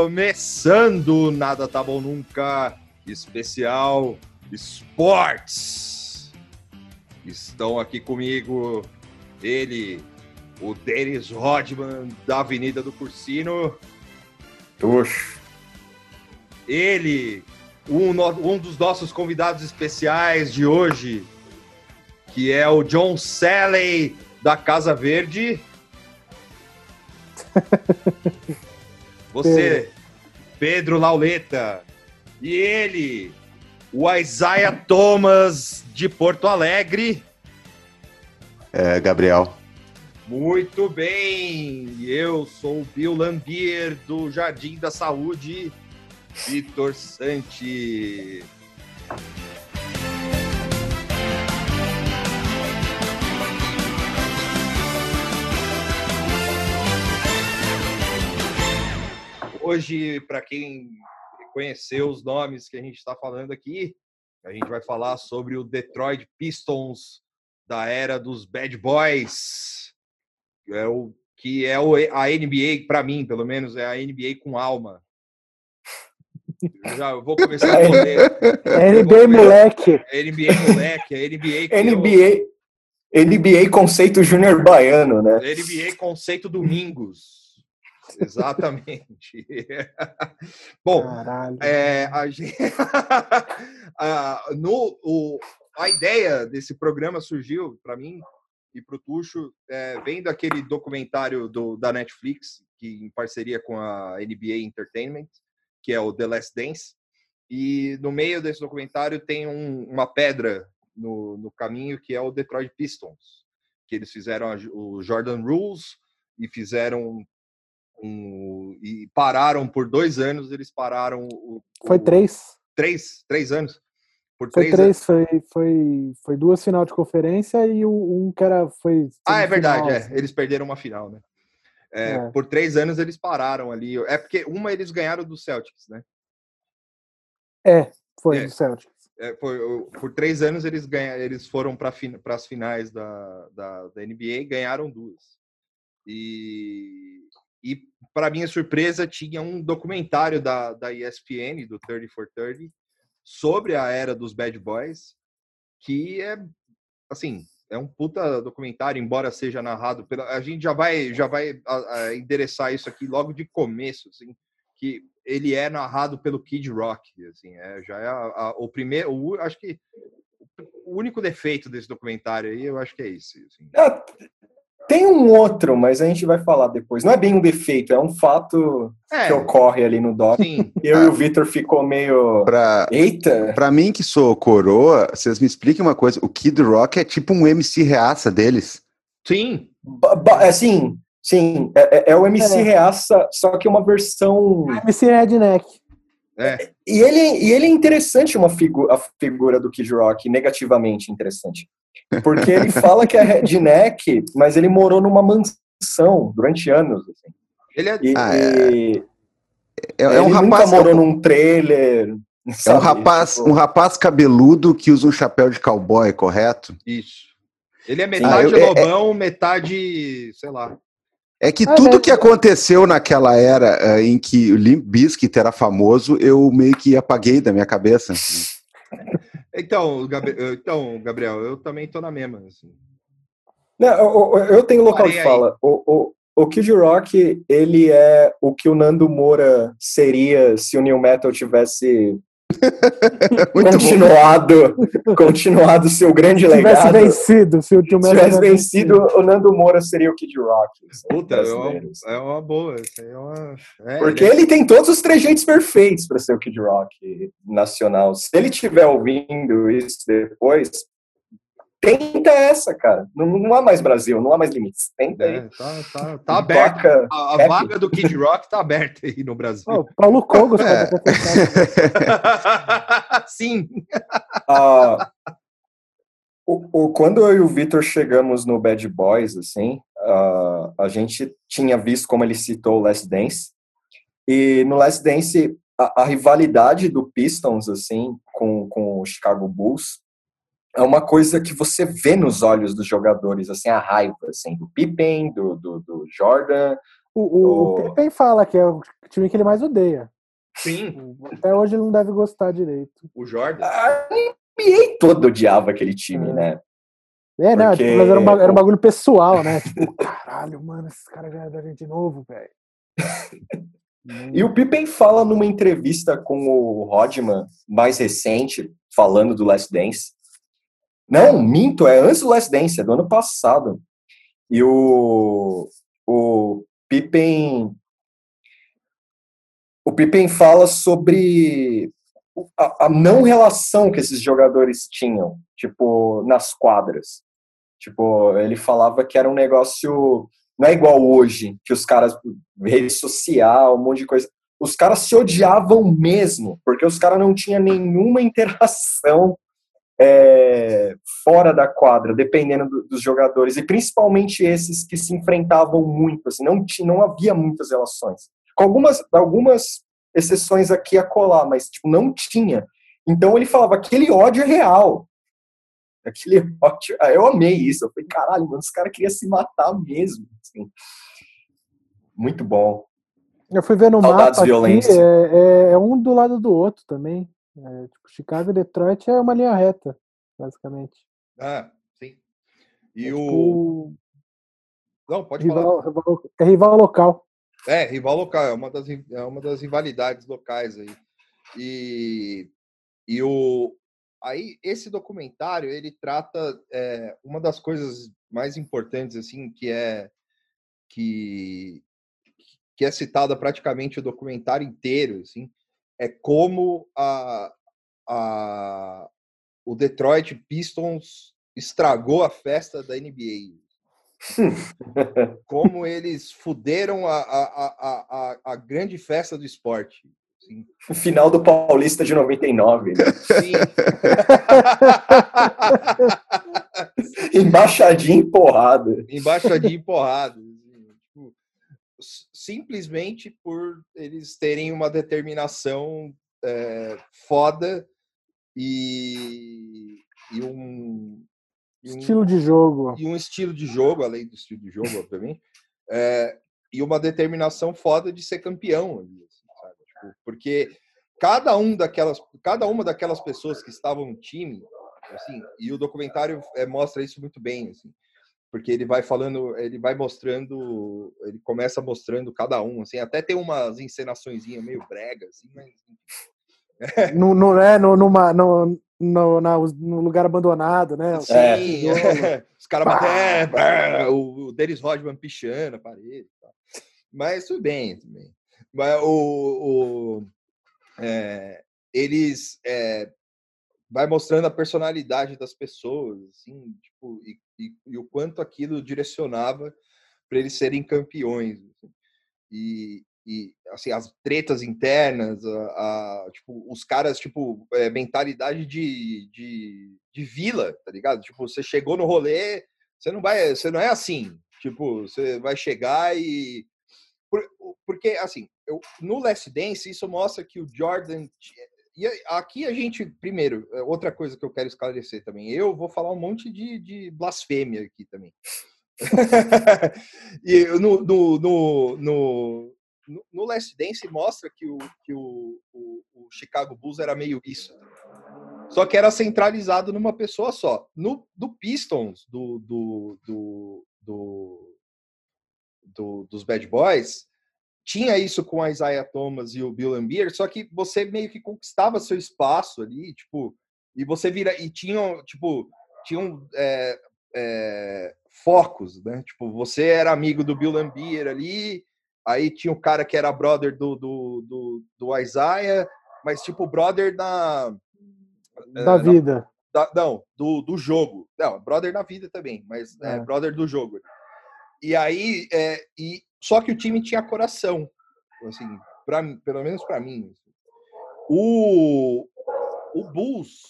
Começando Nada Tá Bom Nunca, especial Sports. Estão aqui comigo ele, o Denis Rodman da Avenida do Cursino. Oxo. Ele, um, um dos nossos convidados especiais de hoje, que é o John Salley da Casa Verde. Você, Pedro Lauleta. E ele, o Isaiah Thomas de Porto Alegre. É, Gabriel. Muito bem! Eu sou o Bill Lambier do Jardim da Saúde, Vitor Santi. Hoje, para quem conheceu os nomes que a gente está falando aqui, a gente vai falar sobre o Detroit Pistons da era dos Bad Boys é o que é a NBA para mim, pelo menos é a NBA com alma. Eu já vou começar a poder. NBA moleque. NBA moleque, a NBA NBA, NBA conceito júnior baiano, né? NBA conceito domingos. Exatamente. Bom. É, a gente... Ah, no, o, a ideia desse programa surgiu para mim e para o Tuxo, é, vendo aquele documentário do, da Netflix, que em parceria com a NBA Entertainment, que é o The Last Dance. E no meio desse documentário tem um- uma pedra no, no caminho que é o Detroit Pistons, que eles fizeram a- o Jordan Rules e fizeram um, e pararam por dois anos. Eles pararam o, Foi o- três. três, três anos. Por Foi três, três, foi, foi, foi duas final de conferência e um que era foi. Ah, é verdade, semifinal, é. assim. Eles perderam uma final, né? É, É. Por três anos eles pararam ali. É porque uma eles ganharam do Celtics, né? É, foi É. do Celtics. É, foi, por três anos eles, ganha, eles foram para as finais da, da, da NBA e ganharam duas. E, e para minha surpresa, tinha um documentário da, da ESPN, do 30 for 30, sobre a era dos Bad Boys, que é, assim, é um puta documentário, embora seja narrado pela... A gente já vai, já vai a- a endereçar isso aqui logo de começo, assim, que ele é narrado pelo Kid Rock, assim, é, já é a- o primeiro, o, acho que o único defeito desse documentário aí, eu acho que é isso. assim. Ah, tem um outro, mas a gente vai falar depois. Não é bem um defeito, é um fato É, que ocorre ali no doc. sim. Eu e o Vitor ficou meio. Pra, Eita! pra mim que sou coroa, vocês me expliquem uma coisa. O Kid Rock é tipo um MC reaça deles. Sim, Ba- ba- Assim, sim, é, é- é o MC É. Reaça, só que uma versão. MC Redneck. é. E ele, e ele é interessante, uma figu a figura do Kid Rock, negativamente interessante. Porque ele fala que é redneck, mas ele morou numa mansão durante anos. Assim. Ele é, E, Ah, é. e É, é ele um nunca rapaz. morou num trailer. É um sabe? rapaz, Tipo, um rapaz cabeludo que usa um chapéu de cowboy, correto? isso. Ele é metade Ah, eu- é- lobão, metade, sei lá. É que Ah, tudo mas- que aconteceu naquela era eh, em que o Limp Bizkit era famoso, eu meio que apaguei da minha cabeça. Então, Gabi- então, Gabriel, eu também tô na mesma. assim. Não, eu, eu- eu tenho local de fala. O, o, o Kid Rock, ele é o que o Nando Moura seria se o New Metal tivesse. continuado, continuado seu grande Se tivesse legado. vencido, se o Tio Se tivesse vencido, o Nando Moura seria o Kid Rock. assim, Puta, é uma, brasileiro, é uma boa. É uma, é, Porque ele- ele tem todos os trejeitos perfeitos para ser o Kid Rock nacional. Se ele estiver ouvindo isso depois, tenta essa, cara. Não, não há mais Brasil, não há mais limites. Tenta é, aí. tá, tá, tá aberto. Toca A, a vaga do Kid Rock tá aberta aí no Brasil. Pô, Paulo Cogos É. Sim. Ah, o, o- quando eu e o Vitor chegamos no Bad Boys, assim, ah, a gente tinha visto como ele citou o Last Dance. E no Last Dance, a, a rivalidade do Pistons, assim, com, com o Chicago Bulls, é uma coisa que você vê nos olhos dos jogadores, assim, a raiva, assim, do Pippen, do, do, do Jordan, O, o, o Pippen fala que é o time que ele mais odeia. Sim, Até hoje ele não deve gostar direito. o Jordan. A NBA todo odiava aquele time, É. né? É, né? Porque- tipo, mas era um, ba- era um bagulho pessoal, né? Tipo, caralho, mano, esses caras ganharam da gente de novo, velho. E o Pippen fala numa entrevista com o Rodman mais recente, falando do Last Dance. Não, minto, é antes do Last Dance, é do ano passado. E o, o Pippen. O Pippen fala sobre a, a não relação que esses jogadores tinham, tipo, nas quadras. Tipo, ele falava que era um negócio. Não é igual hoje, que os caras. rede social, um monte de coisa. Os caras se odiavam mesmo, porque os caras não tinham nenhuma interação é, fora da quadra, dependendo do- dos jogadores, e principalmente esses que se enfrentavam muito, assim, não, tinha, não havia muitas relações. Com algumas, algumas exceções aqui a colar, mas tipo, não tinha. Então ele falava, aquele ódio é real. Aquele ódio, ah, eu amei isso. Eu falei, caralho, mano, os caras queriam se matar mesmo. assim. Muito bom. Eu fui ver no Saudades mapa aqui, é, é, é um do lado do outro também. É, tipo, Chicago e Detroit é uma linha reta, basicamente. Ah, sim. E É, o. tipo, Não, pode falar. rival, rival- é rival local. É, rival local, é uma das, é uma das rivalidades locais aí. E, e o, aí, esse documentário, ele trata é, uma das coisas mais importantes, assim, que é que, que é citada praticamente o documentário inteiro, assim, é como a, a, o Detroit Pistons estragou a festa da NBA como eles fuderam a, a, a, a, grande festa do esporte. assim. O final do Paulista de 99. né? Sim. Embaixadinha e porrada. Embaixadinha e porrada. assim, tipo, s- simplesmente por eles terem uma determinação é, foda e, e um, e um- Estilo de jogo. e um estilo de jogo, além do estilo de jogo, obviamente, é, e uma determinação foda de ser campeão. assim? Tipo, porque cada um daquelas, cada uma daquelas pessoas que estavam no time, assim, e o documentário é, mostra isso muito bem, assim, porque ele vai falando, ele vai mostrando, ele começa mostrando cada um, assim, até tem umas encenaçõezinhas meio brega, assim, mas No, no, né, no, numa, no, no, na- no lugar abandonado, né? Sim, é. os caras batem, é, o, Dennis Rodman pichando a parede. tal. Mas tudo bem, tudo bem. Mas o, o- é, eles é, vai mostrando a personalidade das pessoas, assim, tipo, e, e- e o quanto aquilo direcionava para eles serem campeões. assim. E, e assim, as tretas internas, a, a- tipo, os caras, tipo, é, mentalidade de, de, de vila, tá ligado? Tipo, você chegou no rolê, você não vai, você não é assim. Tipo, você vai chegar e por- porque assim, eu, no Last Dance isso mostra que o Jordan e aqui a gente primeiro é, outra coisa que eu quero esclarecer também. Eu vou falar um monte de, de blasfêmia aqui também. e no, no, no, no, no- Last Dance mostra que o, que o, o, o Chicago Bulls era meio isso. Só que era centralizado numa pessoa só. No do Pistons, do, do, do, do, do- dos Bad Boys, tinha isso com a Isaiah Thomas e o Bill Lambier, só que você meio que conquistava seu espaço ali, tipo, e você vira e tinham, tipo, tinham é, é, focos, né? Tipo, você era amigo do Bill Lambier ali, aí tinha o cara que era brother do do, do, do Isaiah, mas tipo brother na é, Da na- vida. da- não, do, do jogo. Não, brother na vida também, mas é, É. brother do jogo. E aí, é, e, só que o time tinha coração, assim, pra, mim- pelo menos para mim. assim. O, o Bulls,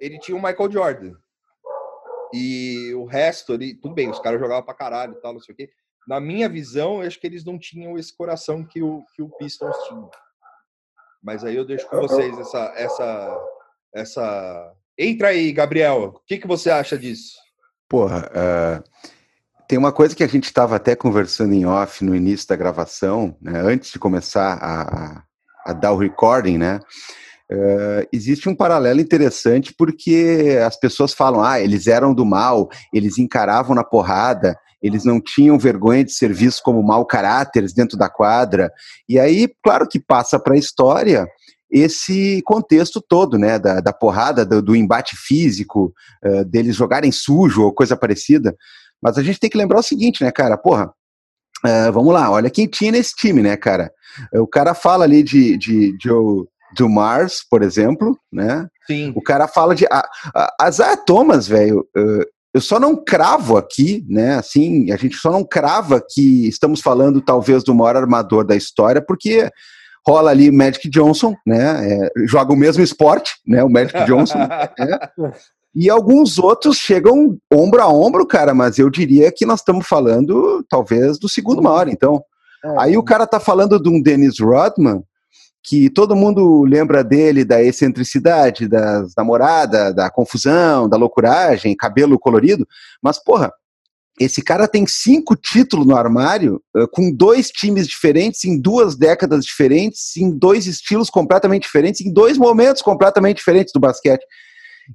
ele tinha o Michael Jordan. E o resto ali, tudo bem, os caras jogavam pra caralho e tal, não sei o quê. Na minha visão, eu acho que eles não tinham esse coração que o, que o Pistons tinha. Mas aí eu deixo com vocês essa, essa, essa. Entra aí, Gabriel. O que, que você acha disso? Porra, é, tem uma coisa que a gente estava até conversando em off no início da gravação, né, antes de começar a, a, dar o recording, né? Uh, existe um paralelo interessante porque as pessoas falam, ah, eles eram do mal, eles encaravam na porrada, eles não tinham vergonha de ser vistos como mau caráteres dentro da quadra. E aí, claro que passa para a história esse contexto todo, né, da, da porrada, do, do, embate físico, uh, deles jogarem sujo ou coisa parecida. Mas a gente tem que lembrar o seguinte, né, cara, porra, uh, vamos lá, olha quem tinha nesse time, né, cara. O cara fala ali de, de, de, do Mars, por exemplo, né? Sim. O cara fala de. A, a, Zaya Thomas, velho, uh, eu só não cravo aqui, né? Assim, a gente só não crava que estamos falando talvez do maior armador da história, porque rola ali Magic Johnson, né? É, joga o mesmo esporte, né? O Magic Johnson. né? E alguns outros chegam ombro a ombro, cara, mas eu diria que nós estamos falando talvez do segundo maior. Então, é. aí o cara tá falando de um Dennis Rodman, que todo mundo lembra dele da excentricidade, das namoradas, da confusão, da loucuragem, cabelo colorido, mas porra, esse cara tem cinco títulos no armário, com dois times diferentes, em duas décadas diferentes, em dois estilos completamente diferentes, em dois momentos completamente diferentes do basquete.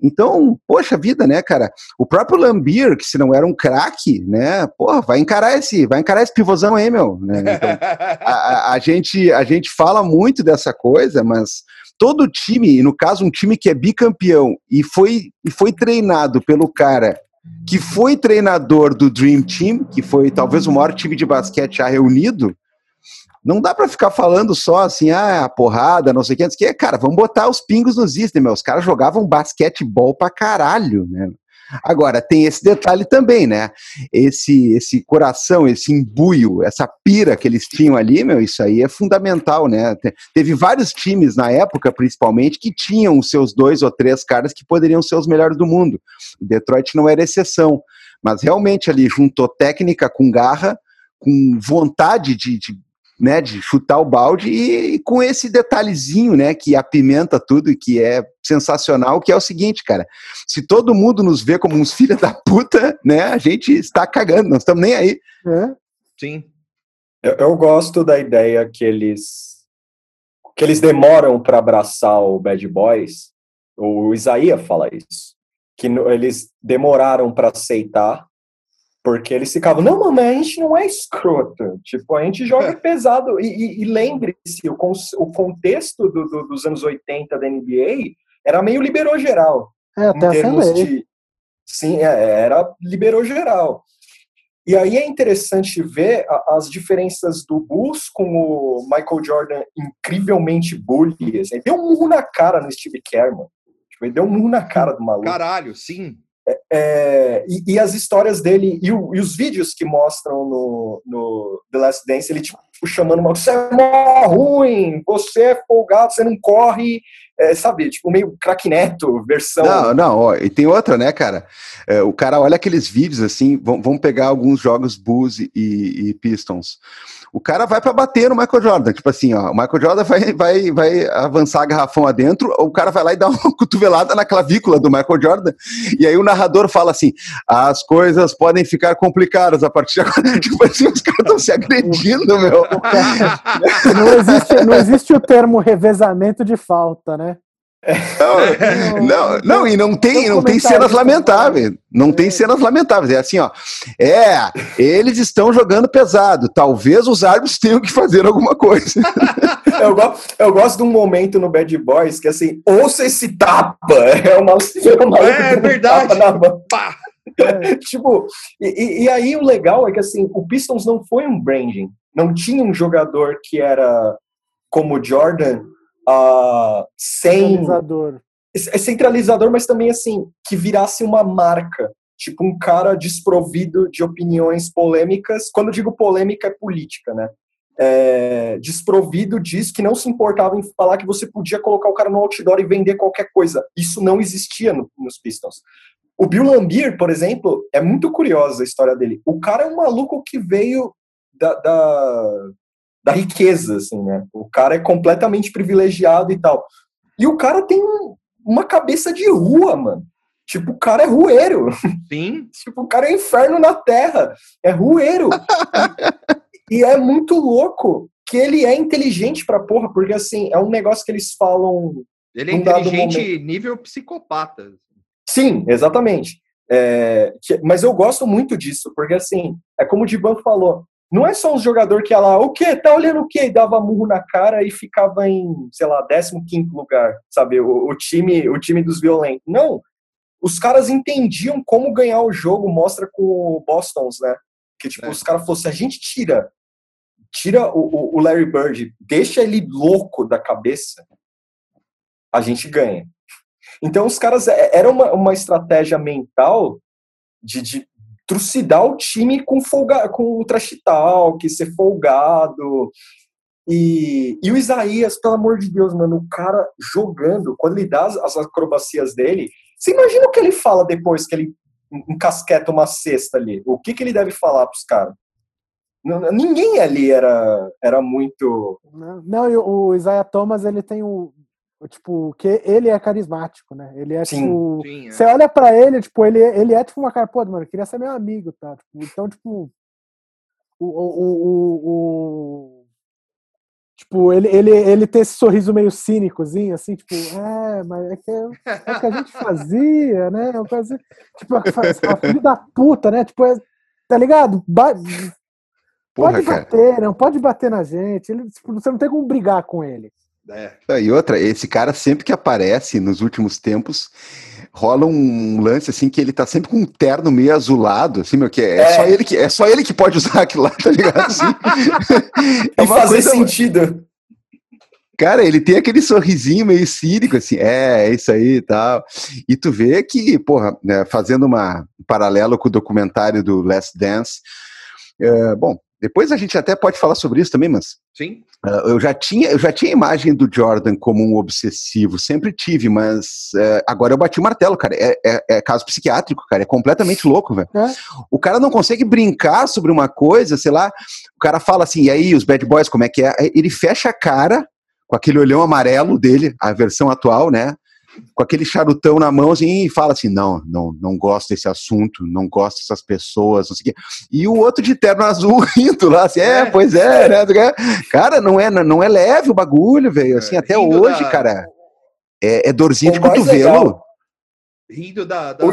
Então, poxa vida, né, cara? O próprio Lambier, que se não era um craque, né, porra, vai encarar esse, vai encarar esse pivôzão aí, meu. Né? Então, a, a, gente, a gente fala muito dessa coisa, mas todo time, no caso um time que é bicampeão e foi, e foi treinado pelo cara que foi treinador do Dream Team, que foi talvez o maior time de basquete já reunido, não dá para ficar falando só assim, ah, porrada, não sei o que, que, cara, vamos botar os pingos nos is, né, meu? Os caras jogavam basquetebol pra caralho, né? Agora, tem esse detalhe também, né? Esse, esse coração, esse embuio, essa pira que eles tinham ali, meu, isso aí é fundamental, né? Teve vários times na época, principalmente, que tinham os seus dois ou três caras que poderiam ser os melhores do mundo. O Detroit não era exceção. Mas realmente ali juntou técnica com garra, com vontade de, de né, de chutar o balde e, e, com esse detalhezinho, né, que apimenta tudo e que é sensacional, que é o seguinte, cara, se todo mundo nos vê como uns filhos da puta, né, a gente está cagando, não estamos nem aí. É. Sim. Eu, eu, gosto da ideia que eles que eles demoram para abraçar o Bad Boys. O Isaías fala isso, que eles demoraram para aceitar porque eles ficavam, não, mas a gente não é escroto. Tipo, a gente joga pesado. E, e, e lembre-se, o, o, contexto do, do, dos anos 80 da NBA era meio liberou geral. É, até termos de, Sim, é, era liberou geral. E aí é interessante ver as diferenças do Bulls com o Michael Jordan incrivelmente bully. Ele deu um murro na cara no Steve Kerr, mano. Tipo, ele deu um murro na cara do maluco. Caralho, sim. É, e, e, as histórias dele e, o, e, os vídeos que mostram no, no The Last Dance, ele tipo chamando uma você é mó ruim, você é folgado, você não corre, é, sabe, tipo meio craque neto, versão. Não, não, ó, e tem outra, né, cara? É, o cara olha aqueles vídeos assim, vamos pegar alguns jogos Bulls e, e Pistons o cara vai para bater no Michael Jordan. Tipo assim, ó, o Michael Jordan vai, vai, vai avançar garrafão adentro, o cara vai lá e dá uma cotovelada na clavícula do Michael Jordan. E aí o narrador fala assim: as coisas podem ficar complicadas a partir de agora. tipo assim, os caras estão se agredindo, meu. Não existe, não existe o termo revezamento de falta, né? Não, não, não, e não tem, não tem cenas lamentáveis. Não tem é. cenas lamentáveis. É assim, ó. É, eles estão jogando pesado. Talvez os árbitros tenham que fazer alguma coisa. eu, gosto, eu gosto de um momento no Bad Boys que assim, ouça esse tapa. É uma, é, uma é verdade. É. tipo, e, e aí o legal é que assim, o Pistons não foi um branding. Não tinha um jogador que era como Jordan uh, sem. Centralizador. É centralizador, mas também assim, que virasse uma marca. Tipo, um cara desprovido de opiniões polêmicas. Quando eu digo polêmica, é política, né? É, desprovido disso, que não se importava em falar que você podia colocar o cara no outdoor e vender qualquer coisa. Isso não existia no, nos Pistons. O Bill Lambier, por exemplo, é muito curiosa a história dele. O cara é um maluco que veio da, da, da riqueza, assim, né? O cara é completamente privilegiado e tal. E o cara tem uma cabeça de rua, mano. Tipo, o cara é rueiro. Sim. tipo, o cara é inferno na terra. É rueiro. e é muito louco que ele é inteligente pra porra, porque assim, é um negócio que eles falam. Ele é inteligente nível psicopata. Sim, exatamente. É, que- mas eu gosto muito disso, porque assim, é como o Diban falou, não é só um jogador que ia lá, o quê? Tá olhando o quê? E dava murro na cara e ficava em, sei lá, 15 lugar, sabe? O, o time, o time dos violentos. Não. Os caras entendiam como ganhar o jogo, mostra com o Bostons, né? Que tipo, É. os caras falaram assim, a gente tira, tira o, o- Larry Bird, deixa ele louco da cabeça, a gente ganha. Então os caras é- era uma, uma estratégia mental de, de trucidar o time com folga, com o trash talk, ser folgado. E, e o Isaías, pelo amor de Deus, mano, o cara jogando, quando ele dá as, as acrobacias dele, você imagina o que ele fala depois que ele encasqueta uma cesta ali? O que, que ele deve falar pros caras? Ninguém ali era, era muito. Não, não, o o Isaiah Thomas, ele tem o. Tipo, que ele é carismático, né? Ele é Sim. tipo. Sim, é. Você olha pra ele, tipo, ele, ele é tipo uma cara, pô, mano, eu queria ser meu amigo, tá? Tipo, então, tipo. O. o, o, o- o- tipo, ele, ele, ele tem esse sorriso meio cínicozinho, assim, tipo, é, mas é que é, é o que a gente fazia, né? É uma coisa assim, tipo, fala, filho da puta, né? Tipo, é- tá ligado? Ba- Porra, pode cara. bater, não pode bater na gente. Ele, tipo, você não tem como brigar com ele. É. E outra, esse cara sempre que aparece nos últimos tempos, rola um lance assim que ele tá sempre com um terno meio azulado, assim, meu, que é, É. só ele que é só ele que pode usar aquilo lá, tá ligado? Assim. É E fazer coisa- sentido. Cara, ele tem aquele sorrisinho meio cínico, assim, é, é isso aí e tal. E tu vê que, porra, né, fazendo uma, um paralelo com o documentário do Last Dance, é, bom, depois a gente até pode falar sobre isso também, mas Sim. Uh, eu já tinha eu já tinha a imagem do Jordan como um obsessivo, sempre tive, mas uh, agora eu bati o martelo, cara. É, é- é caso psiquiátrico, cara. É completamente louco, velho. É. O cara não consegue brincar sobre uma coisa, sei lá. O cara fala assim, e aí, os bad boys, como é que é? Ele fecha a cara com aquele olhão amarelo dele, a versão atual, né? Com aquele charutão na mão assim, e fala assim: não, não, não gosto desse assunto, não gosto dessas pessoas, não sei o quê. E o outro de terno azul rindo lá, assim, é, É. pois é, né? Cara, não é, não é leve o bagulho, velho. Assim, É, até hoje, da- cara, é, é dorzinha de cotovelo. legal- Rindo da, da,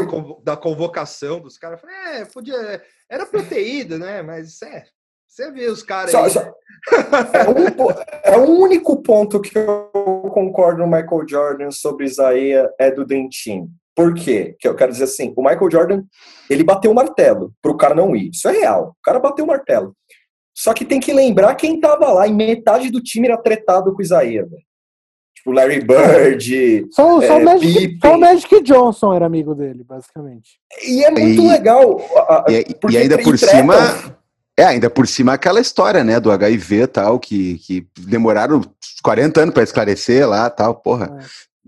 da convocação dos caras. É, podia. Era ido, né? Mas é. Você vê os caras Só- aí. só- é, um, é o único ponto que eu concordo no Michael Jordan sobre Isaiah é do Dentinho. Por quê? Que eu quero dizer assim, o Michael Jordan, ele bateu o martelo pro cara não ir. Isso é real. O cara bateu o martelo. Só que tem que lembrar quem tava lá, e metade do time era tretado com o Isaiah, velho. Tipo, Larry Bird. Só, só, É, o Magic, Pippen. só o Magic Johnson era amigo dele, basicamente. E é muito E- legal. a- a- E, porque e ainda por tretam. cima. É, ainda por cima aquela história, né, do HIV e tal, que, que demoraram 40 anos para esclarecer lá tal, porra.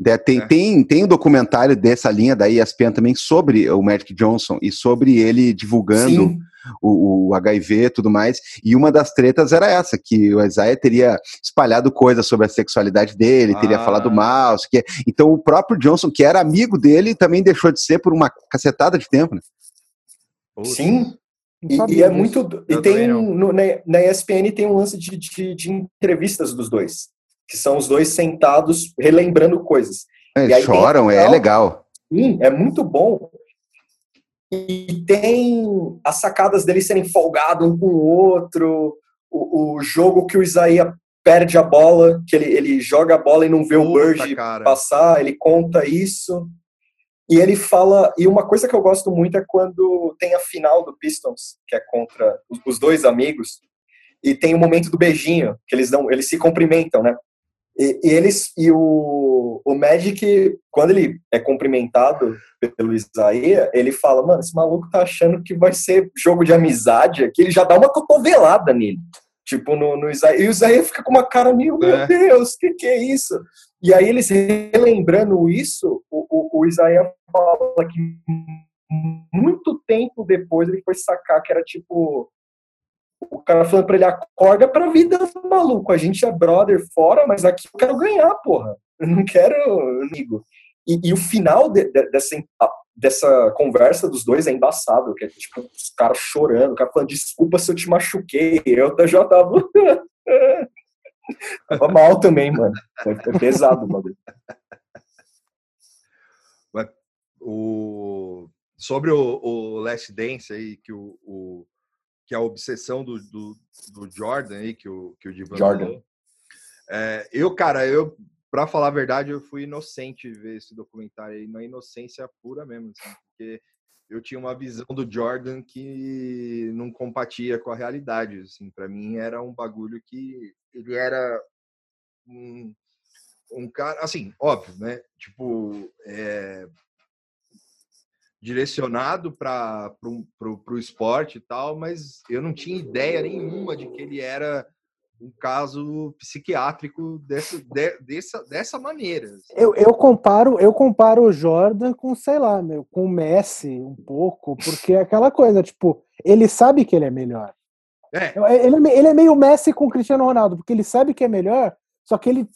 É, tem, É. tem, tem um documentário dessa linha da ESPN também sobre o Magic Johnson e sobre ele divulgando Sim. o, o HIV e tudo mais. E uma das tretas era essa, que o Isaiah teria espalhado coisas sobre a sexualidade dele, teria Ah. falado mal, aqui. Então o próprio Johnson, que era amigo dele, também deixou de ser por uma cacetada de tempo, né? Sim. E, e é muito. E tem no- na, na ESPN tem um lance de, de, de entrevistas dos dois. Que são os dois sentados relembrando coisas. É, E Eles aí tem choram, é final- legal. Sim, é muito bom. E tem as sacadas deles serem folgados um com o outro. O, o jogo que o Isaías perde a bola, que ele, ele joga a bola e não vê o Puta, Bird cara. passar, ele conta isso. E ele fala. E uma coisa que eu gosto muito é quando tem a final do Pistons, que é contra os- dois amigos, e tem o momento do beijinho, que eles dão, eles se cumprimentam, né? E, e eles e o, o Magic, quando ele é cumprimentado pelo Isaías, ele fala, mano, esse maluco tá achando que vai ser jogo de amizade aqui, ele já dá uma cotovelada nele. Tipo, no, no Isaías. E o Isaías fica com uma cara meio, meu É. Deus, o que, que é isso? E aí eles relembrando isso, o, o, o Isaías fala que muito tempo depois ele foi sacar que era tipo o cara falando pra ele acorda pra vida, maluco. A gente é brother fora, mas aqui eu quero ganhar, porra. Eu não quero amigo. E, e o final de- de- dessa dessa conversa dos dois é embaçado, que é tipo os caras chorando, o cara falando, desculpa se eu te machuquei, eu já tava. tava mal também, mano. Foi pesado o bagulho. O... Sobre o, o Last Dance aí, que o, o que é a obsessão do, do, do, Jordan aí, que o, que o Divan Jordan. falou. É, eu, cara, eu, pra falar a verdade, eu fui inocente ver esse documentário aí, na inocência pura mesmo, assim, porque eu tinha uma visão do Jordan que não compatia com a realidade, assim, para mim era um bagulho que ele era um, um cara, assim, óbvio, né, tipo, é, direcionado para o esporte e tal, mas eu não tinha ideia nenhuma de que ele era um caso psiquiátrico dessa, de, dessa, dessa maneira. Assim. Eu, eu, comparo eu comparo o Jordan com, sei lá, meu, com o Messi um pouco, porque é aquela coisa, tipo, ele sabe que ele é melhor. É. Ele, ele é meio Messi com o Cristiano Ronaldo, porque ele sabe que é melhor, só que ele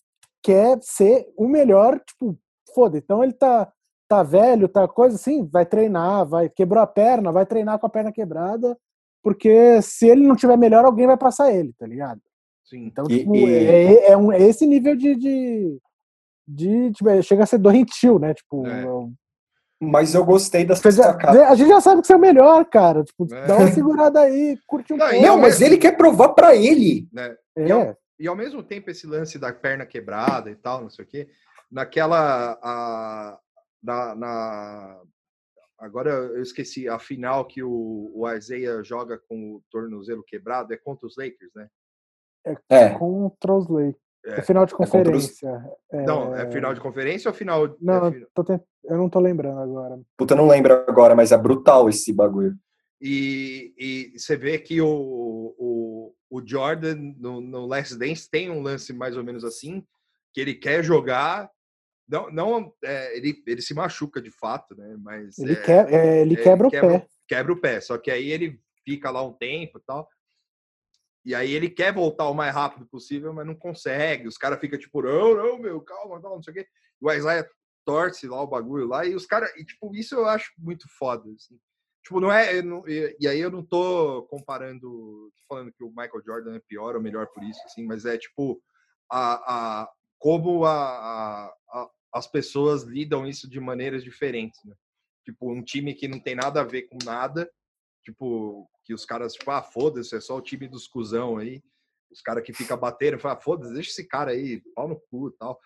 quer ser o melhor, tipo, foda. Então ele tá tá velho, tá coisa assim, vai treinar, vai quebrou a perna, vai treinar com a perna quebrada, porque se ele não tiver melhor, alguém vai passar ele, tá ligado? Sim. Então, e, tipo, e... É, é, um, é esse nível de, de, de tipo, é, chega a ser doentio, né? Tipo, é. Mas eu gostei das A gente já sabe que você é o melhor, cara. Tipo, é. dá uma segurada aí, curte um não, pouco. Não, mas ele quer provar para ele. Né? É. E, ao, e, ao, mesmo tempo, esse lance da perna quebrada e tal, não sei o quê, naquela. A, na, na, agora eu esqueci a final que o, o Isaiah joga com o tornozelo quebrado é contra os Lakers, né? É, é. contra os Lakers. É, é final de conferência. É. Não, é final de conferência ou final. Não, é tent... eu não tô lembrando agora. Puta, não lembro agora, mas é brutal esse bagulho. E, e você vê que o, o, o Jordan no, no Last Dance tem um lance mais ou menos assim, que ele quer jogar não, não é, ele, ele se machuca de fato, né? Mas ele, é, quer, é, ele quebra, ele quebra o pé. Quebra o pé. Só que aí ele fica lá um tempo e tal. E aí ele quer voltar o mais rápido possível, mas não consegue. Os caras ficam tipo, não, não, meu, calma, não, sei o quê. E o Isaiah torce lá o bagulho lá, e os caras, tipo, isso eu acho muito foda, assim. Tipo, não é. Não, e, aí eu não tô comparando, falando que o Michael Jordan é pior ou melhor por isso, assim, mas é tipo, a, a, como a, a, as pessoas lidam isso de maneiras diferentes, né? Tipo, um time que não tem nada a ver com nada, tipo, que os caras, tipo, ah, foda-se, é só o time dos cuzão aí. Os caras que ficam batendo, falam, ah, foda-se, deixa esse cara aí, pau no cu e tal.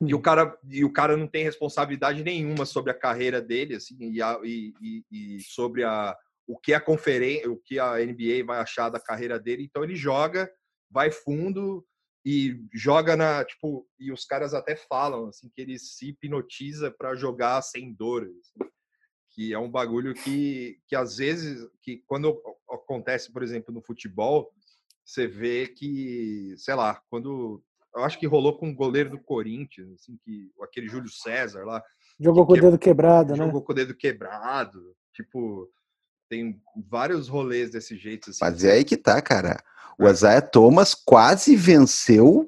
E o cara, e o cara não tem responsabilidade nenhuma sobre a carreira dele, assim, e, a, e, e, e sobre a, o que a conferência, o que a NBA vai achar da carreira dele. Então ele joga, vai fundo, e joga na, tipo, e os caras até falam assim que ele se hipnotiza para jogar sem dor, assim, que é um bagulho que que às vezes que quando acontece, por exemplo, no futebol, você vê que, sei lá, quando eu acho que rolou com o goleiro do Corinthians, assim, que aquele Júlio César lá, jogou com o dedo quebrado, jogou né? Jogou com o dedo quebrado, tipo, tem vários rolês desse jeito assim. Mas é aí que tá, cara o Isaiah Thomas quase venceu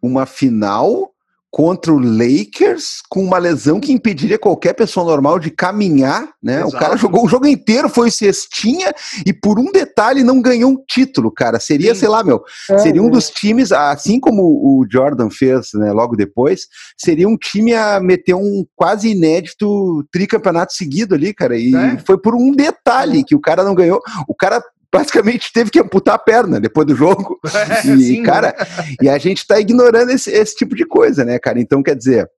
uma final contra o Lakers com uma lesão que impediria qualquer pessoa normal de caminhar, né? Exato. O cara jogou o jogo inteiro, foi cestinha e por um detalhe não ganhou um título, cara. Seria, Sim. sei lá, meu, é, seria um é. dos times, assim como o Jordan fez, né, logo depois, seria um time a meter um quase inédito tricampeonato seguido ali, cara. E é. foi por um detalhe que o cara não ganhou. O cara basicamente teve que amputar a perna depois do jogo. É, e, sim, cara, e a gente tá ignorando esse, esse tipo de coisa, né, cara? Então, quer dizer,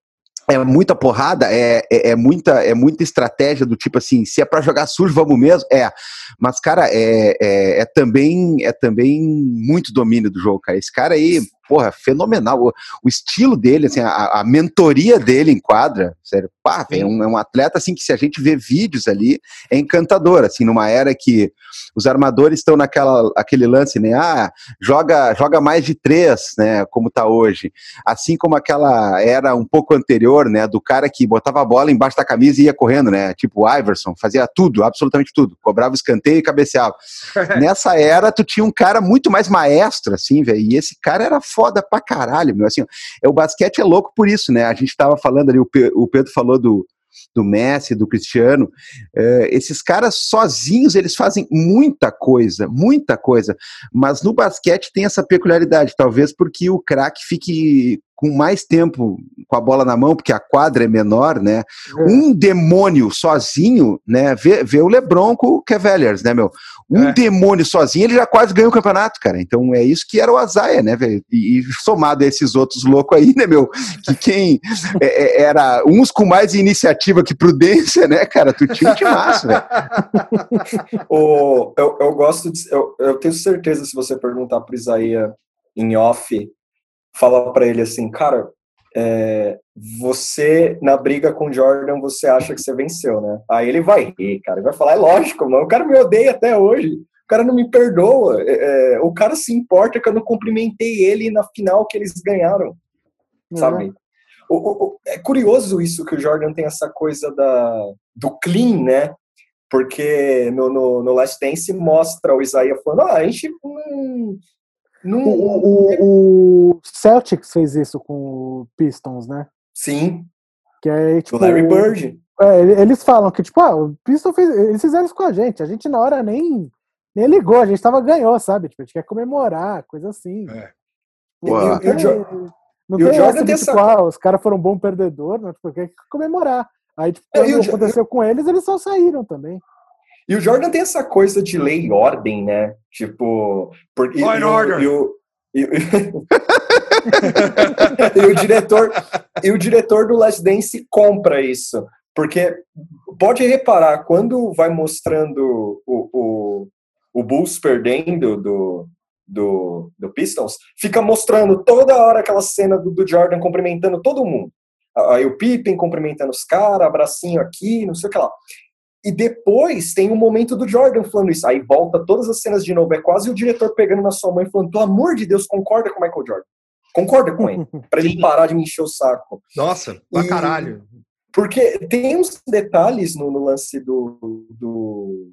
é muita porrada, é, é, é, muita, é muita estratégia do tipo assim, se é para jogar sujo, vamos mesmo, é. Mas, cara, é, é, é, também, é também muito domínio do jogo, cara. Esse cara aí, porra, fenomenal. O, o estilo dele, assim, a, a, mentoria dele em quadra, sério, pá, é um, é um atleta, assim, que se a gente vê vídeos ali, é encantador, assim, numa era que os armadores estão naquela aquele lance, né? Ah, joga, joga mais de três, né? Como tá hoje. Assim como aquela era um pouco anterior, né? Do cara que botava a bola embaixo da camisa e ia correndo, né? Tipo o Iverson, fazia tudo, absolutamente tudo. Cobrava o escanteio e cabeceava. Nessa era, tu tinha um cara muito mais maestro, assim, velho. E esse cara era foda pra caralho, meu. Assim, é, o basquete é louco por isso, né? A gente tava falando ali, o Pedro falou do do Messi, do Cristiano, uh, esses caras sozinhos eles fazem muita coisa, muita coisa. Mas no basquete tem essa peculiaridade, talvez porque o craque fique com mais tempo com a bola na mão, porque a quadra é menor, né? É. Um demônio sozinho, né? Vê, vê o LeBron com o Cavaliers, né, meu? Um é. demônio sozinho, ele já quase ganhou o campeonato, cara. Então é isso que era o Azaia, né, velho? E, somado a esses outros loucos aí, né, meu? Que quem é, é, era uns com mais iniciativa que prudência, né, cara? Tu tinha um timaço, velho. eu, eu gosto de. Eu, eu tenho certeza, se você perguntar pro Isaia em off, fala para ele assim, cara, é, você na briga com Jordan você acha que você venceu, né? Aí ele vai rir, cara, ele vai falar, é lógico, mano, o cara me odeia até hoje, o cara não me perdoa, é, é o cara se importa que eu não cumprimentei ele na final que eles ganharam, uhum. sabe? O, o, é curioso isso que o Jordan tem essa coisa da, do clean, né? Porque no, no, no Last Dance mostra o Isaiah falando, ah, a gente não, não... O, o, o, Celtics fez isso com o Pistons, né? Sim. Que é tipo. O Larry Bird. É, eles falam que, tipo, ah, o Pistons fez. Eles fizeram isso com a gente. A gente, na hora, nem, nem ligou. A gente tava ganhou, sabe? Tipo, a gente quer comemorar, coisa assim. É. E, não tem, não tem essa de, tipo, ah, os caras foram bom perdedor, não, tipo, quer comemorar. Aí, tipo, quando é, aconteceu com eles, eles só saíram também. E o Jordan tem essa coisa de lei e ordem, né? Tipo. Porque, Law e, order. E o, e, e, o diretor e o diretor do Last Dance compra isso. Porque pode reparar, quando vai mostrando o, o, o Bulls perdendo do, do, do Pistons, fica mostrando toda hora aquela cena do, do Jordan cumprimentando todo mundo. Aí o Pippen cumprimentando os caras, abracinho aqui, não sei o que lá. E depois tem o um momento do Jordan falando isso. Aí volta todas as cenas de novo. É quase o diretor pegando na sua mãe falando: pelo amor de Deus, concorda com o Michael Jordan. Concorda com ele. para ele parar de me encher o saco. Nossa, pra e, caralho. Porque tem uns detalhes no, no lance do, do,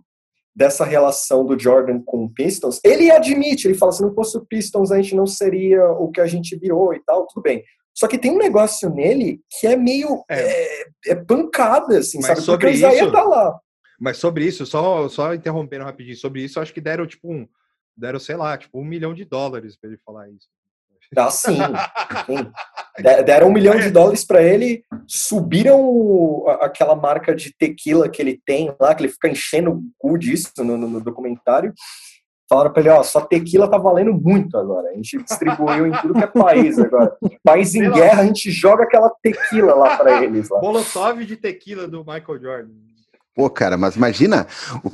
dessa relação do Jordan com o Pistons. Ele admite, ele fala: se não fosse o Pistons, a gente não seria o que a gente virou e tal, tudo bem. Só que tem um negócio nele que é meio é, é, é pancada, assim, Mas sabe? Sobre Porque o Isaia tá lá. Mas sobre isso, só, só interrompendo rapidinho, sobre isso, acho que deram, tipo, um, deram, sei lá, tipo, um milhão de dólares para ele falar isso. Ah, sim. sim. Deram um milhão de dólares para ele, subiram aquela marca de tequila que ele tem lá, que ele fica enchendo o cu disso no, no documentário, Falaram pra ele, ó, sua tequila tá valendo muito agora. A gente distribuiu em tudo que é país agora. País em guerra, a gente joga aquela tequila lá para eles. Lá. Molotov de tequila do Michael Jordan. Pô, cara, mas imagina,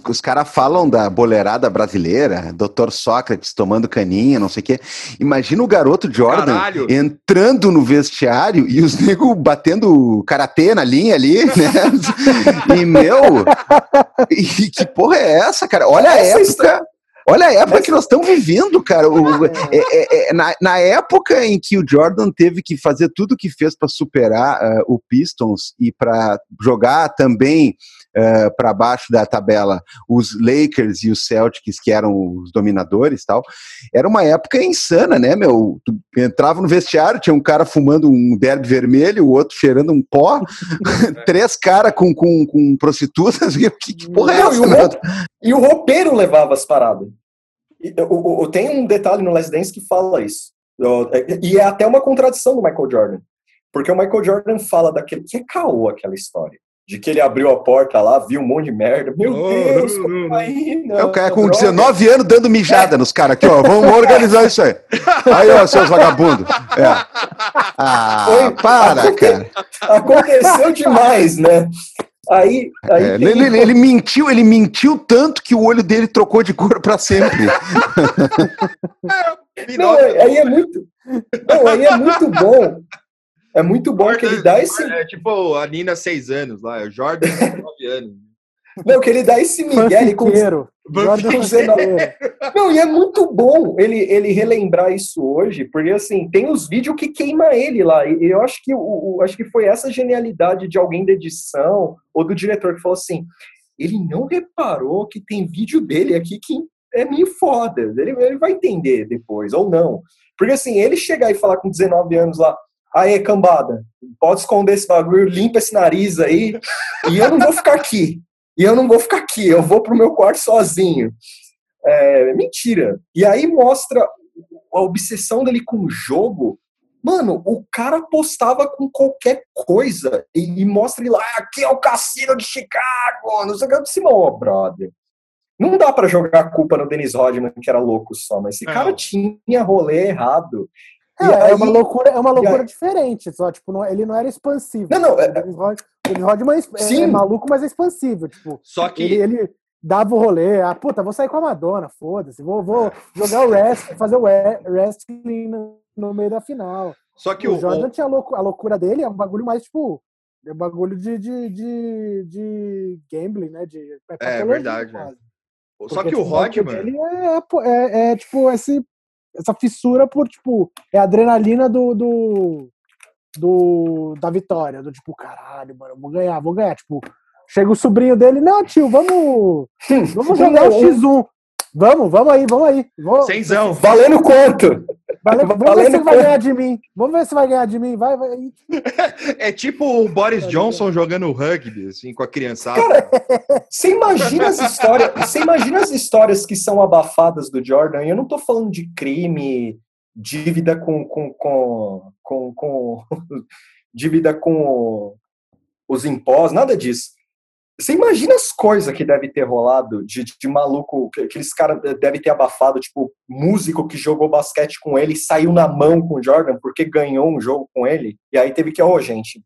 os caras falam da boleirada brasileira, Dr. Sócrates tomando caninha, não sei o quê. Imagina o garoto Jordan Caralho. entrando no vestiário e os negros batendo karatê na linha ali, né? e, meu, e que porra é essa, cara? Olha a época. Olha a época que nós estamos vivendo, cara. O, é, é, é, na, na, época em que o Jordan teve que fazer tudo o que fez para superar uh, o Pistons e para jogar também uh, para baixo da tabela os Lakers e os Celtics, que eram os dominadores tal, era uma época insana, né, meu? Tu entrava no vestiário, tinha um cara fumando um derby vermelho, o outro cheirando um pó, três caras com, com, com prostitutas, que, que porra é essa? E o, e o roupeiro levava as paradas. Tem um detalhe no Last Dance que fala isso. E é até uma contradição do Michael Jordan. Porque o Michael Jordan fala daquele. Que é caô aquela história de que ele abriu a porta lá, viu um monte de merda. Meu oh, Deus, não, não, aí, não, É o cara com droga. 19 anos dando mijada é. nos caras aqui, ó. Vamos organizar isso aí. Aí, ó, seus vagabundos. É. Ah, Foi, para, aconte... cara. Aconteceu demais, né? Aí, aí é, ele, ele, ele, mentiu, ele mentiu tanto que o olho dele trocou de cor para sempre. não, aí é muito, não, aí é muito bom é muito bom Jordan, que ele dá esse. É tipo a Nina, seis anos lá, o Jordan, nove anos. Não, que ele dá esse Miguel com, Não, e é muito bom ele, ele relembrar isso hoje, porque assim, tem os vídeos que queima ele lá. E eu acho que, o, o, acho que foi essa genialidade de alguém da edição ou do diretor que falou assim: ele não reparou que tem vídeo dele aqui que é meio foda. Ele, ele vai entender depois, ou não. Porque assim, ele chegar e falar com 19 anos lá, Aí, cambada, pode esconder esse bagulho, limpa esse nariz aí, e eu não vou ficar aqui. E eu não vou ficar aqui, eu vou pro meu quarto sozinho. É, mentira. E aí mostra a obsessão dele com o jogo. Mano, o cara postava com qualquer coisa e, e mostra ele lá, aqui é o cassino de Chicago, não sei o que. Eu disse, oh, brother. Não dá para jogar a culpa no Dennis Rodman, que era louco só, mas esse não. cara tinha rolê errado. É, aí, é uma loucura, é uma loucura aí, diferente, só, tipo, não, ele não era expansivo. Não, não, é, o Dennis Rodman é, é, maluco, mas é expansivo, tipo. Só que ele, ele dava o rolê, ah, puta, vou sair com a Madonna, foda-se, vou, vou jogar o rest, fazer o wrestling no, no meio da final. Só que o, o Jordan tinha a, loucura, a loucura dele, é um bagulho mais, tipo, é um bagulho de, de, de, de gambling, né? De, é, é verdade. Quase. Só Porque, que o tipo, Rodman. Ele é, é, é, tipo, esse, essa fissura por, tipo, é a adrenalina do, do, do, da vitória. Do tipo, caralho, mano, vou ganhar, vou ganhar. Tipo, chega o sobrinho dele, não, tio, vamos, vamos jogar o X1. Vamos, vamos aí, vamos aí. Vamos. Cenzão. Valendo quanto? Vale, vamos Valendo ver se vai ganhar de mim. Vamos ver se vai ganhar de mim. Vai, vai. É tipo o Boris Johnson jogando rugby, assim, com a criançada. Cara, você imagina as histórias. Você imagina as histórias que são abafadas do Jordan? Eu não tô falando de crime, dívida com. com, com, com, com dívida com os impostos, nada disso. Você imagina as coisas que deve ter rolado de, de maluco, que aqueles caras devem ter abafado, tipo, músico que jogou basquete com ele saiu na mão com o Jordan porque ganhou um jogo com ele, e aí teve que, ô, oh, gente,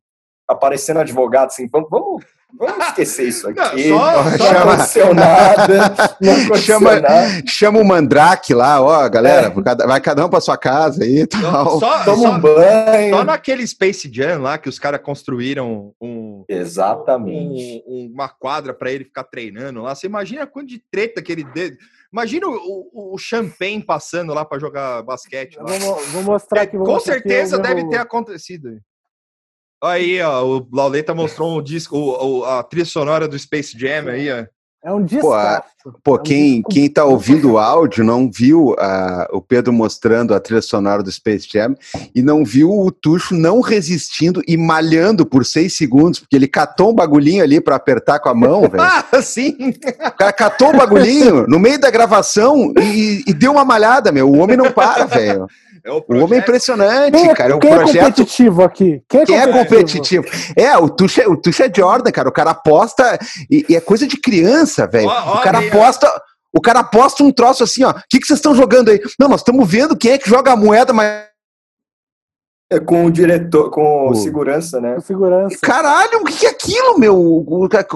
aparecendo advogado, assim, vamos, vamos, vamos esquecer isso aqui. Não, só, não chama, aconteceu nada. Não chama, nada. chama o Mandrake lá, ó, galera, é. vai cada um pra sua casa aí tal. Só, Toma só, um banho. Só naquele Space Jam lá que os caras construíram um. Exatamente. Um, uma quadra para ele ficar treinando lá. Você imagina quanto de treta que ele deu. Imagina o, o, o Champagne passando lá para jogar basquete. Vou, vou, mostrar aqui. Com certeza deve ter acontecido. Aí, ó, o Lauleta mostrou um disco, o, o, a trilha sonora do Space Jam aí, ó. É um disco. Pô, pô é um quem, disco... quem tá ouvindo o áudio não viu uh, o Pedro mostrando a trilha sonora do Space Jam e não viu o Tuxo não resistindo e malhando por seis segundos, porque ele catou um bagulhinho ali para apertar com a mão, velho. ah, sim! O cara catou um bagulhinho no meio da gravação e, e deu uma malhada, meu. O homem não para, velho. É o, o, homem é impressionante, quem, é cara. É um quem projeto... é competitivo aqui? Quem é quem competitivo? É, competitivo? é, o Tuxa, o Tuxa é Jordan, cara. O cara aposta. E, e é coisa de criança, velho. O cara aposta. O cara aposta um troço assim, ó. O que, que vocês estão jogando aí? Não, nós estamos vendo quem é que joga a moeda mais é com o diretor, com o segurança, né? Com segurança. Caralho, o que é aquilo, meu?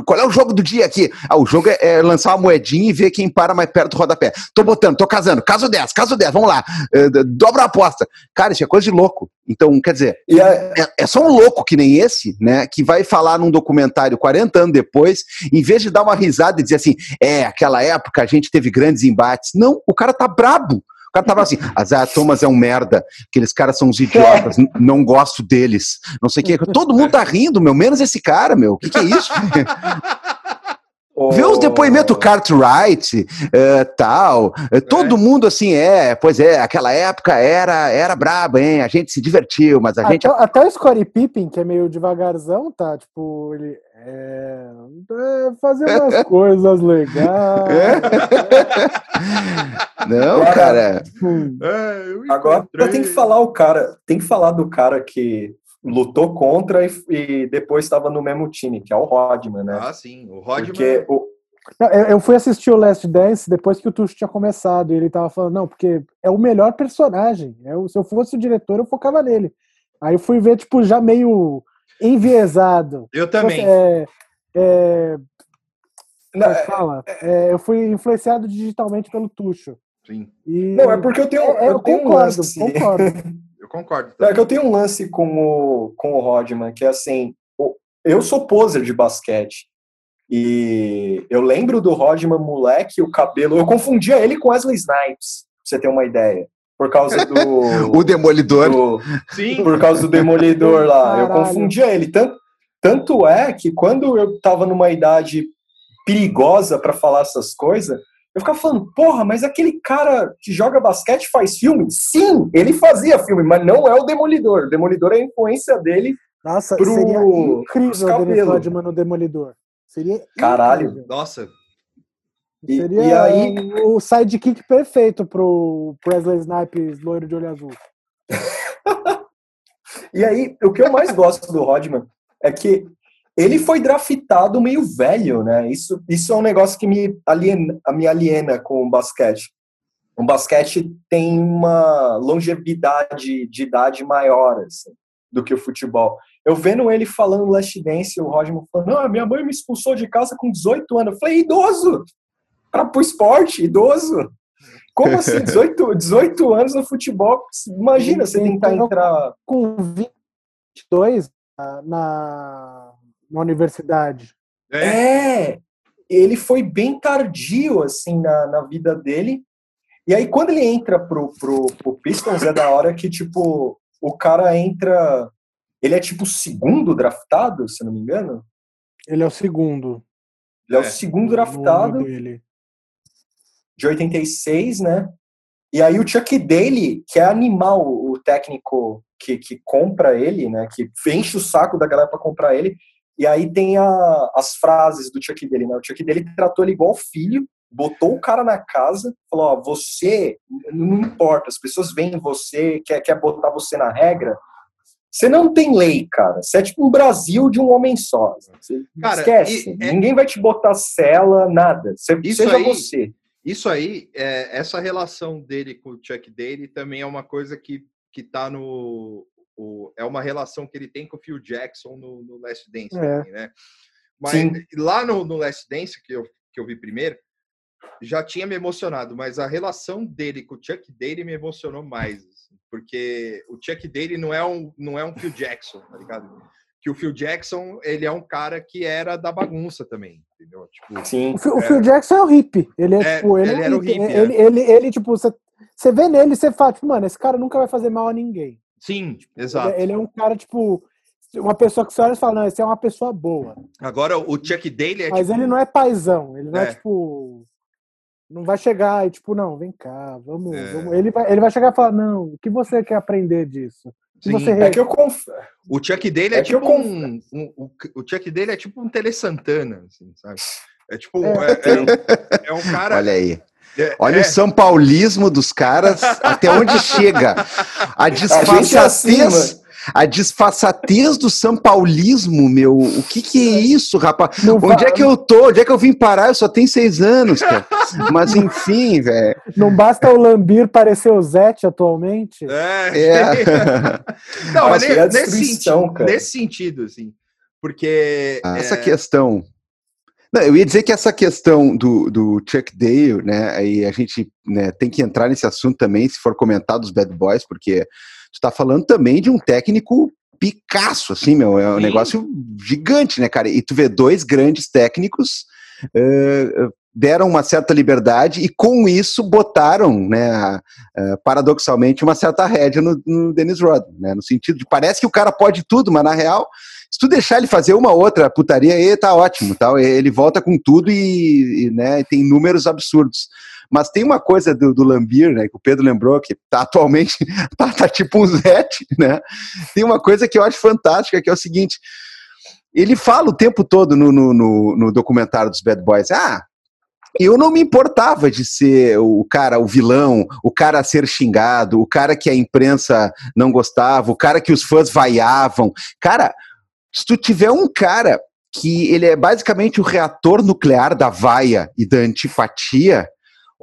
Qual é o jogo do dia aqui? Ah, o jogo é, é lançar uma moedinha e ver quem para mais perto do rodapé. Tô botando, tô casando. Caso 10, caso 10, vamos lá. É, dobra a aposta. Cara, isso é coisa de louco. Então, quer dizer, a... é, é, só um louco que nem esse, né? Que vai falar num documentário 40 anos depois, em vez de dar uma risada e dizer assim, é, aquela época a gente teve grandes embates. Não, o cara tá brabo. O cara tava assim, Azar Thomas é um merda, aqueles caras são uns idiotas, não gosto deles, não sei o que. Todo mundo tá rindo, meu, menos esse cara, meu. O que, que é isso? Vê os depoimentos Cartwright, uh, tal. Todo é. mundo assim é, pois é, aquela época era era braba, hein? A gente se divertiu, mas a até, gente. Até o Scottie Pippen, que é meio devagarzão, tá? Tipo, ele. É, é fazer umas coisas legais. Não, agora, cara. Hum. É, agora tem que falar o cara, tem que falar do cara que lutou contra e, e depois estava no mesmo time, que é o Rodman, né? Ah, sim, o Rodman. Porque o... Não, eu fui assistir o Last Dance depois que o Tuxo tinha começado e ele tava falando, não, porque é o melhor personagem. Eu, se eu fosse o diretor, eu focava nele. Aí eu fui ver, tipo, já meio enviesado. Eu também. É, é, não, é, fala? É, é, eu fui influenciado digitalmente pelo Tuxo. Sim. E, não, é porque eu tenho, é, eu, eu tenho concordo, um lance. concordo. eu concordo. É que eu tenho um lance com o, com o Rodman, que é assim, eu sou poser de basquete. E eu lembro do Rodman moleque, o cabelo. Eu confundia ele com Wesley Snipes, pra você ter uma ideia. Por causa do. o Demolidor. Do, Sim. Por causa do Demolidor lá. Caralho. Eu confundia ele. Tanto, tanto é que quando eu tava numa idade perigosa para falar essas coisas, Eu ficava falando, porra, mas aquele cara que joga basquete faz filme? Sim, ele fazia filme, mas não é o Demolidor. O Demolidor é a influência dele Nossa, pro- seria incrível o Dennis cabelos. Rodman no Demolidor. Seria Caralho. incrível. Nossa, E- Seria e aí- o sidekick perfeito pro Presley Snipes, loiro de olho azul. E aí, o que eu mais gosto do Rodman é que ele foi draftado meio velho, né? Isso, isso é um negócio que me aliena, me aliena com o basquete. O basquete tem uma longevidade de idade maior assim, do que o futebol. Eu vendo ele falando Last Dance, o Rodman falando, ah, minha mãe me expulsou de casa com 18 anos. Eu falei, idoso! Para pro esporte, idoso! Como assim, 18, 18 anos no futebol? Imagina você tentar entrar Com 22 na, na, na universidade. é, É, ele foi bem tardio, assim, na, na vida dele. E aí, quando ele entra pro, pro, pro Pistons, é da hora que, tipo, o cara entra... Ele é, tipo, o segundo draftado, se não me engano. Ele é o segundo. Ele é, É, o segundo draftado, dele. De 86, né? E aí o Chuck Daly, que é animal, o técnico que, que compra ele, né? Que enche o saco da galera pra comprar ele. E aí tem a, as frases do Chuck Daly, né? O Chuck Daly tratou ele igual filho, botou o cara na casa, falou, ó, você, não importa, as pessoas veem você, quer, quer botar você na regra, você não tem lei, cara. Você é tipo um Brasil de um homem só. Você Cara, esquece. e- é- Ninguém vai te botar cela, nada. Você, Isso seja aí- você. Isso aí, é, essa relação dele com o Chuck Daly também é uma coisa que, que tá no. O, é uma relação que ele tem com o Phil Jackson no, no Last Dance É. também, né? Mas Sim. lá no, no Last Dance, que eu, que eu vi primeiro, já tinha me emocionado, mas a relação dele com o Chuck Daly me emocionou mais. assim, porque o Chuck Daly não é um, não é um Phil Jackson, tá ligado? Que o Phil Jackson, ele é um cara que era da bagunça também, entendeu? Tipo, Sim. O, Phil- o É. Phil Jackson é o hippie. Ele é, É, tipo, ele, ele é era um o hippie. hippie, ele, ele, ele, tipo, você, você vê nele e você fala, tipo, mano, esse cara nunca vai fazer mal a ninguém. sim, Ele, exato. é- ele é um cara, tipo, uma pessoa que você olha e fala, não, esse é uma pessoa boa. Agora, o Chuck Daly é Mas tipo, ele não é paizão. Ele não é, É. tipo. Não vai chegar e, tipo, não, vem cá, vamos. É. vamos. Ele, vai, ele vai chegar e falar, não, o que você quer aprender disso? Sim. você É que eu conf... O Chuck Daly é, É que eu tipo conf- um, um- o, o Chuck Daly é tipo um Tele Santana, assim, sabe? É tipo É. é, é- é um cara. Olha aí. É- Olha é- o São Paulismo dos caras, até onde chega. A é assim, disfarçatez, a disfarçatez do São Paulismo, meu. O que que é isso, rapaz? não, Onde é que eu tô? Onde é que eu vim parar? Eu só tenho seis anos, cara. Mas enfim, velho. não basta o Lambir parecer o Zete atualmente. É. É. Não, mas é nesse, sentido, cara. nesse sentido, assim. Porque. Essa é, questão. Não, eu ia dizer que essa questão do, do Chuck Dale, né? Aí a gente né, tem que entrar nesse assunto também, se for comentar dos Bad Boys, porque tu tá falando também de um técnico Picasso, assim, meu, é um Sim. negócio gigante, né, cara? E tu vê dois grandes técnicos eh, deram uma certa liberdade e com isso botaram, né, a, paradoxalmente, uma certa rédea no, no Dennis Rodman, né? No sentido de parece que o cara pode tudo, mas na real se tu deixar ele fazer uma outra putaria, aí tá ótimo, tal. Ele volta com tudo e, e, né, tem números absurdos. Mas tem uma coisa do, do Lambir, né, que o Pedro lembrou, que tá atualmente, tá, tá tipo um Zete, né? Tem uma coisa que eu acho fantástica, que é o seguinte, ele fala o tempo todo no, no, no, no documentário dos Bad Boys, ah, eu não me importava de ser o cara, o vilão, o cara a ser xingado, o cara que a imprensa não gostava, o cara que os fãs vaiavam. Cara, se tu tiver um cara que ele é basicamente o reator nuclear da vaia e da antipatia,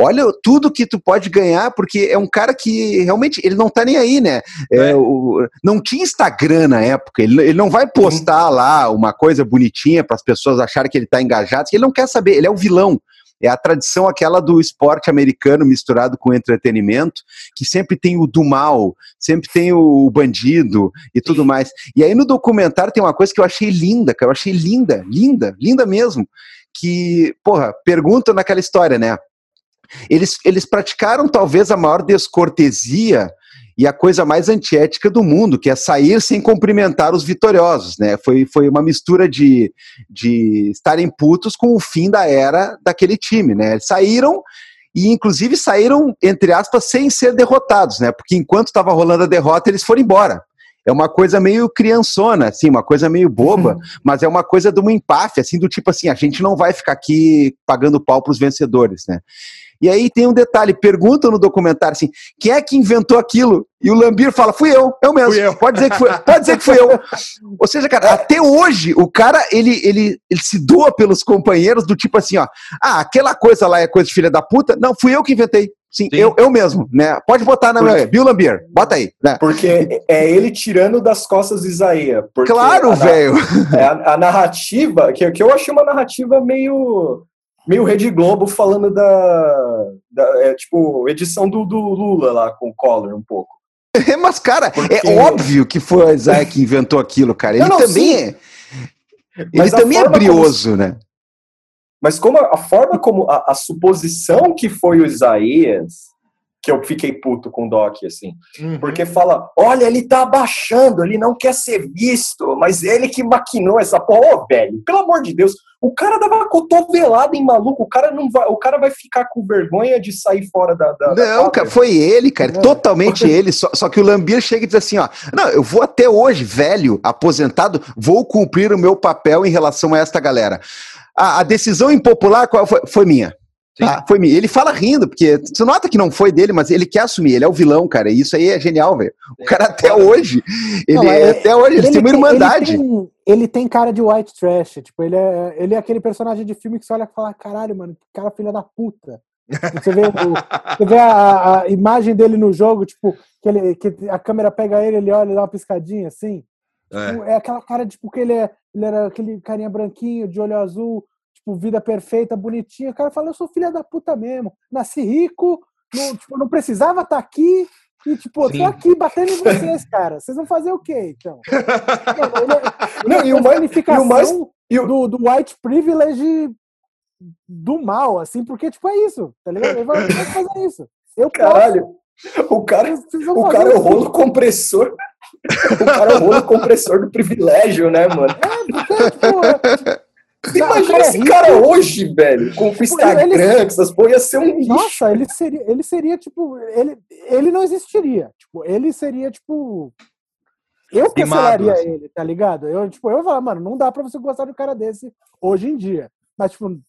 olha tudo que tu pode ganhar, porque é um cara que realmente ele não tá nem aí, né? É, É. o- não tinha Instagram na época, ele, ele não vai postar lá uma coisa bonitinha para as pessoas acharem que ele tá engajado, ele não quer saber, ele é o vilão. É a tradição aquela do esporte americano misturado com entretenimento, que sempre tem o do mal, sempre tem o bandido e tudo mais. E aí no documentário tem uma coisa que eu achei linda, que eu achei linda, linda, linda mesmo. Que, porra, pergunta naquela história, né? Eles, eles praticaram talvez a maior descortesia e a coisa mais antiética do mundo, que é sair sem cumprimentar os vitoriosos, né? Foi, foi uma mistura de, de estarem putos com o fim da era daquele time, né? Saíram e inclusive saíram, entre aspas, sem ser derrotados, né? Porque enquanto estava rolando a derrota, eles foram embora. É uma coisa meio criançona, assim, uma coisa meio boba, uhum. mas é uma coisa de uma empáfia, assim, do tipo assim, a gente não vai ficar aqui pagando pau para os vencedores, né? E aí tem um detalhe, pergunta no documentário assim, quem é que inventou aquilo? E o Lambir fala, fui eu, eu mesmo. Eu. Pode dizer que foi, pode dizer que fui eu. Ou seja, cara, até hoje o cara ele, ele, ele se doa pelos companheiros do tipo assim, ó, ah, aquela coisa lá é coisa de filha da puta. Não, fui eu que inventei. Sim, Sim. Eu, eu mesmo, né? Pode botar na minha. Bill Lambir, bota aí. Né? Porque é ele tirando das costas de Isaías. Claro, velho. É a, a, narrativa, que, que eu achei uma narrativa meio meio Rede Globo falando da, da é, tipo, edição do, do Lula lá com o Collor um pouco. É, mas, cara, Porque... é óbvio que foi o Isaiah que inventou aquilo, cara. Ele não, não, também sim. é. Ele também é brioso, como... né? Mas como a, a forma como a, a, suposição que foi o Isaías, que eu fiquei puto com o Doc, assim. Uhum. Porque fala, olha, ele tá abaixando, ele não quer ser visto, mas ele que maquinou essa porra. Ô, velho, pelo amor de Deus, o cara dava cotovelada em maluco, o cara não vai, o cara vai ficar com vergonha de sair fora da. da não, da cara, foi ele, cara, é. totalmente ele. Só, só que o Lambir chega e diz assim: ó, não, eu vou até hoje, velho, aposentado, vou cumprir o meu papel em relação a esta galera. A, a decisão impopular qual foi, foi minha. Tá, foi minha. Ele fala rindo, porque você nota que não foi dele, mas ele quer assumir, ele é o vilão, cara. E isso aí é genial, velho. O cara até hoje, ele não, é, até hoje, ele, tem uma irmandade. Ele tem, ele tem, cara de white trash, tipo, ele é, ele é aquele personagem de filme que você olha e fala, caralho, mano, que cara filha da puta. Você vê, o, você vê a, a, imagem dele no jogo, tipo, que, ele, que a câmera pega ele, ele olha e dá uma piscadinha, assim. É, tipo, é aquela cara, tipo, que ele, é, ele era aquele carinha branquinho, de olho azul, tipo, vida perfeita, bonitinha. O cara fala, eu sou filha da puta mesmo. Nasci rico, não, tipo, não precisava estar tá aqui. E, tipo, Sim. tô aqui batendo em vocês, cara. Vocês vão fazer o quê, então? é, não, e o mais, e o mais e o... do, do white privilege do mal, assim, porque, tipo, é isso, tá ligado? Ele vai, fazer isso. Eu Caralho, posso. o cara, o cara é o rolo compressor. O cara é o rolo compressor do privilégio, né, mano? É, porque, tipo, Imagina esse cara hoje, velho, com o Instagram, ele, essas porra, ia ser um lixo. Nossa, ele seria, ele seria tipo, ele, ele não existiria. Tipo, ele seria tipo. Eu cancelaria assim. ele, tá ligado? Eu, tipo, eu falar, mano, não dá pra você gostar de um cara desse hoje em dia. Mas, tipo,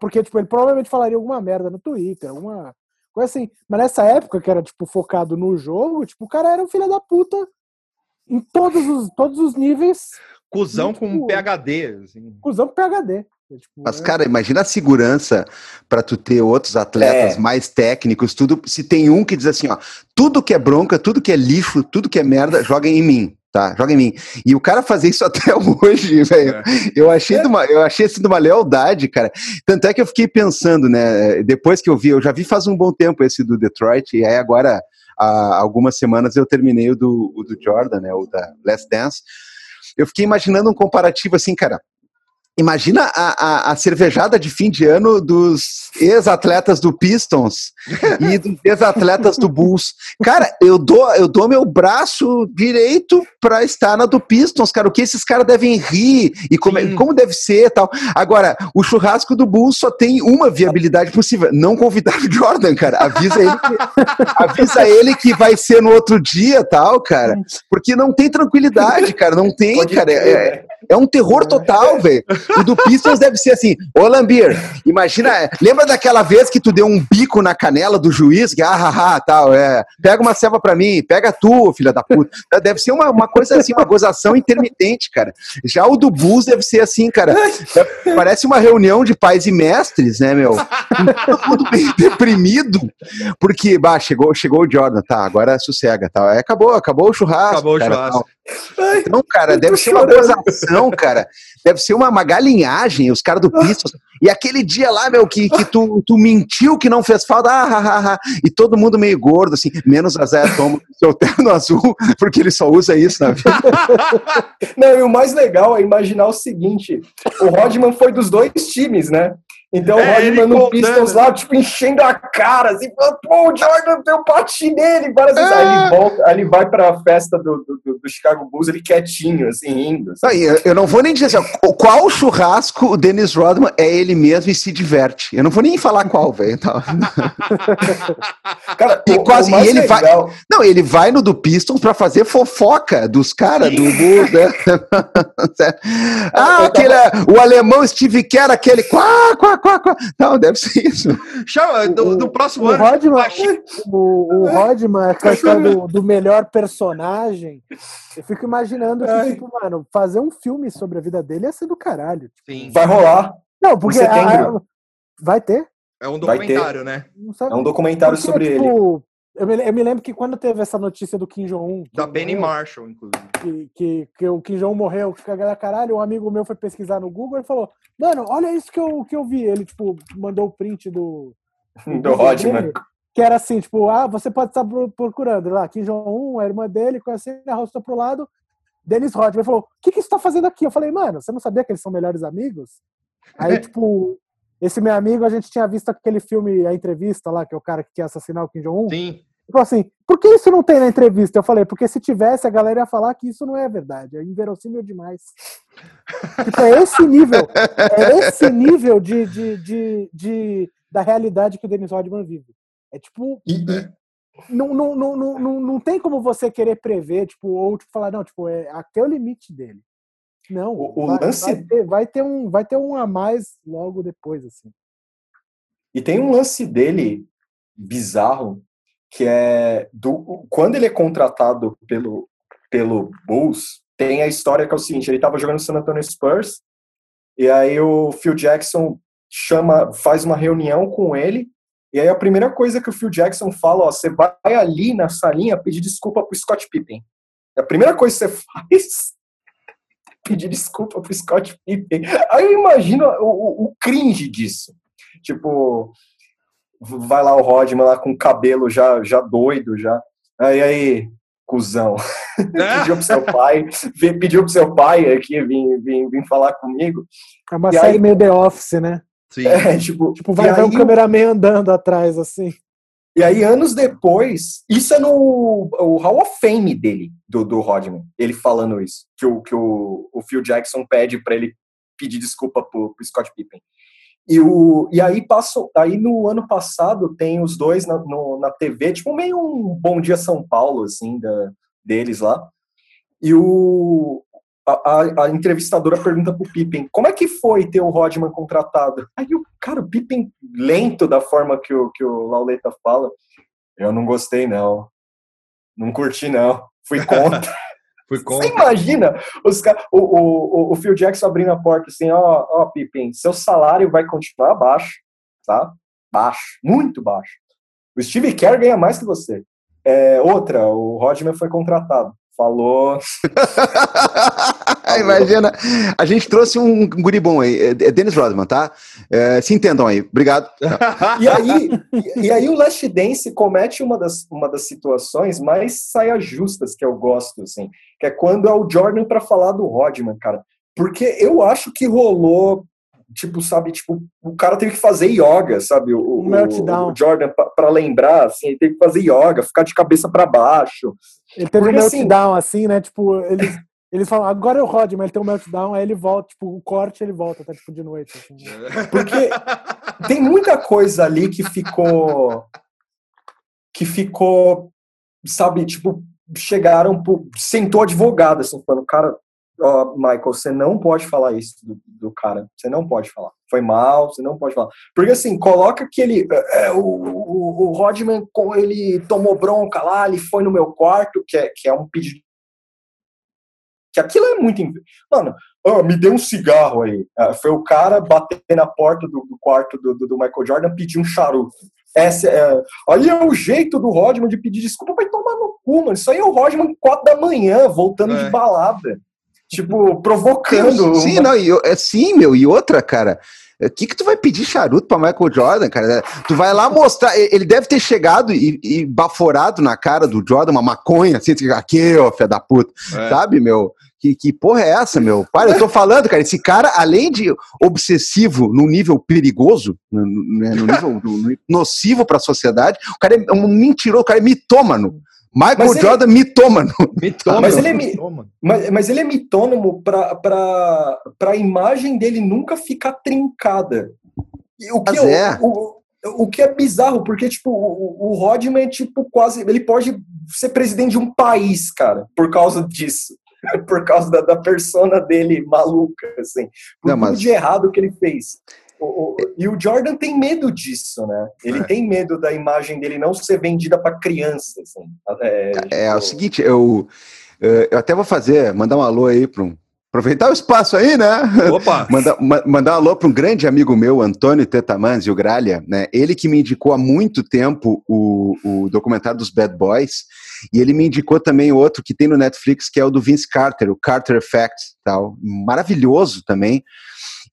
porque, tipo, ele provavelmente falaria alguma merda no Twitter, alguma coisa assim. Mas nessa época, que era, tipo, focado no jogo, tipo, o cara era um filho da puta em todos os, todos os níveis Cusão com tipo, PHD. Assim. Cusão com PHD. É, tipo, Mas, é... cara, imagina a segurança para tu ter outros atletas é. mais técnicos, tudo. Se tem um que diz assim, ó, tudo que é bronca, tudo que é lixo, tudo que é merda, joga em mim. Tá, joga em mim. E o cara fazer isso até hoje, velho. É. Eu achei de uma, eu achei assim de uma lealdade, cara. Tanto é que eu fiquei pensando, né? Depois que eu vi, eu já vi faz um bom tempo esse do Detroit, e aí agora, há algumas semanas, eu terminei o do, o do Jordan, né? O da Last Dance eu fiquei imaginando um comparativo assim, cara. Imagina a, a, a, cervejada de fim de ano dos ex-atletas do Pistons e dos ex-atletas do Bulls. Cara, eu dou, eu dou meu braço direito para estar na do Pistons, cara. O que esses caras devem rir e como, como deve ser tal. Agora, o churrasco do Bulls só tem uma viabilidade possível: não convidar o Jordan, cara. Avisa ele que, avisa ele que vai ser no outro dia tal, cara. Porque não tem tranquilidade, cara. Não tem, Pode cara. É, é, é um terror total, velho. O do Pistons deve ser assim, ô Lambir, imagina, lembra daquela vez que tu deu um bico na canela do juiz, que ah, ah, ah tal, é, pega uma ceva pra mim, pega tu, filha da puta. Deve ser uma, uma coisa assim, uma gozação intermitente, cara. Já o do Bulls deve ser assim, cara, parece uma reunião de pais e mestres, né, meu? Todo mundo bem deprimido, porque, bah, chegou, chegou o Jordan, tá, agora sossega, tá, acabou, acabou o churrasco. Acabou cara, o churrasco. Então, cara, deve ser uma gozação, cara. Deve ser uma, uma galinhagem, os caras do Pistons. E aquele dia lá, meu, que, que tu, tu mentiu que não fez falta, ah, ah, ah, e todo mundo meio gordo, assim, menos a Zé Thomas, seu terno azul, porque ele só usa isso na vida. Não, e o mais legal é imaginar o seguinte: o Rodman foi dos dois times, né? Então É, o Rodman no. Pistons lá, tipo, enchendo a cara, assim, falando, pô, o Jordan tem um bate nele, várias vezes. Aí É. ele volta, aí ele vai pra festa do, do, do- Chicago Bulls, ele quietinho, assim, rindo. assim. Não, eu- não vou nem dizer assim, qual churrasco o Dennis Rodman é ele mesmo e se diverte. Eu não vou nem falar qual, velho. tá? Cara, E o- o quase- mais e ele vai- legal- Não, ele vai no do Pistons pra fazer fofoca dos caras do Bulls, né? ah, Eu aquele, o alemão Steve Kerr, aquele quá, quá, quá, quá. Não, deve ser isso. Chama, do, O- do próximo o ano. Rodman, o, o Rodman, história do, do melhor personagem, eu fico imaginando que, tipo, mano, fazer um filme sobre a vida dele ia ser do caralho. Sim. Vai rolar. Não, porque. A- a- vai ter? É um documentário, né? É um documentário Porque, sobre ele. tipo, Eu me, eu me lembro que quando teve essa notícia do Kim Jong-un. Da ele morreu, Marshall, inclusive. que, que, que o Kim Jong morreu, que a galera, caralho, um amigo meu foi pesquisar no Google e falou, mano, olha isso que eu, que eu vi. Ele, tipo, mandou o print do... Do Rodman. Que era assim, tipo, ah, você pode estar pro- procurando lá, Kim Jong-un, a irmã dele, conhecendo, arrastou pro lado, Dennis Rodman. Ele falou, o que que você tá fazendo aqui? Eu falei, mano, você não sabia que eles são melhores amigos? Aí, tipo, esse meu amigo, a gente tinha visto aquele filme, a entrevista lá, que é o cara que quer assassinar o Kim Jong-un. Sim. Ele falou assim, por que isso não tem na entrevista? Eu falei, porque se tivesse, a galera ia falar que isso não é verdade, é inverossímil demais. tipo, é esse nível, é esse nível de, de, de, de- da realidade que o Dennis Rodman vive. É tipo, E, e- não, não, não, não, não, não tem como você querer prever, tipo, ou tipo, falar, não, tipo, é até o limite dele. Não, O- o vai, lance- vai, ter, vai, ter um, vai ter um a mais logo depois, assim. E tem um lance dele bizarro que é do quando ele é contratado pelo pelo Bulls, tem a história que é o seguinte, ele estava jogando no San Antonio Spurs e aí o Phil Jackson chama, faz uma reunião com ele e aí a primeira coisa que o Phil Jackson fala, ó, você vai ali na salinha pedir desculpa pro Scott Pippen. A primeira coisa que você faz pedir desculpa pro Scott Pippen. Aí eu imagino o, o- o cringe disso. Tipo, vai lá o Rodman lá com o cabelo já, já doido, já. Aí, aí, cuzão, pediu pro seu pai, pediu pro seu pai aqui vir, vir, vir falar comigo. É uma E série aí- meio The Office, né? Sim. É, tipo, Tipo, vai ver um aí, cameraman andando atrás, assim. E aí, anos depois, isso é no o Hall of Fame dele, do, do Rodman, ele falando isso, que o, que o, o Phil Jackson pede pra ele pedir desculpa pro, pro Scott Pippen. E, o, e aí passou, aí no ano passado tem os dois na, no- na TV, tipo meio um Bom Dia São Paulo, assim, da, deles lá. E o, a, a- entrevistadora pergunta pro Pippen, como é que foi ter o Rodman contratado? Aí o cara, o Pippen, lento da forma que o, que o Lauleta fala, eu não gostei não, não curti não, fui contra. Fui Você contra. imagina os o, o- o Phil Jackson abrindo a porta assim, ó, ó, Pippen, seu salário vai continuar baixo, tá? Baixo, muito baixo. O Steve Kerr ganha mais que você. É, outra, o Rodman foi contratado. Falou. Imagina, a gente trouxe um guri bom aí, é é Dennis Rodman, tá? É, se entendam aí, obrigado. E aí, e, aí o Last Dance comete uma das, uma das situações mais saia justas que eu gosto, assim, que é quando é o Jordan pra falar do Rodman, cara. Porque eu acho que rolou, tipo, sabe, tipo, o cara teve que fazer yoga, sabe? O, meltdown. o Jordan, pra, pra lembrar, assim, ele teve que fazer yoga, ficar de cabeça pra baixo. Ele teve Porque, um assim- meltdown, assim, né? Tipo, eles, eles falam, agora é o Rod, mas ele tem um meltdown, aí ele volta, tipo, o corte ele volta, tá tipo de noite. Assim. Porque tem muita coisa ali que ficou. que ficou, sabe, tipo, chegaram, pro, sentou advogado, assim, falando, cara, ó, Michael, você não pode falar isso do, do cara, você não pode falar. Foi mal, você não pode falar. Porque, assim, coloca que ele, é, o, o, o Rodman, com- ele tomou bronca lá, ele foi no meu quarto, que é, que é um pedido. Que aquilo é muito. Mano, "Ah, me deu um cigarro aí. Ah, foi o cara bater na porta do, do quarto do, do- do Michael Jordan pedir um charuto. Essa é, aí é o jeito do Rodman de pedir desculpa vai tomar no cu, mano. Isso aí é o Rodman 4 da manhã, voltando É. de balada. Tipo, provocando. Sim, uma- não, e, é, sim, meu, e outra, cara. O que, que tu vai pedir charuto pra Michael Jordan, cara? Tu vai lá mostrar. Ele deve ter chegado e, e baforado na cara do Jordan uma maconha, assim, aqui, ó, fé da puta, É. sabe, meu? Que, que porra é essa, meu? Para, eu tô falando, cara, esse cara, além de obsessivo num nível perigoso, no, né, no nível no, nocivo para a sociedade, o cara é um mentiroso, o cara é mitômano. Michael mas Jordan, ele... mitômano. mitômano. Mas, ele é, mi... mas, mas ele é mitônomo para a imagem dele nunca ficar trincada. O que, é. o, o, o, que é bizarro, porque tipo, o, o Rodman é tipo quase. Ele pode ser presidente de um país, cara, por causa disso. por causa da, da persona dele maluca, assim. Por Não, tudo de errado que ele fez. O, o, e o Jordan tem medo disso, né? Ele é. tem medo da imagem dele não ser vendida para criança. Assim. É, é, tipo... é, o seguinte, eu, eu até vou fazer, mandar um alô aí para um. Aproveitar o espaço aí, né? Opa! mandar, mandar um alô para um grande amigo meu, Antônio Tetamans, o Gralha, né? Ele que me indicou há muito tempo o, o documentário dos Bad Boys, e ele me indicou também outro que tem no Netflix, que é o do Vince Carter, o Carter Effect, tal. Maravilhoso também.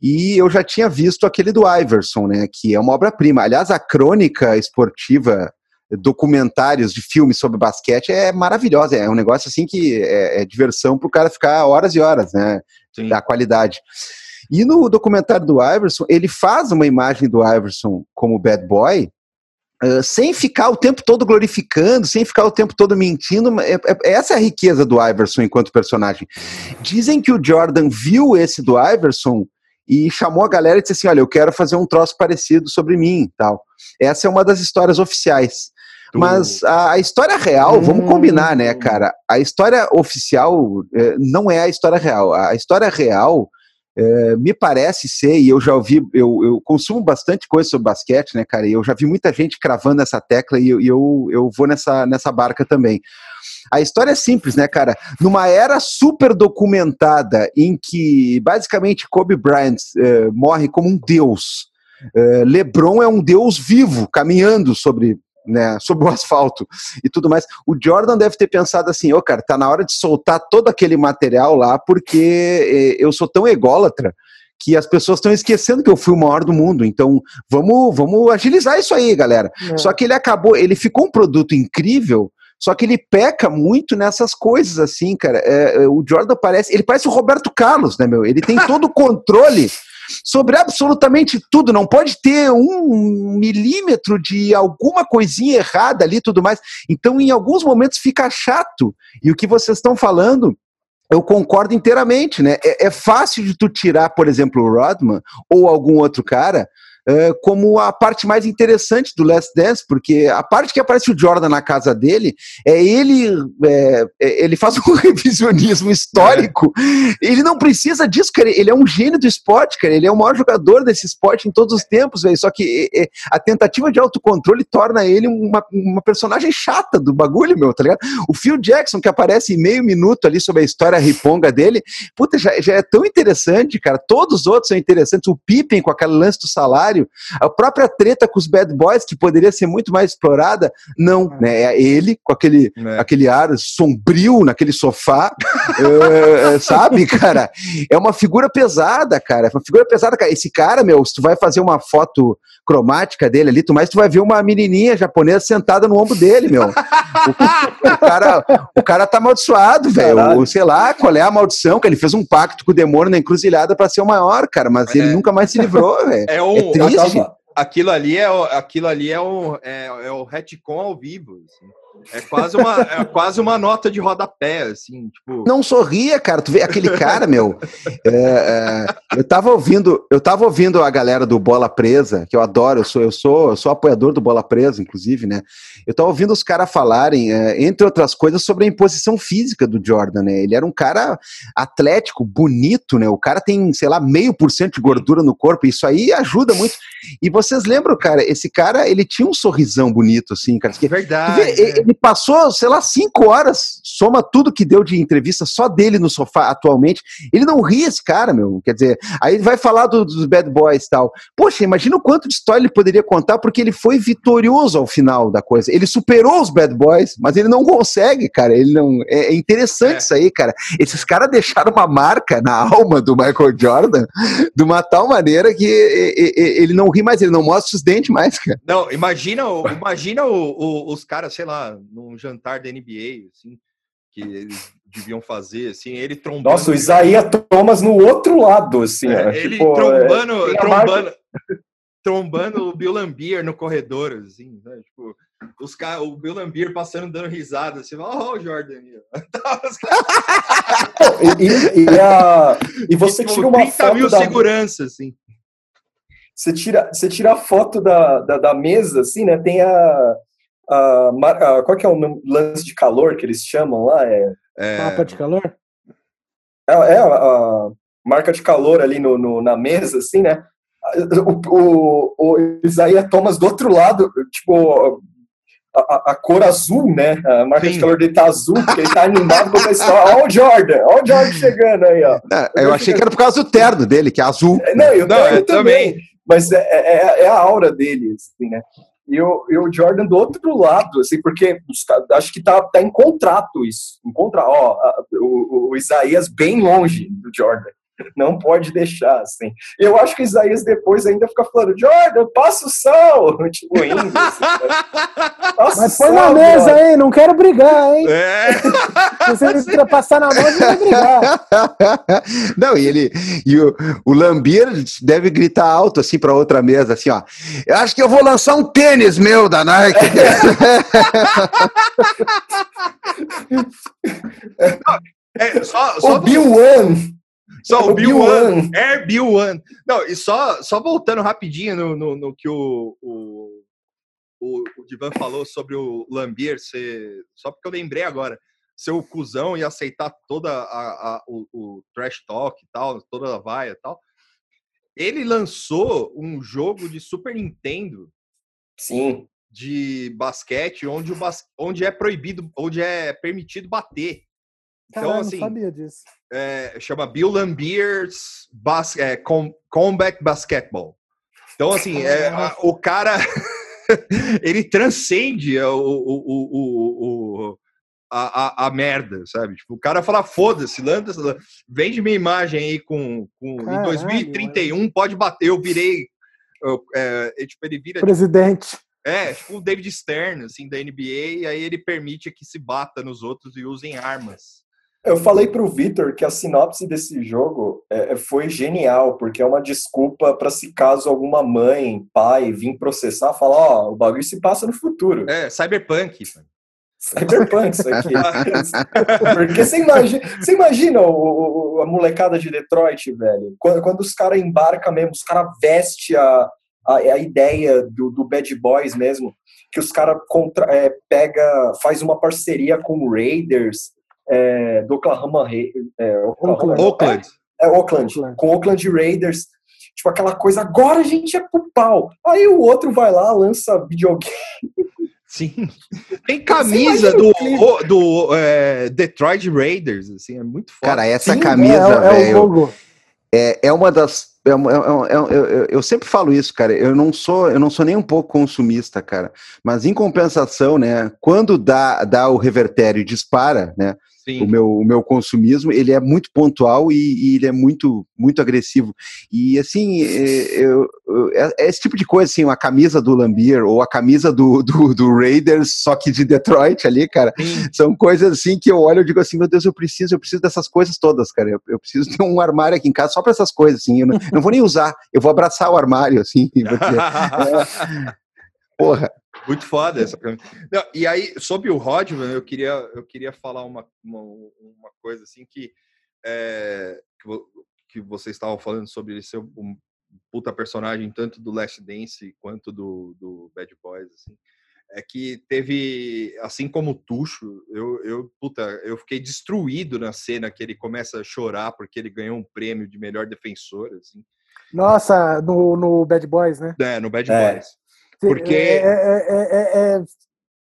E eu já tinha visto aquele do Iverson, né, que é uma obra-prima. Aliás, a crônica esportiva, documentários de filmes sobre basquete é maravilhosa. É um negócio assim que é, é diversão para o cara ficar horas e horas, né, Sim. da qualidade. E no documentário do Iverson, ele faz uma imagem do Iverson como bad boy, Uh, sem ficar o tempo todo glorificando, sem ficar o tempo todo mentindo. É, é, essa é a riqueza do Iverson enquanto personagem. Dizem que o Jordan viu esse do Iverson e chamou a galera e disse assim: Olha, eu quero fazer um troço parecido sobre mim tal. Essa é uma das histórias oficiais. Mas a, a, história real, hum. vamos combinar, né, cara? A história oficial eh, não é a história real. A história real é, me parece ser, e eu já ouvi, eu, eu, consumo bastante coisa sobre basquete, né, cara? E eu já vi muita gente cravando essa tecla e eu, eu, eu vou nessa, nessa barca também. A história é simples, né, cara? Numa era super documentada em que basicamente Kobe Bryant uh, morre como um deus, uh, LeBron é um deus vivo caminhando sobre né, sobre o asfalto e tudo mais. O Jordan deve ter pensado assim, ô oh, cara, tá na hora de soltar todo aquele material lá, porque eu sou tão ególatra que as pessoas estão esquecendo que eu fui o maior do mundo. Então, vamos, vamos agilizar isso aí, galera. É. Só que ele acabou, ele ficou um produto incrível, só que ele peca muito nessas coisas, assim, cara. É, é, o Jordan parece. Ele parece o Roberto Carlos, né, meu? Ele tem todo o controle sobre absolutamente tudo. Não pode ter um milímetro de alguma coisinha errada ali tudo mais. Então, em alguns momentos, fica chato. E o que vocês estão falando eu concordo inteiramente, né? É, é, fácil de tu tirar, por exemplo, o Rodman ou algum outro cara é, como a parte mais interessante do Last Dance, porque a parte que aparece o Jordan na casa dele é ele, é, é ele faz um revisionismo histórico. Ele não precisa disso, cara. Ele é um gênio do esporte, cara. Ele é o maior jogador desse esporte em todos os tempos, velho. Só que é, é, a tentativa de autocontrole torna ele uma, uma personagem chata do bagulho, meu, tá ligado? O Phil Jackson, que aparece em meio minuto ali sobre a história riponga dele, puta, já, já é tão interessante, cara. Todos os outros são interessantes. O Pippen com aquele lance do salário a própria treta com os bad boys, que poderia ser muito mais explorada, não, é. né? É ele com aquele, é. aquele ar sombrio naquele sofá, uh, sabe, cara? É uma figura pesada, cara. É uma figura pesada, cara. Esse cara, meu, se tu vai fazer uma foto cromática dele ali, tu mais tu vai ver uma menininha japonesa sentada no ombro dele, meu. O, o cara, o cara tá amaldiçoado, velho. Sei lá, qual é a maldição, que ele fez um pacto com o demônio na encruzilhada para ser o maior, cara, mas é. ele nunca mais se livrou, velho. É, um, é triste. Aquilo ali é o, aquilo ali é o, é, é o retcon ao vivo. Assim. É quase uma, é quase uma nota de rodapé, assim, tipo. Não sorria, cara. Tu vê aquele cara, meu. É, é, eu tava ouvindo, eu tava ouvindo a galera do Bola Presa, que eu adoro, eu sou, eu sou, eu sou apoiador do Bola Presa, inclusive, né? Eu tava ouvindo os caras falarem, é, entre outras coisas, sobre a imposição física do Jordan, né? Ele era um cara atlético, bonito, né? O cara tem, sei lá, meio por cento de gordura no corpo, isso aí ajuda muito. E vocês lembram, cara, esse cara, ele tinha um sorrisão bonito, assim, cara. Verdade. Vê, é. Ele passou, sei lá, cinco horas, soma tudo que deu de entrevista só dele no sofá atualmente. Ele não ri esse cara, meu. Quer dizer, aí ele vai falar do, dos Bad Boys e tal. Poxa, imagina o quanto de história ele poderia contar, porque ele foi vitorioso ao final da coisa. Ele superou os Bad Boys, mas ele não consegue, cara. Ele não. É, é interessante é. isso aí, cara. Esses caras deixaram uma marca na alma do Michael Jordan de uma tal maneira que ele não ri mais, ele não mostra os dentes mais, cara. Não, imagina, imagina o, o, os caras, sei lá, num jantar da NBA, assim, que eles deviam fazer, assim, ele trombando. Nossa, o Isaías Thomas no outro lado, assim, é, ele tipo, trombando, é, trombando, trombando o Bill Lambier no corredor, assim, né? Tipo, os caras, o Bill Lambier passando, dando risada, assim, ó, oh, o Jordan aí, e, e, e, a, e você e, tipo, tira uma 30 foto mil da, segurança, assim. Você tira, você tira a foto da, da, da mesa, assim, né? Tem a, a, a, Qual que é o nome, lance de calor que eles chamam lá? É, É, Mapa de calor? é, é a, a marca de calor ali no, no, na mesa, assim, né? O, o, o Isaías Thomas do outro lado, tipo, a, a, cor azul, né? A marca Sim. de calor dele tá azul, porque ele tá animado com o pessoal. Ó o Jordan, ó o Jordan chegando aí, ó. É, eu achei que era por causa do terno dele, que é azul. É, Não, eu, Não, eu eu também. Mas é, é, é a aura dele, assim, né? E o, e o Jordan do outro lado, assim, porque os acho que tá, tá em contrato isso. Em contrato, ó, a- o, o Isaías bem longe do Jordan. Não pode deixar, assim. Eu acho que o Isaías depois ainda fica falando, Jordan, passa o sal! Tipo, indo, assim, né? Passa Mas põe na mesa brother. aí, não quero brigar, hein? É. Se você quer passar na mão, a gente vai brigar. Não, e ele e o, o Lambier deve gritar alto assim para outra mesa, assim, ó. Eu acho que eu vou lançar um tênis meu da Nike. É, só, só, O Bill One! Só o Bill One. One. Air Bill One. Não, e só, só voltando rapidinho no, no, no que o, o, o, o Divan falou sobre o Lambier ser. Só porque eu lembrei agora. Ser o cuzão e aceitar toda a, a- o, o trash talk e tal, toda a vaia e tal. Ele lançou um jogo de Super Nintendo Sim. de basquete onde, o bas... onde é proibido, onde é permitido bater. Então, Caralho, assim, não sabia disso. é, chama Bill Lambier's bas é, Com- Combat Basketball. Então, assim, é, a- o cara ele transcende o, o, o, o- a, a, a merda, sabe? Tipo, o cara fala, foda-se, lança, vende minha imagem aí com, com em Caralho, 2031, pode bater, eu virei. eu, é, e, tipo, ele vira Presidente. é, tipo o David Stern, assim, da NBA, e aí ele permite que se bata nos outros e usem armas. Eu falei pro Vitor que a sinopse desse jogo é, foi genial, porque é uma desculpa para se caso alguma mãe, pai vir processar, falar, ó, o bagulho se passa no futuro. É, cyberpunk. Cyberpunk isso aqui. porque você imagina, você imagina o- o- a molecada de Detroit, velho, quando, quando os caras embarcam mesmo, os caras vestem a, a, a ideia do, do Bad Boys mesmo, que os caras é, pega, faz uma parceria com o Raiders, é, do Oklahoma, é, Oklahoma Oakland. Oakland. é Oakland, Oakland. com Oakland Raiders, tipo aquela coisa, agora a gente é pro pau. Aí o outro vai lá, lança videogame. Sim. Tem camisa do, o do é, Detroit Raiders, assim, é muito foda. Cara, essa Sim, camisa, é, é o velho, logo. é, é uma das. é é é eu sempre falo isso, cara. Eu não sou, eu não sou nem um pouco consumista, cara. Mas em compensação, né? Quando dá, dá o revertério e dispara, né? Sim. O meu, o meu consumismo, ele é muito pontual e, e ele é muito, muito agressivo. E assim, é, eu, é, é esse tipo de coisa, assim, a camisa do Lambier ou a camisa do, do, do Raiders, só que de Detroit ali, cara. Sim. São coisas assim que eu olho e digo assim, meu Deus, eu preciso, eu preciso dessas coisas todas, cara. Eu, eu preciso ter um armário aqui em casa só para essas coisas, assim. Eu não, não vou nem usar, eu vou abraçar o armário, assim. vou dizer, Porra. Muito foda essa. Não, e aí, sobre o Rodman, eu queria, eu queria falar uma, uma, uma coisa assim que, é, que, vo- que vocês estavam falando sobre ele ser um puta personagem tanto do Last Dance quanto do, do Bad Boys, assim. É que teve, assim como o Tuxo, eu, eu, puta, eu fiquei destruído na cena que ele começa a chorar porque ele ganhou um prêmio de melhor defensor, assim, Nossa, no, no Bad Boys, né? né, no Bad É. Boys. Porque- É, é- é- é- é-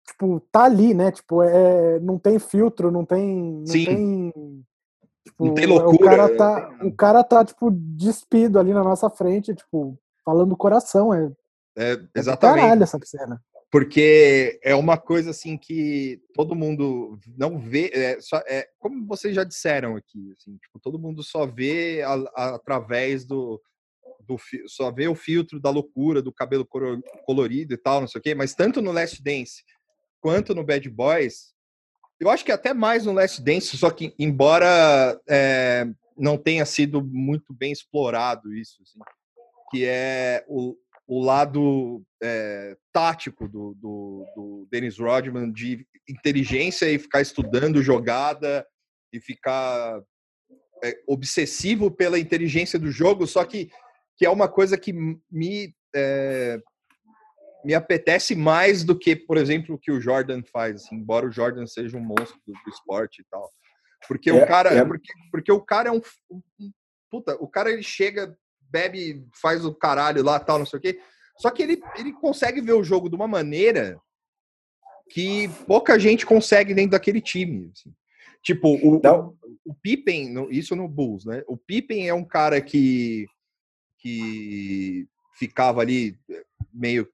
tipo, tá ali, né? Tipo, é, não tem filtro, não tem. Não Sim. tem. tipo, Não tem O loucura, cara tá, o cara tá, tipo, despido ali na nossa frente, tipo, falando do coração. É, É, é exatamente. caralho essa cena. porque é uma coisa assim que todo mundo não vê, é, só, é, como vocês já disseram aqui, assim, tipo, todo mundo só vê a- a- através do, do só vê o filtro da loucura, do cabelo colorido e tal, não sei o quê, mas tanto no Last Dance quanto no Bad Boys, Eu acho que até mais no Last Dance, só que embora é, não tenha sido muito bem explorado isso, assim, que é o, o lado é, tático do, do, do Dennis Rodman de inteligência e ficar estudando jogada e ficar é, obsessivo pela inteligência do jogo, só que, que é uma coisa que me, é, me apetece mais do que, por exemplo, o que o Jordan faz, assim, embora o Jordan seja um monstro do, do esporte e tal. Porque é, o cara, é. porque, porque o cara é um, um, puta, o cara ele chega, bebe, faz o caralho lá, tal, não sei o quê. Só que ele, ele consegue ver o jogo de uma maneira que pouca gente consegue dentro daquele time. Assim. Tipo, o, o, o Pippen, isso no Bulls, né? O Pippen é um cara que, que ficava ali meio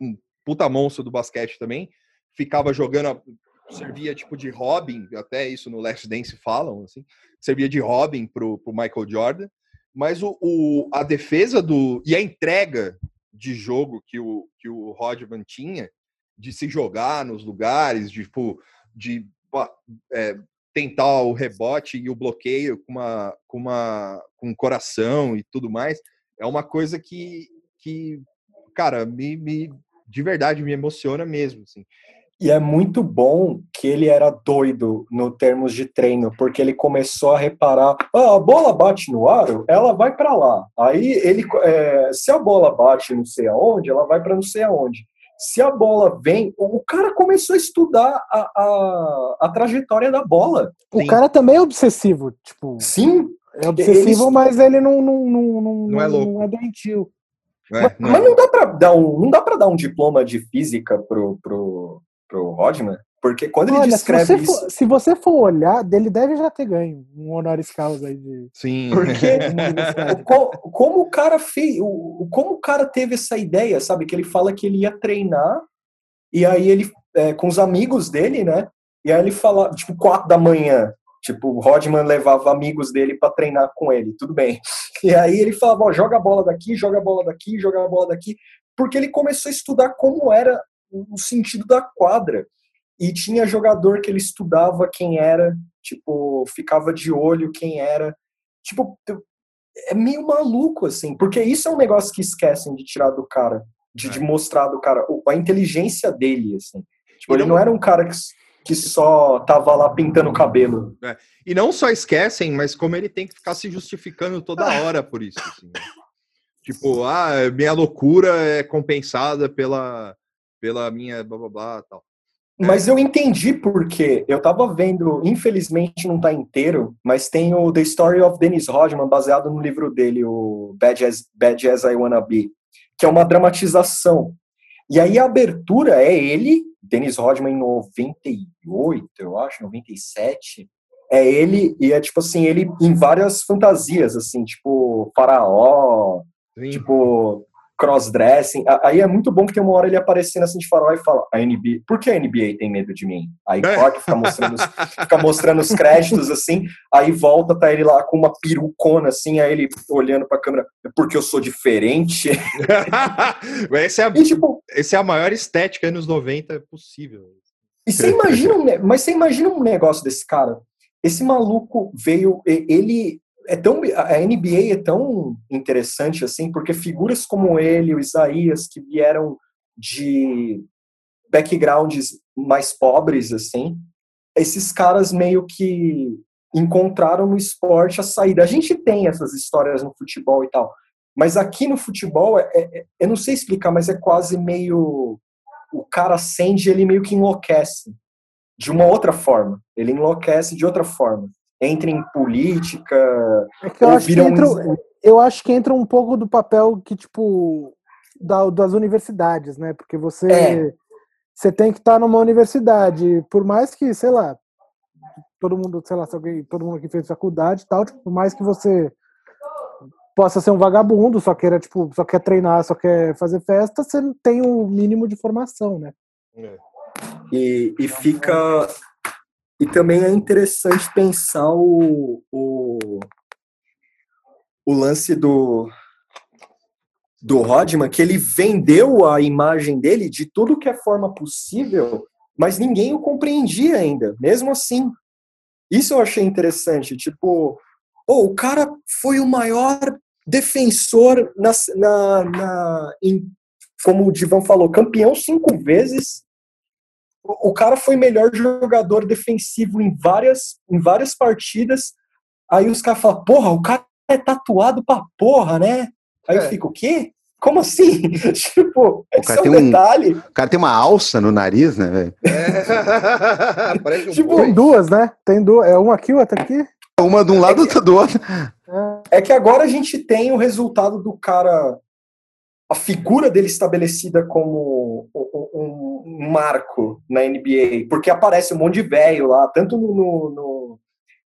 um puta monstro do basquete também, ficava jogando, servia tipo de Robin, até isso no Last Dance falam, assim, servia de Robin pro, pro Michael Jordan, mas o, o, a defesa do e a entrega de jogo que o, que o Rodman tinha, de se jogar nos lugares, de, tipo, de é, tentar o rebote e o bloqueio com uma com uma com coração e tudo mais é uma coisa que que cara me, me de verdade me emociona mesmo assim e é muito bom que ele era doido no termos de treino, porque ele começou a reparar: ah, a bola bate no aro, ela vai para lá. Aí ele, é, se a bola bate não sei aonde, ela vai para não sei aonde se a bola vem, o cara começou a estudar a, a, a trajetória da bola. O Sim. cara também é obsessivo, tipo. Sim. É obsessivo, ele... mas ele não, não, não, não, não é louco. Não é doentio. É, mas, não, é. mas não dá para dar um não dá para dar um diploma de física pro pro pro Rodman porque quando Olha, ele descreve se você, isso... for, se você for olhar, dele deve já ter ganho um honoris causa aí de. Sim. Porque como, como, o cara fez. O, como o cara teve essa ideia, sabe? Que ele fala que ele ia treinar, e aí ele, é, com os amigos dele, né? E aí ele fala, tipo, quatro da manhã. Tipo, o Rodman levava amigos dele para treinar com ele, tudo bem. E aí ele falava, ó, joga a bola daqui, joga a bola daqui, joga a bola daqui, porque ele começou a estudar como era o sentido da quadra. E tinha jogador que ele estudava quem era, tipo, ficava de olho quem era. Tipo, é meio maluco, assim, porque isso é um negócio que esquecem de tirar do cara, de, é. de mostrar do cara, a inteligência dele, assim. Tipo, ele não era um cara que, que só tava lá pintando o cabelo. É. E não só esquecem, mas como ele tem que ficar se justificando toda ah. hora por isso. Assim. tipo, ah, minha loucura é compensada pela, pela minha blá blá blá tal. Mas eu entendi porque eu tava vendo, infelizmente não tá inteiro, mas tem o The Story of Dennis Rodman, baseado no livro dele, o Bad As, Bad As I Wanna Be, que é uma dramatização. E aí a abertura é ele, Dennis Rodman em 98, eu acho, 97. É ele, e é tipo assim, ele em várias fantasias, assim, tipo faraó, Sim. tipo crossdressing. Aí é muito bom que tem uma hora ele aparecendo assim de farol e fala: a NBA, por que a NBA tem medo de mim? Aí é. corta, fica mostrando, os, fica mostrando os créditos assim, aí volta, tá ele lá com uma perucona assim, aí ele olhando pra câmera, é porque eu sou diferente. essa, é a, e, tipo, essa é a maior estética anos 90 possível. E você imagina, um, mas você imagina um negócio desse cara? Esse maluco veio, ele é tão a NBA é tão interessante assim porque figuras como ele, o Isaías, que vieram de backgrounds mais pobres assim, esses caras meio que encontraram no esporte a saída. A gente tem essas histórias no futebol e tal, mas aqui no futebol é, é, é eu não sei explicar, mas é quase meio o cara acende, ele meio que enlouquece de uma outra forma. Ele enlouquece de outra forma entra em política. É que eu, acho que entra, um... eu acho que entra um pouco do papel que, tipo, da, das universidades, né? Porque você, é. você tem que estar numa universidade, por mais que, sei lá, todo mundo, sei lá, se alguém, todo mundo que fez faculdade e tal, tipo, por mais que você possa ser um vagabundo, só queira, tipo, só quer treinar, só quer fazer festa, você tem o um mínimo de formação, né? É. E, e fica e também é interessante pensar o, o, o lance do, do Rodman, que ele vendeu a imagem dele de tudo que é forma possível mas ninguém o compreendia ainda, mesmo assim. Isso eu achei interessante, tipo, oh, o cara foi o maior defensor na, na, na em, como o Divan falou, campeão cinco vezes. O, cara foi melhor jogador defensivo em várias, em várias partidas. Aí os caras falam, porra, o cara é tatuado pra porra, né? Aí é. eu fico, o quê? Como assim? tipo, o cara, é um tem detalhe. Um, o cara tem uma alça no nariz, né, velho? É. um tipo, tem duas, né? Tem duas. É uma aqui, outra aqui. Uma de um lado, é outra do outro. É que agora a gente tem o resultado do cara, a figura dele estabelecida como um, um marco na NBA, porque aparece um monte de velho lá, tanto no, no,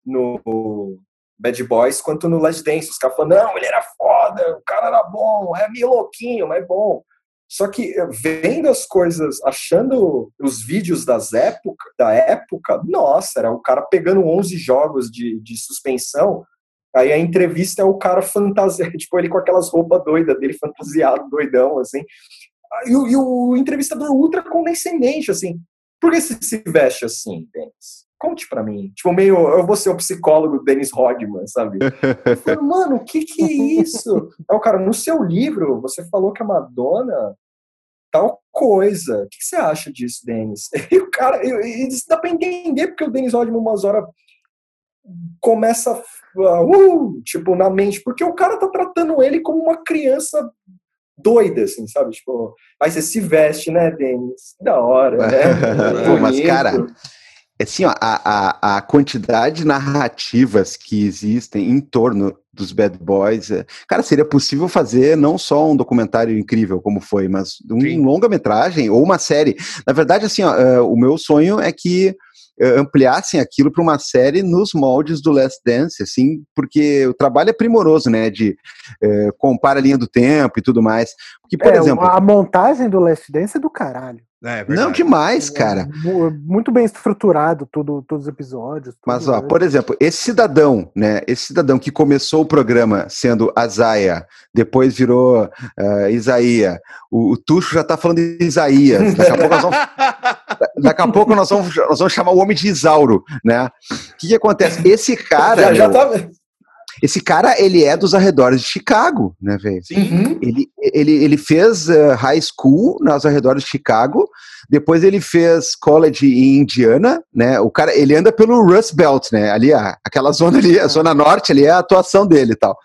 no, Bad Boys quanto no Last Dance. Os caras falam, não, ele era foda, o cara era bom, é meio louquinho, mas é bom. Só que vendo as coisas, achando os vídeos das época, da época, nossa, era o cara pegando 11 jogos de, de suspensão, aí a entrevista é o cara fantasiado, tipo, ele com aquelas roupas doidas dele, fantasiado, doidão, assim. E, e o entrevistador ultra condescendente, assim, por que você se veste assim, Denis? conte para mim. Tipo, meio, eu vou ser o psicólogo Dennis Rodman, sabe? Eu falo, mano, o que que é isso? Aí o cara, no seu livro, você falou que a Madonna tal coisa. O que, você acha disso, Dennis? E o cara, isso dá pra entender porque o Dennis Rodman umas horas começa uh, tipo, na mente, porque o cara tá tratando ele como uma criança doida, assim, sabe? Tipo, aí você se veste, né, Denis? Da hora, né? Mas, cara, assim, ó, a, a, a quantidade de narrativas que existem em torno dos Bad Boys, é, cara, seria possível fazer não só um documentário incrível como foi, mas um longa-metragem ou uma série. Na verdade, assim, ó, uh, o meu sonho é que uh, ampliassem aquilo para uma série nos moldes do Last Dance, assim, porque o trabalho é primoroso, né, de uh, compara a linha do tempo e tudo mais. Porque, por é, exemplo... A montagem do Last Dance é do caralho. É, não demais, cara. É, muito bem estruturado tudo, todos os episódios. Mas, ó, por exemplo, esse cidadão, né? Esse cidadão que começou o programa sendo Azaia, depois virou uh, Isaías. O, o, Tuxo já tá falando de Isaías. Daqui a pouco nós vamos, daqui a pouco nós vamos, nós vamos chamar o homem de Isauro, né? O que, que acontece? Esse cara. Já, já tá... Esse cara, ele é dos arredores de Chicago, né, velho? Uhum. Ele, ele, ele fez uh, high school nos arredores de Chicago, depois ele fez college em Indiana, né? O cara, ele anda pelo Rust Belt, né? Ali, a, aquela zona ali, a é. zona norte ali é a atuação dele e tal.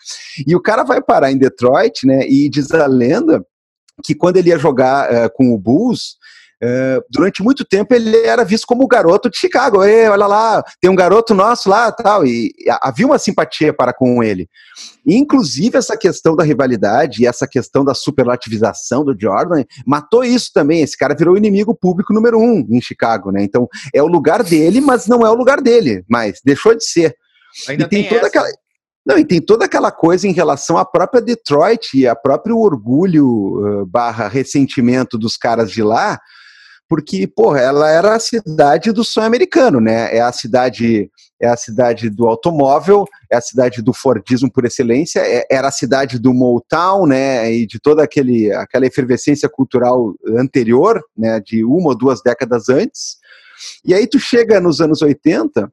E o cara vai parar em Detroit, né? E diz a lenda que quando ele ia jogar uh, com o Bulls, é, durante muito tempo ele era visto como o garoto de Chicago. Ei, olha lá, tem um garoto nosso lá tal. E havia uma simpatia para com ele. E, inclusive, essa questão da rivalidade e essa questão da superlativização do Jordan matou isso também. Esse cara virou inimigo público número um em Chicago, né? Então é o lugar dele, mas não é o lugar dele, mas deixou de ser. Ainda e tem, tem toda essa. aquela. Não, e tem toda aquela coisa em relação à própria Detroit e a próprio orgulho uh, barra ressentimento dos caras de lá, porque, porra, ela era a cidade do sonho americano, né? É a cidade, é a cidade do automóvel, é a cidade do Fordismo por excelência, é, era a cidade do Motown, né? E de toda aquele, aquela efervescência cultural anterior, né? De uma ou duas décadas antes. E aí tu chega nos anos 80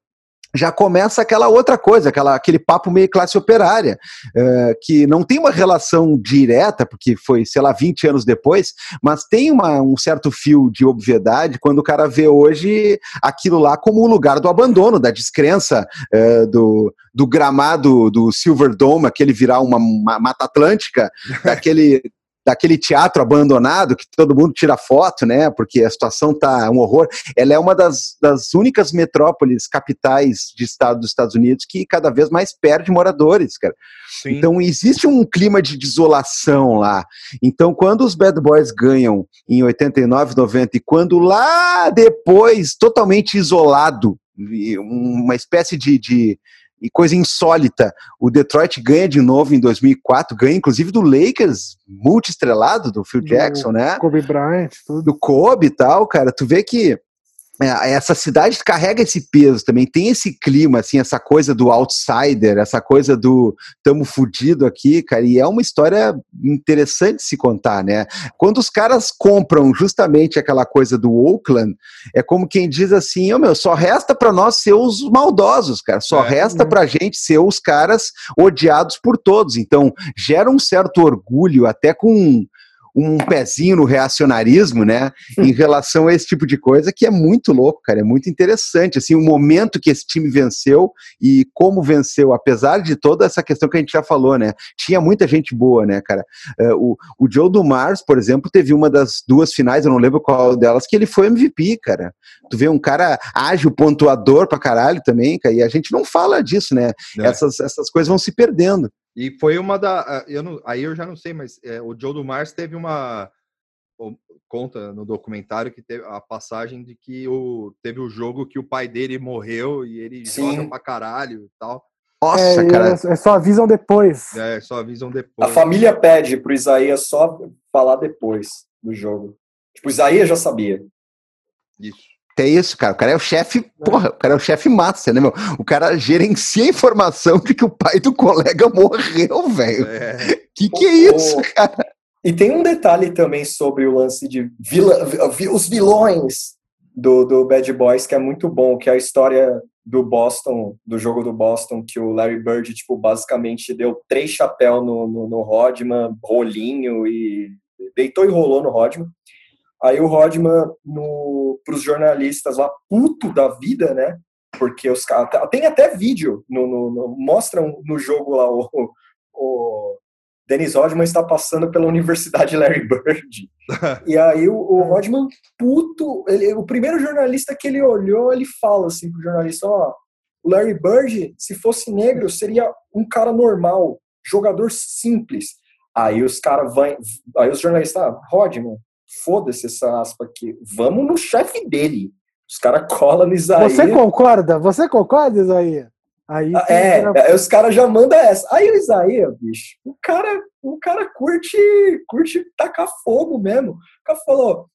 já começa aquela outra coisa, aquela, aquele papo meio classe operária, uh, que não tem uma relação direta, porque foi, sei lá, 20 anos depois, mas tem uma, um certo fio de obviedade quando o cara vê hoje aquilo lá como o lugar do abandono, da descrença, uh, do, do gramado do Silver Dome, aquele virar uma, uma Mata Atlântica, daquele daquele teatro abandonado que todo mundo tira foto, né? Porque a situação tá um horror. Ela é uma das, das únicas metrópoles capitais de estado dos Estados Unidos que cada vez mais perde moradores, cara. Sim. Então existe um clima de desolação lá. Então quando os Bad Boys ganham em 89, 90 e quando lá depois totalmente isolado, uma espécie de, de e coisa insólita, o Detroit ganha de novo em 2004, ganha inclusive do Lakers, multi-estrelado do Phil Jackson, do né? Kobe Bryant, tudo. Do Kobe e tal, cara. Tu vê que essa cidade carrega esse peso também, tem esse clima, assim, essa coisa do outsider, essa coisa do tamo fudido aqui, cara, e é uma história interessante se contar, né? Quando os caras compram justamente aquela coisa do Oakland, é como quem diz assim, ô oh, meu, só resta para nós ser os maldosos, cara, só é, resta é. pra gente ser os caras odiados por todos, então gera um certo orgulho, até com um pezinho no reacionarismo, né, em relação a esse tipo de coisa que é muito louco, cara, é muito interessante, assim, o momento que esse time venceu e como venceu, apesar de toda essa questão que a gente já falou, né, tinha muita gente boa, né, cara, uh, o, o Joe do Mars, por exemplo, teve uma das duas finais, eu não lembro qual delas, que ele foi MVP, cara, tu vê um cara ágil, pontuador pra caralho também, cara, e a gente não fala disso, né, é. essas, essas coisas vão se perdendo. E foi uma da. Eu não, aí eu já não sei, mas é, o Joe do Mars teve uma. Conta no documentário que teve a passagem de que o, teve o jogo que o pai dele morreu e ele Sim. joga pra caralho e tal. Nossa, é, cara. É, é só avisam depois. É, só avisam depois. A família pede pro Isaías só falar depois do jogo. Tipo, o Isaías já sabia. Isso é isso, cara. O cara é o chefe, porra, o cara é o chefe massa, né, meu? O cara gerencia a informação de que o pai do colega morreu, velho. É. Que que é isso, cara? E tem um detalhe também sobre o lance de vila, os vilões do, do Bad Boys que é muito bom, que é a história do Boston, do jogo do Boston, que o Larry Bird, tipo, basicamente deu três chapéus no, no, no Rodman, rolinho e deitou e rolou no Rodman. Aí o Rodman, para os jornalistas lá, puto da vida, né? Porque os caras. Tem até vídeo, no, no, no, mostram no jogo lá o, o Dennis Rodman está passando pela Universidade Larry Bird. e aí o, o Rodman, puto, ele, o primeiro jornalista que ele olhou, ele fala assim pro jornalista, ó, o Larry Bird, se fosse negro, seria um cara normal, jogador simples. Aí os caras vão, aí os jornalistas, ah, Rodman, foda-se essa aspa aqui, vamos no chefe dele. Os caras colam no Isaías. Você concorda? Você concorda, Isaías? Aí ah, é, é, os caras já mandam essa. Aí o Isaías, bicho, o cara, o cara curte, curte tacar fogo mesmo. O cara falou,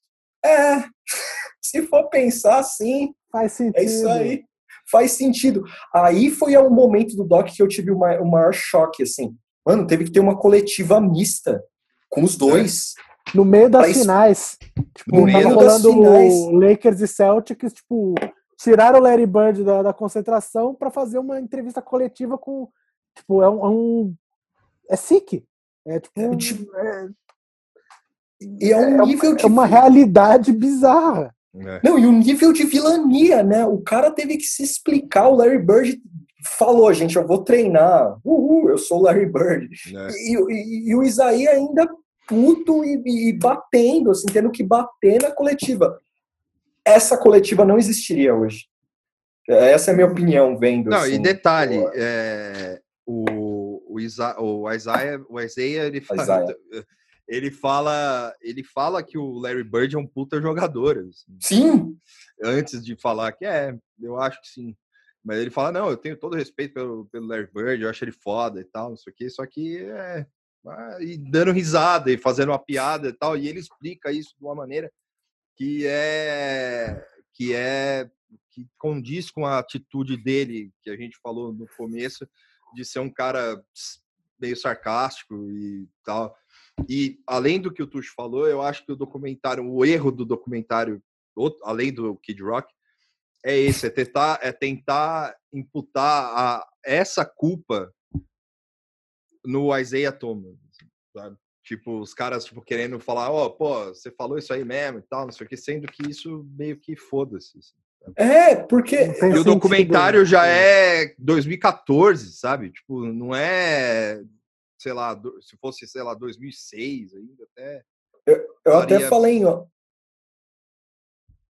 é, se for pensar assim, faz sentido. É isso aí, faz sentido. Aí foi o momento do doc que eu tive o maior, o maior choque, assim. Mano, teve que ter uma coletiva mista com os dois. No meio das finais. Tipo, no meio das finais. Lakers e Celtics, tipo, tiraram o Larry Bird da, da concentração para fazer uma entrevista coletiva com. Tipo, é um. É, um, é sick. É tipo. É, tipo é, e é um é nível uma, de. É uma realidade bizarra. É. Não, e um nível de vilania, né? O cara teve que se explicar. O Larry Bird falou, gente, eu vou treinar. Uhul, eu sou o Larry Bird. É. E, e, e, o Isaías ainda puto e, e, batendo, assim, tendo que bater na coletiva. Essa coletiva não existiria hoje. Essa é a minha opinião, vendo. Não, assim, e detalhe, o, é, o, o, Isa, o Isaiah, o Isaiah, ele fala, Isaiah. ele fala, ele fala que o Larry Bird é um puta jogador. Assim. Sim. Antes de falar que é, eu acho que sim. Mas ele fala, não, eu tenho todo respeito pelo, pelo Larry Bird, eu acho ele foda e tal, não sei o quê, só que é, e dando risada e fazendo uma piada e tal, e ele explica isso de uma maneira que é que é que condiz com a atitude dele que a gente falou no começo de ser um cara meio sarcástico e tal. E além do que o Tuxo falou, eu acho que o documentário, o erro do documentário, além do Kid Rock, é esse, é tentar, é tentar imputar a, essa culpa no Isaiah Thomas, sabe? Tipo, os caras, tipo, querendo falar, ó, oh, pô, você falou isso aí mesmo e tal, não sei o que, sendo que isso meio que foda-se. Assim, é, porque... E o documentário já é 2014, sabe? Tipo, não é, sei lá, se fosse, sei lá, 2006 ainda, até... Eu, eu até falei, ó,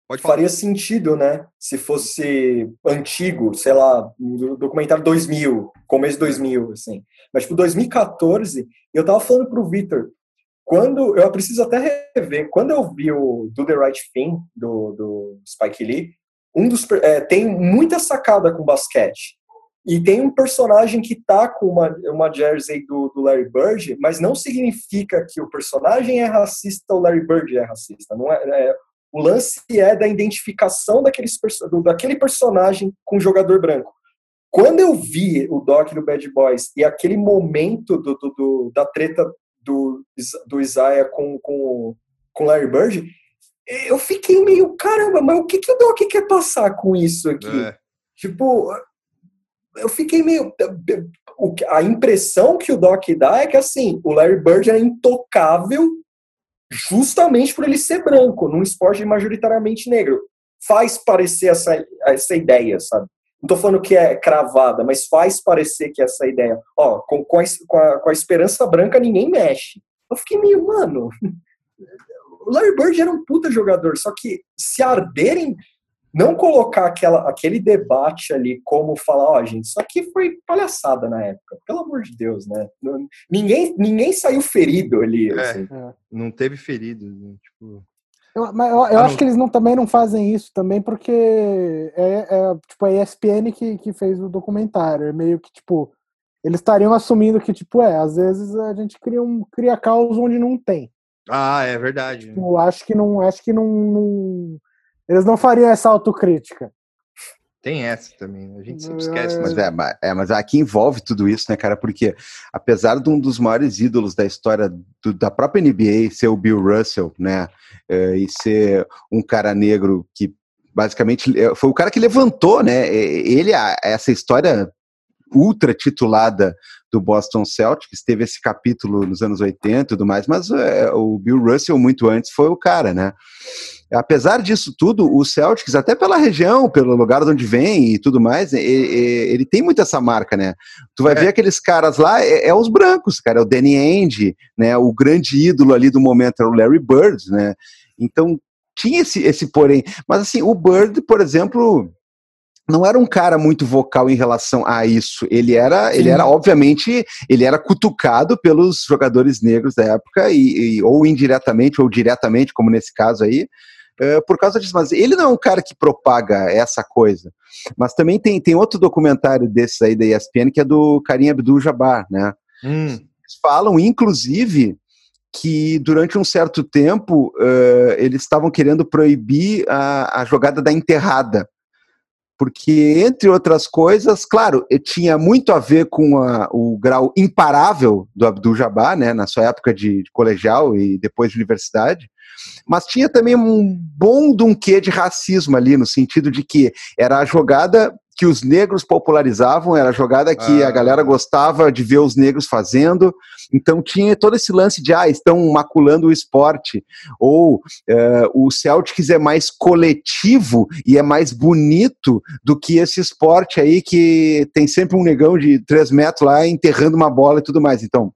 Pode faria sentido, né? Se fosse antigo, sei lá, documentário 2000, começo de 2000, assim. Mas, tipo, 2014, eu tava falando pro Victor, quando, eu preciso até rever, quando eu vi o Do The Right Thing, do, do Spike Lee, um dos, é, tem muita sacada com basquete. E tem um personagem que tá com uma, uma jersey do, do Larry Bird, mas não significa que o personagem é racista ou Larry Bird é racista. Não é, é O lance é da identificação daqueles, daquele personagem com o jogador branco. Quando eu vi o Doc do Bad Boys e aquele momento do, do, do da treta do, do Isaiah com, com, com Larry Bird, eu fiquei meio, caramba, mas o que, que o Doc quer passar com isso aqui? É. Tipo, eu fiquei meio. A impressão que o Doc dá é que assim, o Larry Bird é intocável justamente por ele ser branco, num esporte majoritariamente negro. Faz parecer essa, essa ideia, sabe? Não tô falando que é cravada, mas faz parecer que é essa ideia. Ó, com, com, a, com a esperança branca ninguém mexe. Eu fiquei meio, mano. O Larry Bird era um puta jogador, só que se arderem, não colocar aquela, aquele debate ali como falar, ó, oh, gente, isso aqui foi palhaçada na época, pelo amor de Deus, né? ninguém, ninguém saiu ferido ali. É, assim. é. Não teve ferido, né? tipo. Eu, mas eu, eu ah, acho não. que eles não, também não fazem isso também porque é, é tipo a ESPN que, que fez o documentário. É meio que tipo eles estariam assumindo que tipo é, às vezes a gente cria um cria caos onde não tem. Ah, é verdade. Tipo, acho que não, acho que não, não, eles não fariam essa autocrítica. Tem essa também, a gente sempre esquece. Mas, é, é, mas aqui envolve tudo isso, né, cara? Porque apesar de um dos maiores ídolos da história do, da própria NBA ser o Bill Russell, né, é, e ser um cara negro que basicamente é, foi o cara que levantou, né? Ele essa história ultra titulada do Boston Celtics, teve esse capítulo nos anos 80 e tudo mais, mas é, o Bill Russell muito antes foi o cara, né? Apesar disso tudo, o Celtics, até pela região, pelo lugar de onde vem e tudo mais, ele, ele tem muito essa marca, né? Tu vai é. ver aqueles caras lá, é, é, os brancos, cara, é o Danny Ainge, né? O grande ídolo ali do momento era o Larry Bird, né? Então tinha esse, esse porém. Mas assim, o Bird, por exemplo, não era um cara muito vocal em relação a isso. Ele era, ele era obviamente, ele era cutucado pelos jogadores negros da época e, e ou indiretamente ou diretamente, como nesse caso aí, uh, por causa disso. Mas ele não é um cara que propaga essa coisa. Mas também tem, tem outro documentário desses aí da ESPN que é do Karim Abdul-Jabbar, né? Hum. Eles falam, inclusive, que durante um certo tempo uh, eles estavam querendo proibir a, a jogada da enterrada porque, entre outras coisas, claro, tinha muito a ver com a, o grau imparável do Abdul-Jabbar, né, na sua época de, de, colegial e depois de universidade, mas tinha também um bom de um quê de racismo ali, no sentido de que era a jogada que os negros popularizavam, era a jogada que ah. a galera gostava de ver os negros fazendo. Então tinha todo esse lance de, ah, estão maculando o esporte. Ou uh, o Celtics é mais coletivo e é mais bonito do que esse esporte aí que tem sempre um negão de três metros lá enterrando uma bola e tudo mais. Então,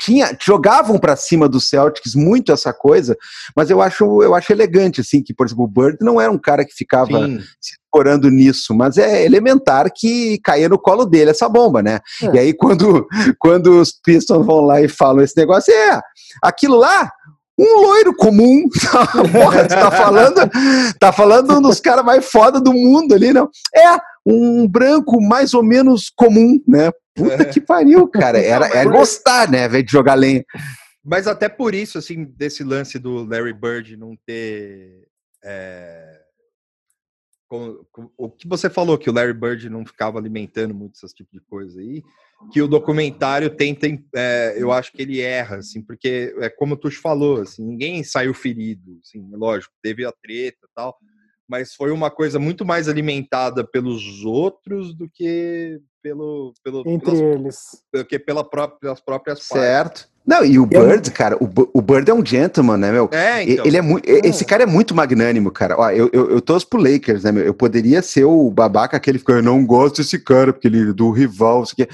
tinha, jogavam para cima do Celtics muito essa coisa, mas eu acho, eu acho elegante, assim, que, por exemplo, o Bird não era um cara que ficava Sim. se explorando nisso, mas é elementar que caía no colo dele essa bomba, né? É. E aí, quando, quando os Pistons vão lá e falam esse negócio, é, aquilo lá, um loiro comum. Porra, tu tá falando, tá falando um dos caras mais foda do mundo ali, não? É, um branco mais ou menos comum, né? Puta que pariu, cara. Era, era gostar, né, velho, de jogar lenha. Mas até por isso, assim, desse lance do Larry Bird não ter. É, com, com, o que você falou, que o Larry Bird não ficava alimentando muito esse tipo de coisa aí, que o documentário tenta. É, eu acho que ele erra, assim, porque é como tu falou, assim, ninguém saiu ferido, assim, lógico, teve a treta e tal mas foi uma coisa muito mais alimentada pelos outros do que pelo, pelo entre pelas, eles. do que pela própria, pelas próprias certo. Partes. não e o Bird cara o, o Bird é um gentleman né meu? É, então. ele é muito esse cara é muito magnânimo cara. Ó eu, eu, eu torço pro Lakers né meu? Eu poderia ser o babaca aquele que eu não gosto desse cara porque ele é do rival isso aqui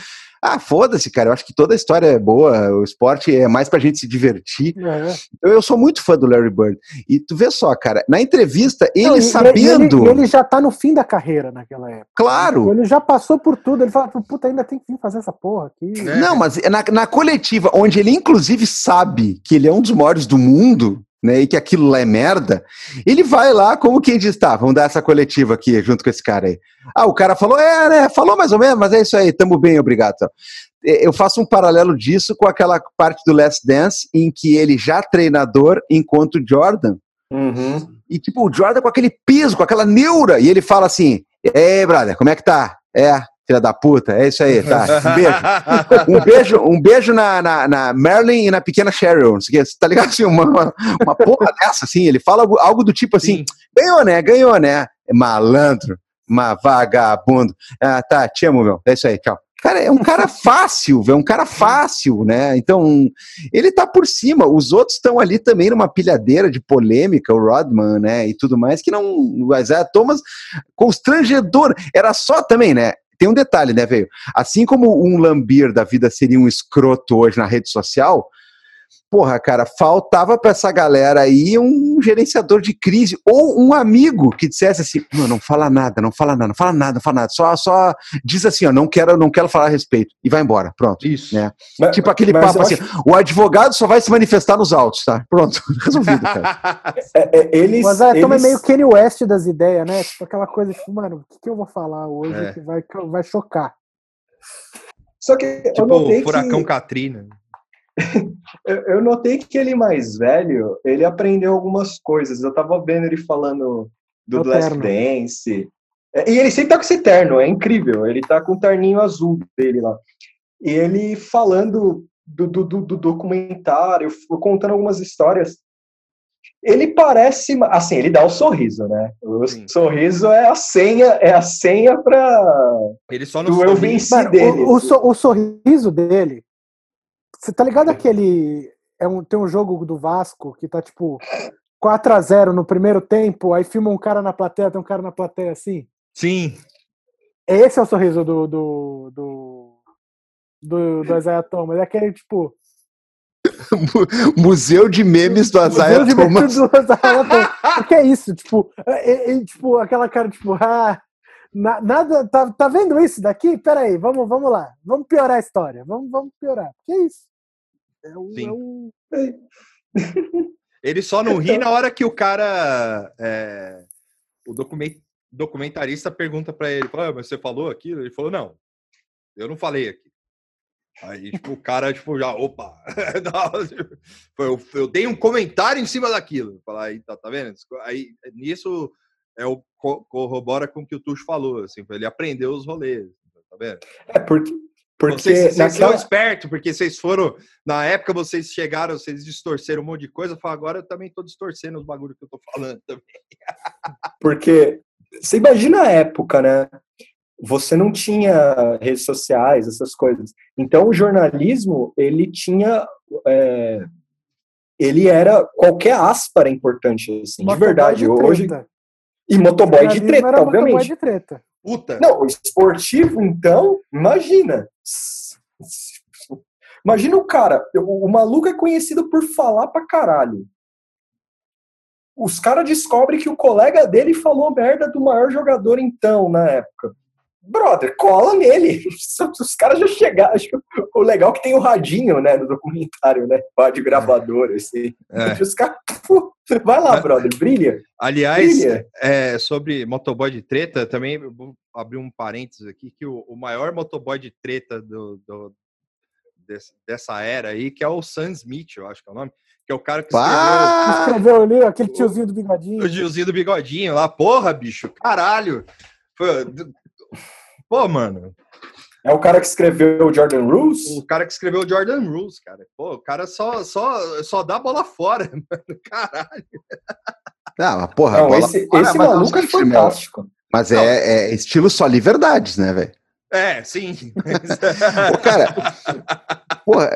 ah, foda-se, cara. Eu acho que toda a história é boa. O esporte é mais pra gente se divertir. É. Então, eu sou muito fã do Larry Bird. E tu vê só, cara, na entrevista, ele Não, sabendo. Ele, ele, já tá no fim da carreira naquela época. Claro. Ele já passou por tudo. Ele fala, puta, ainda tem que vir fazer essa porra aqui. É. Não, mas na, na coletiva, onde ele inclusive sabe que ele é um dos maiores do mundo, né, e que aquilo lá é merda, ele vai lá como quem diz, tá, vamos dar essa coletiva aqui junto com esse cara aí. Ah, o cara falou, é, né, falou mais ou menos, mas é isso aí, tamo bem, obrigado. Eu faço um paralelo disso com aquela parte do Last Dance em que ele já treinador enquanto Jordan uhum. E tipo, o Jordan com aquele piso, com aquela neura, e ele fala assim: Ei, brother, como é que tá? É, filha da puta, é isso aí, tá. Um beijo. Um beijo, um beijo na, na, na Marilyn e na pequena Cheryl. Não sei o que, tá ligado? Assim, uma, uma, porra dessa, assim. Ele fala algo, algo do tipo assim: Sim. ganhou, né? Ganhou, né? É malandro, uma vagabundo. Ah, tá, te amo, meu. É isso aí, tchau. Cara, é um cara fácil, velho, um cara fácil, né? Então, ele tá por cima. Os outros estão ali também numa pilhadeira de polêmica, o Rodman, né? E tudo mais, que não. O Isaiah Thomas, constrangedor. Era só também, né? Tem um detalhe, né, velho? Assim como um lambir da vida seria um escroto hoje na rede social, porra, cara, faltava pra essa galera aí um gerenciador de crise ou um amigo que dissesse assim: não, não fala nada, não fala nada, não fala nada, não fala nada, só, só diz assim, ó, não quero, não quero falar a respeito e vai embora, pronto. Isso. Né? Mas- tipo aquele papo eu assim: acho- o advogado só vai se manifestar nos autos, tá? Pronto, resolvido, cara. é- é- eles, Mas é, é eles- meio Kanye West das ideias, né? Tipo aquela coisa, tipo, mano, o que, que eu vou falar hoje É. que vai, que vai chocar? Só que eu tipo, notei Furacão que, Katrina. eu, notei que ele mais velho, ele aprendeu algumas coisas. Eu tava vendo ele falando do o Last terno. Dance. É, E ele sempre tá com esse terno, é incrível. Ele tá com o terninho azul dele lá. E ele falando do, do, do- do documentário, contando algumas histórias. Ele parece, assim, ele dá o sorriso, né? O Sim. sorriso é a senha, é a senha para Ele só não do eu venci dele. o, o, so- o sorriso dele. Você tá ligado aquele. É um, tem um jogo do Vasco que tá tipo 4x0 no primeiro tempo, aí filma um cara na plateia, tem um cara na plateia assim. Sim. Esse é o sorriso do. do. do, do, do Isaiah Thomas. É aquele tipo. Museu de memes do Isaiah Museu de Thomas. medo do Isaiah Thomas. O que é isso? Tipo, é- é- é, tipo aquela cara, tipo, ah, na- nada. Tá, tá vendo isso daqui? Peraí, vamos, vamos lá. Vamos piorar a história. Vamos, vamos piorar. Que é isso? É o, Sim. é o- Ele só não ri na hora que o cara. é, o document- documentarista pergunta pra ele: "Ah, mas você falou aquilo? Ele falou: não, eu não falei aqui. Aí, tipo, o cara, tipo, já, opa! Eu, eu dei um comentário em cima daquilo. Falar, aí, tá, tá vendo? Aí, nisso, é o, co- corrobora com o que o Tuxo falou, assim, ele aprendeu os rolês, tá vendo? É, porque, porque vocês, vocês naquela- são espertos, porque vocês foram. Na época vocês chegaram, vocês distorceram um monte de coisa. Fala, agora eu também tô distorcendo os bagulhos que eu tô falando também. Porque você imagina a época, né? Você não tinha redes sociais, essas coisas. Então o jornalismo ele tinha, é, ele era qualquer aspa era importante assim, de motoboy verdade. de Hoje e motoboy de treta, era motoboy obviamente. de treta. Puta! Não, esportivo, então, imagina. Imagina o cara, o, maluco é conhecido por falar pra caralho. Os caras descobrem que o colega dele falou merda do maior jogador então, na época. Brother, cola nele. Os caras já chegaram. Acho que o legal é que tem o radinho, né, no documentário, né? Rádio gravador, assim. É. Os caras, vai lá, brother, brilha. Aliás, Brilha. é, sobre motoboy de treta, também vou abrir um parênteses aqui, que o, o maior motoboy de treta do, do- desse- dessa era aí, que é o Sam Smith, eu acho que é o nome, que é o cara que escreveu! Escreveu ali, aquele tiozinho do bigodinho. o Gilzinho do Bigodinho lá. Porra, bicho, caralho! Foi- Pô, mano, É o cara que escreveu o Jordan Rules? o cara que escreveu o Jordan Rules, cara. Pô, o cara só, só, só dá bola fora, mano. Caralho. Não, mas porra, Não, bola esse, fora, esse mas maluco é fantástico. Mas Não. é, é estilo só liberdades, né, velho? É, sim. Ô, cara, porra,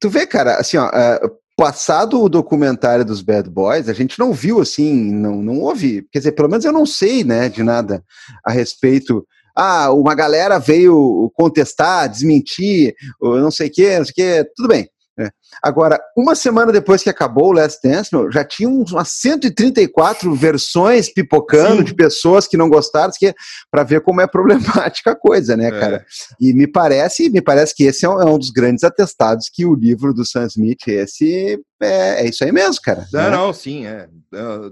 tu vê, cara, assim, ó, é, passado o documentário dos Bad Boys, a gente não viu, assim, não, não houve, quer dizer, pelo menos eu não sei, né, de nada a respeito. Ah, uma galera veio contestar, desmentir, ou não sei o quê, não sei o quê, tudo bem. né. Agora, uma semana depois que acabou o Last Dance, meu, já tinha uns- umas 134 versões pipocando Sim. de pessoas que não gostaram, para ver como é problemática a coisa, né, cara? E me parece, me parece que esse é um, é um dos grandes atestados que o livro do Sam Smith, esse é, é isso aí mesmo, cara. Não, né? não, sim, é.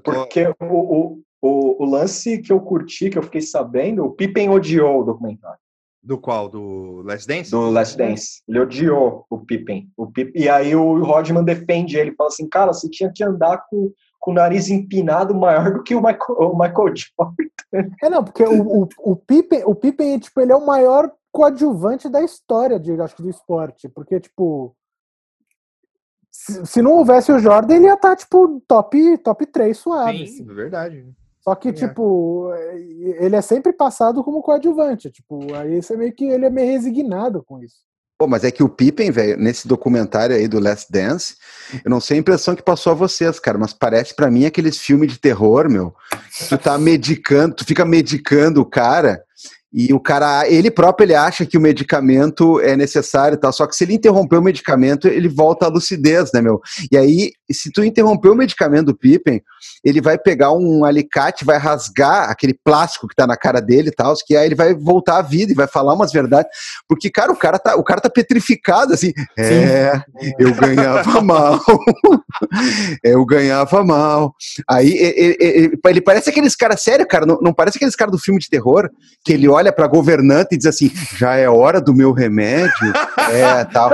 Tô- Porque o, o, o, o lance que eu curti, que eu fiquei sabendo, o Pippen odiou o documentário Do qual? Do Last Dance? do Last Dance. Ele odiou o Pippen. O Pippen. E aí o Rodman defende ele, fala assim, cara, você tinha que andar com, com o nariz empinado maior do que o Michael, o Michael Jordan. É, não, porque o, o, o Pippen, o Pippen, tipo, ele é o maior coadjuvante da história, de, acho que, do esporte. Porque, tipo, se, se não houvesse o Jordan, ele ia estar, tá, tipo, top, top 3 suave. Sim, assim. É verdade. Só que, é. tipo, ele é sempre passado como coadjuvante. Tipo, aí você meio que ele é meio resignado com isso. Pô, mas é que o Pippen, velho, nesse documentário aí do Last Dance, eu não sei a impressão que passou a vocês, cara, mas parece para mim aqueles filmes de terror, meu. Tu tá medicando, tu fica medicando o cara e o cara, ele próprio, ele acha que o medicamento é necessário e tal. Só que se ele interromper o medicamento, ele volta à lucidez, né, meu? E aí, se tu interromper o medicamento do Pippen, ele vai pegar um alicate, vai rasgar aquele plástico que tá na cara dele e tal, que aí ele vai voltar à vida e vai falar umas verdades. Porque, cara, o cara tá, o cara tá petrificado, assim. É, eu ganhava mal. eu ganhava mal. Aí, ele, ele, ele parece aqueles caras, sério, cara, não, não parece aqueles caras do filme de terror, que ele olha olha para a governanta e diz assim: já é hora do meu remédio? é, tal.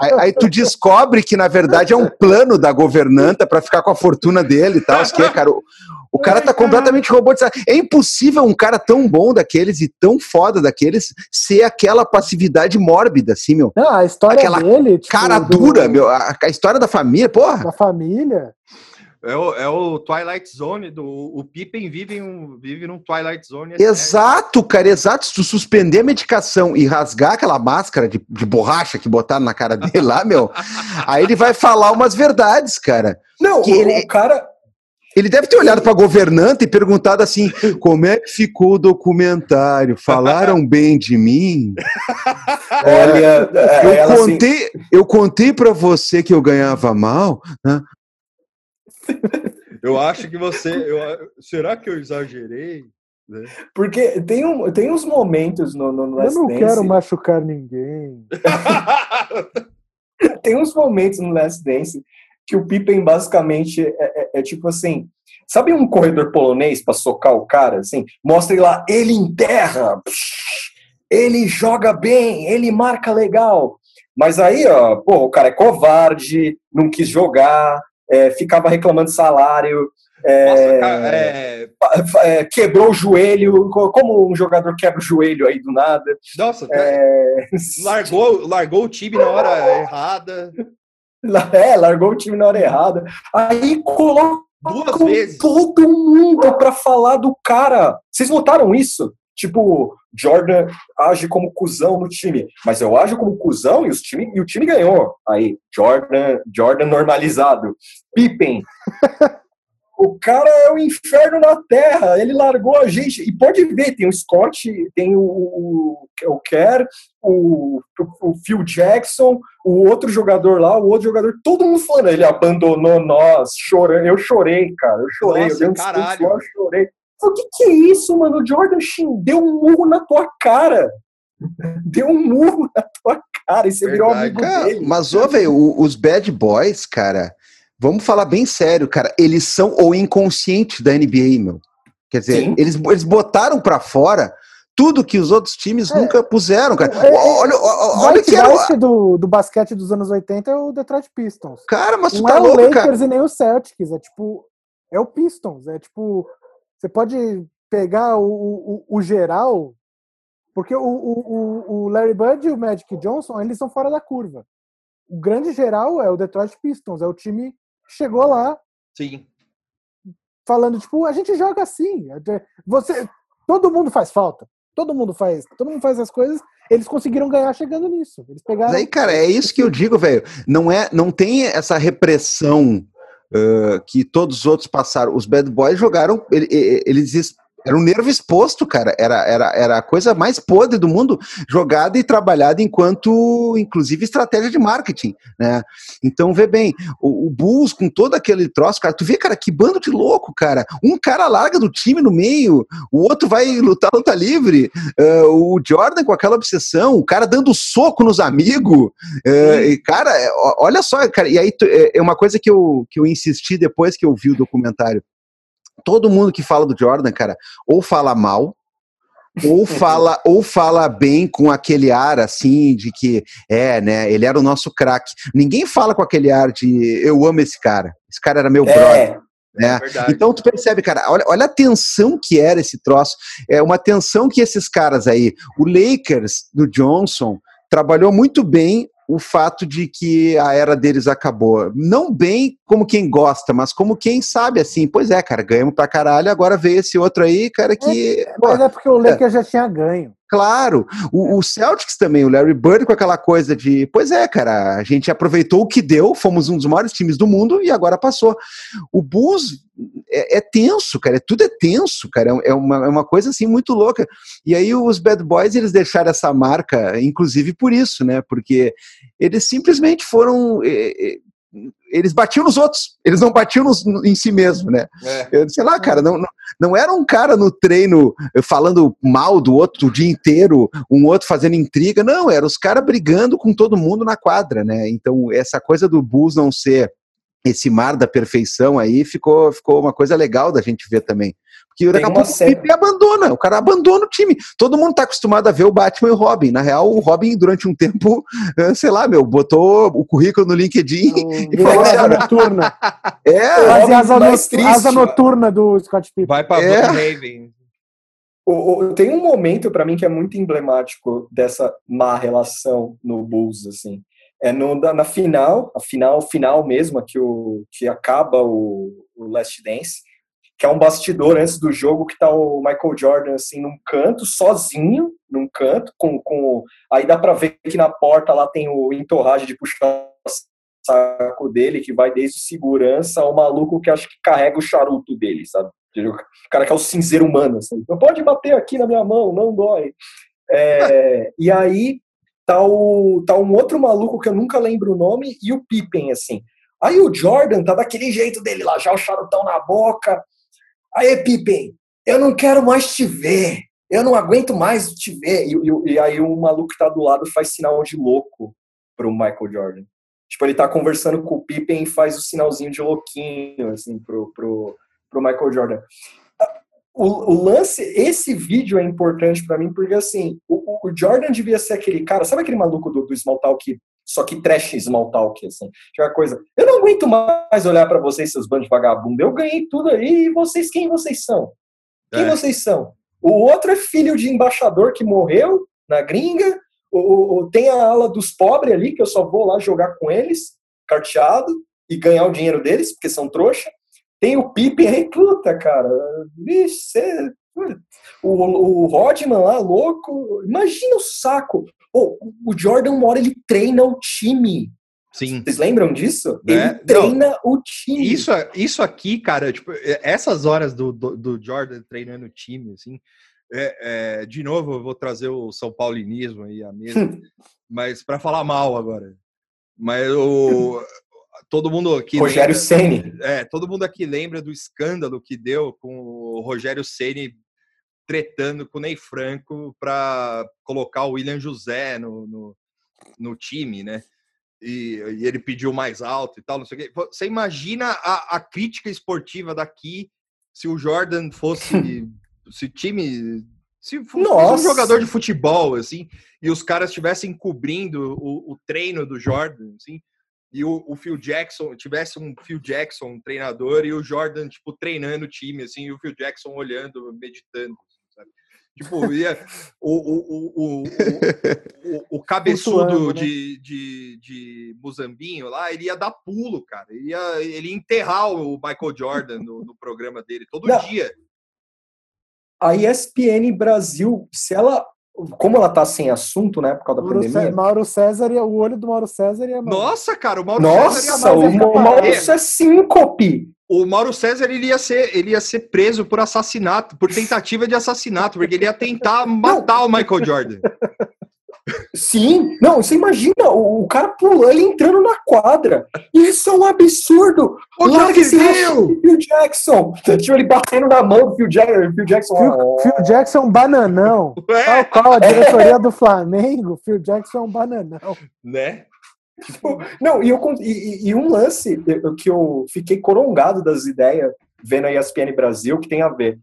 Aí, aí, tu descobre que, na verdade, é um plano da governanta para ficar com a fortuna dele e tal. Que, cara, o, o cara tá completamente robotizado. É impossível um cara tão bom daqueles e tão foda daqueles ser aquela passividade mórbida, assim, meu. Não, a história aquela dele. Tipo, cara dura, do... meu. A, a história da família, porra. Da família. É o, é o Twilight Zone do. O Pippen vive, um, vive num Twilight Zone. Exato, cara, exato. Se tu suspender a medicação e rasgar aquela máscara de, de borracha que botaram na cara dele lá, meu, aí ele vai falar umas verdades, cara. Não, que o, ele, o cara. Ele deve ter olhado para a governanta e perguntado assim: como é que ficou o documentário? Falaram bem de mim? Olha, eu contei, assim... eu contei para você que eu ganhava mal, né? eu acho que você. Eu, será que eu exagerei? Né? Porque tem, um, tem uns momentos no, no Last Eu não Dance... quero machucar ninguém. tem uns momentos no Last Dance que o Pippen basicamente é, é, é tipo assim. Sabe um corredor polonês para socar o cara? Assim, mostra ele lá, ele enterra, ele joga bem, ele marca legal. Mas aí, ó, pô, o cara é covarde, não quis jogar, é, ficava reclamando de salário, é, Nossa, é... É, quebrou o joelho, como um jogador quebra o joelho aí do nada. Nossa, é, largou, largou o time na hora errada. É, largou o time na hora errada. Aí colocou Duas vezes. todo mundo para falar do cara. Vocês notaram isso? Tipo, Jordan age como cuzão no time, mas eu ajo como cuzão e, os time, e o time ganhou. Aí, Jordan, Jordan normalizado. Pippen. o cara é o inferno na terra, ele largou a gente. E pode ver, tem o Scott, tem o, o, o Kerr, o, o, Phil Jackson, o outro jogador lá, o outro jogador, todo mundo falando, ele abandonou nós, chorando. Eu chorei, cara, eu chorei, Nossa, eu, caralho. eu chorei. O que, que é isso, mano? O Jordan Shin deu um murro na tua cara. Deu um murro na tua cara e você Verdade. virou amigo cara, dele. Mas, ô, velho, os bad boys, cara, vamos falar bem sério, cara, eles são o inconsciente da NBA, meu. Quer dizer, eles, eles botaram para fora tudo que os outros times é, nunca puseram, cara. É, olha, olha, olha que era... do, do basquete dos anos 80 é o Detroit Pistons. Cara, mas tu Não tá é louco, o Lakers cara. e nem o Celtics, é tipo é o Pistons, é tipo você pode pegar o, o, o geral, porque o, o, o Larry Bird e o Magic Johnson, eles são fora da curva. O grande geral é o Detroit Pistons, é o time que chegou lá. Sim. Falando, tipo, a gente joga assim. Você, todo mundo faz falta. Todo mundo faz, todo mundo faz as coisas. Eles conseguiram ganhar chegando nisso. Eles pegaram. Mas aí, cara, é isso que eu digo, velho. Não é, não tem essa repressão que todos os outros passaram. Os Bad Boys jogaram, eles era um nervo exposto, cara. Era, era, era a coisa mais podre do mundo, jogada e trabalhada enquanto, inclusive, estratégia de marketing, né? Então, vê bem, o, o, Bulls com todo aquele troço, cara, tu vê, cara, que bando de louco, cara. Um cara larga do time no meio, o outro vai lutar luta livre, uh, o Jordan com aquela obsessão, o cara dando soco nos amigos, uh, e, cara, olha só, cara, e aí é, é uma coisa que eu, que eu insisti depois que eu vi o documentário todo mundo que fala do Jordan, cara, ou fala mal, ou fala ou fala bem com aquele ar assim de que é, né, ele era o nosso craque. Ninguém fala com aquele ar de eu amo esse cara. Esse cara era meu é. brother. Né? É então tu percebe, cara, olha, olha a tensão que era esse troço. É uma tensão que esses caras aí, o Lakers do Johnson, trabalhou muito bem o fato de que a era deles acabou. Não bem como quem gosta, mas como quem sabe, assim, pois é, cara, ganhamos pra caralho, agora veio esse outro aí, cara, que... É, mas é porque o Lakers é. já tinha ganho. Claro, o, o, Celtics também, o Larry Bird com aquela coisa de, pois é, cara, a gente aproveitou o que deu, fomos um dos maiores times do mundo e agora passou. O Bulls é, é tenso, cara, é, tudo é tenso, cara, é, é uma, é uma coisa assim muito louca. E aí os Bad Boys, eles deixaram essa marca, inclusive por isso, né, porque eles simplesmente foram é, eles batiam nos outros, eles não batiam nos, em si mesmo, né? É. Eu, sei lá, cara, não, não, não, era um cara no treino falando mal do outro o dia inteiro, um outro fazendo intriga, não, era os caras brigando com todo mundo na quadra, né? Então, essa coisa do Bulls não ser esse mar da perfeição aí ficou, ficou uma coisa legal da gente ver também. Porque daqui a pouco o Pipe abandona, o cara abandona o time. Todo mundo tá acostumado a ver o Batman e o Robin. Na real, o Robin, durante um tempo, eh, sei lá, meu, botou o currículo no LinkedIn e falou asa noturna. É, Fazia asa, no, triste, asa noturna do Scott Pippen. Vai pra é. Raven. O, o, tem um momento para mim que é muito emblemático dessa má relação no Bulls, assim. É no, na final, a final final mesmo, que, o, que acaba o, o Last Dance, que é um bastidor antes do jogo que tá o Michael Jordan assim num canto sozinho num canto com, com aí dá para ver que na porta lá tem o entorragem de puxar saco dele que vai desde segurança ao maluco que acho que carrega o charuto dele sabe o cara que é o cinzeiro humano assim. não pode bater aqui na minha mão não dói é, e aí tá o tá um outro maluco que eu nunca lembro o nome e o Pippen assim aí o Jordan tá daquele jeito dele lá já o charutão na boca Aí, Pippen, eu não quero mais te ver. Eu não aguento mais te ver. E, e, e aí o maluco que tá do lado faz sinal de louco pro Michael Jordan. Tipo, ele tá conversando com o Pippen e faz o sinalzinho de louquinho, assim, pro, pro, pro Michael Jordan. O, o lance, esse vídeo é importante para mim, porque assim, o, o, Jordan devia ser aquele cara, sabe aquele maluco do, do Small Talk só que trash small talk, assim. Aquela coisa. Eu não aguento mais olhar para vocês, seus bandos de vagabundo. Eu ganhei tudo aí e vocês, quem vocês são? Quem é. vocês são? O outro é filho de embaixador que morreu na gringa. O, tem a ala dos pobres ali, que eu só vou lá jogar com eles, carteado, e ganhar o dinheiro deles, porque são trouxa. Tem o Pippen puta, cara. Vixe, cê... o, o Rodman lá, louco. Imagina o saco. Oh, o Jordan, uma hora, ele treina o time. Sim. Vocês lembram disso? É, ele treina não, o time. Isso, isso aqui, cara, tipo, é, essas horas do, do, do Jordan treinando o time, assim, é, é, de novo, eu vou trazer o São Paulinismo aí à mesa, mas para falar mal agora. Mas o, todo mundo aqui. Rogério Ceni. É, todo mundo aqui lembra do escândalo que deu com o Rogério Ceni tretando com o Ney Franco para colocar o William José no, no, no time, né? E, e, ele pediu mais alto e tal, não sei o quê. Você imagina a, a crítica esportiva daqui se o Jordan fosse. se time. Se fosse um jogador de futebol, assim, e os caras estivessem cobrindo o, o, treino do Jordan, assim, e o, o, Phil Jackson tivesse um Phil Jackson um treinador e o Jordan tipo treinando o time assim e o Phil Jackson olhando meditando Tipo, ia, o, o, o, o, o cabeçudo de, de, de Muzambinho lá, ele ia dar pulo, cara. Ele ia, ele ia enterrar o Michael Jordan no, no programa dele todo Não. dia. A ESPN Brasil, se ela como ela tá sem assunto, né, por causa da Mauro pandemia. César, Mauro César, o olho do Mauro César ia. Nossa, cara, o Mauro Nossa, César ia Nossa, o Mauro é síncope o Mauro César ele ia, ser, ele ia ser preso por assassinato, por tentativa de assassinato, porque ele ia tentar matar não. o Michael Jordan. Sim, não, você imagina o, o cara pulando, ele entrando na quadra. Isso é um absurdo. O Larga esse Phil Jackson. Tipo, ele batendo na mão do Phil Jackson. Phil Jackson, Phil, oh. Phil Jackson bananão. É. Tal qual a diretoria do Flamengo, Phil Jackson é um bananão. Né? Não, e, eu, e, e, um lance que eu fiquei corongado das ideias vendo a ESPN Brasil, que tem a ver.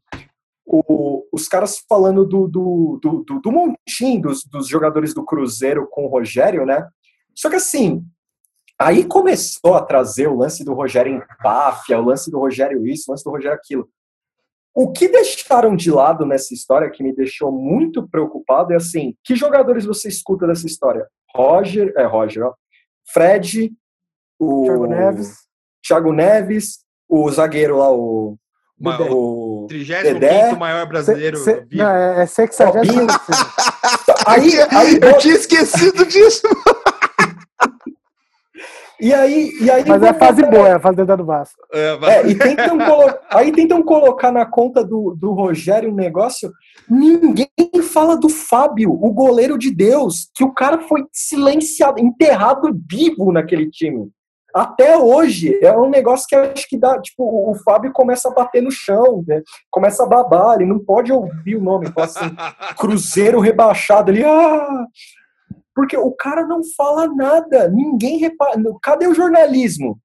O, os caras falando do, do, do, do, do montinho dos, dos jogadores do Cruzeiro com o Rogério, né? Só que assim, Aí começou a trazer o lance do Rogério Empáfia, o lance do Rogério isso, o lance do Rogério aquilo. O que deixaram de lado nessa história que me deixou muito preocupado é assim, que jogadores você escuta dessa história? Roger, é Roger, ó, Fred, o Thiago Neves. Thiago Neves, o zagueiro lá, o, Ma- o 35 Dedé. maior brasileiro Se- se- vivo. não, é, é 60 Robinho. Aí, Aí, Eu tinha esquecido disso. e aí, e aí mas é a fase botar- boa, é a fase do Vasco. É, vai- É, e tentam colo- aí tentam colocar na conta do, do Rogério um negócio. Ninguém fala do Fábio, o goleiro de Deus, que o cara foi silenciado, enterrado vivo naquele time. Até hoje é um negócio que acho que dá, tipo, o, Fábio começa a bater no chão, né? começa a babar, ele não pode ouvir o nome, fala assim, Cruzeiro rebaixado ali, ah! Porque o cara não fala nada, ninguém repara. Cadê o jornalismo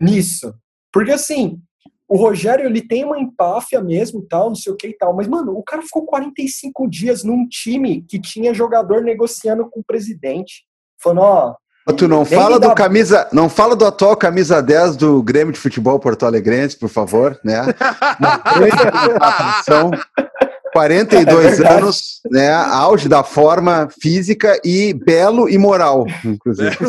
nisso? Porque assim, o Rogério ele tem uma empáfia mesmo, tal, não sei o que e tal, mas mano, o cara ficou 45 dias num time que tinha jogador negociando com o presidente, falando, ó, Tu não fala do camisa, não fala do atual camisa 10 do Grêmio de Futebol Porto Alegrense, por favor, né? Uma grande atenção. 42 É anos, né? Auge da forma física e belo e moral, inclusive.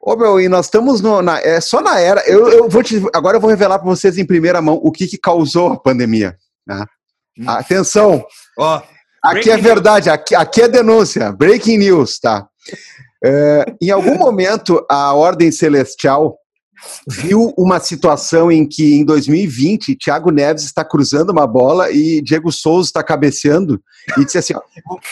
Ô meu, e nós estamos no, na, é só na era. Eu, eu vou te, agora eu vou revelar para vocês em primeira mão o que, que causou a pandemia. né? Atenção, Ó, Aqui é verdade, aqui, aqui é denúncia, breaking news, tá? É, em algum momento, a Ordem Celestial viu uma situação em que, em 2020, Thiago Neves está cruzando uma bola e Diego Souza está cabeceando e disse assim: ó,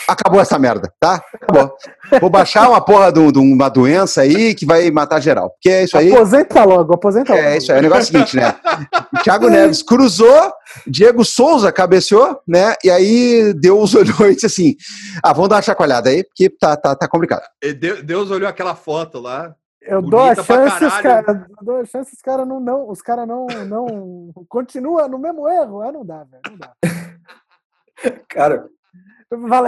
acabou essa merda, tá? Acabou. Vou baixar uma porra de, um- uma doença aí que vai matar geral. Porque é isso aí. Aposenta logo, aposenta logo. É isso aí, o negócio é o seguinte, né? O Thiago Neves cruzou, Diego Souza cabeceou, né? E aí Deus olhou e disse assim: ah, vamos dar uma chacoalhada aí, porque tá, tá, tá complicado. De- Deus olhou aquela foto lá. Eu dou a chance, os. Eu dou a chance, os caras não, não. Os caras não, não. Continua no mesmo erro. Ah, não dá, velho. Não dá. cara,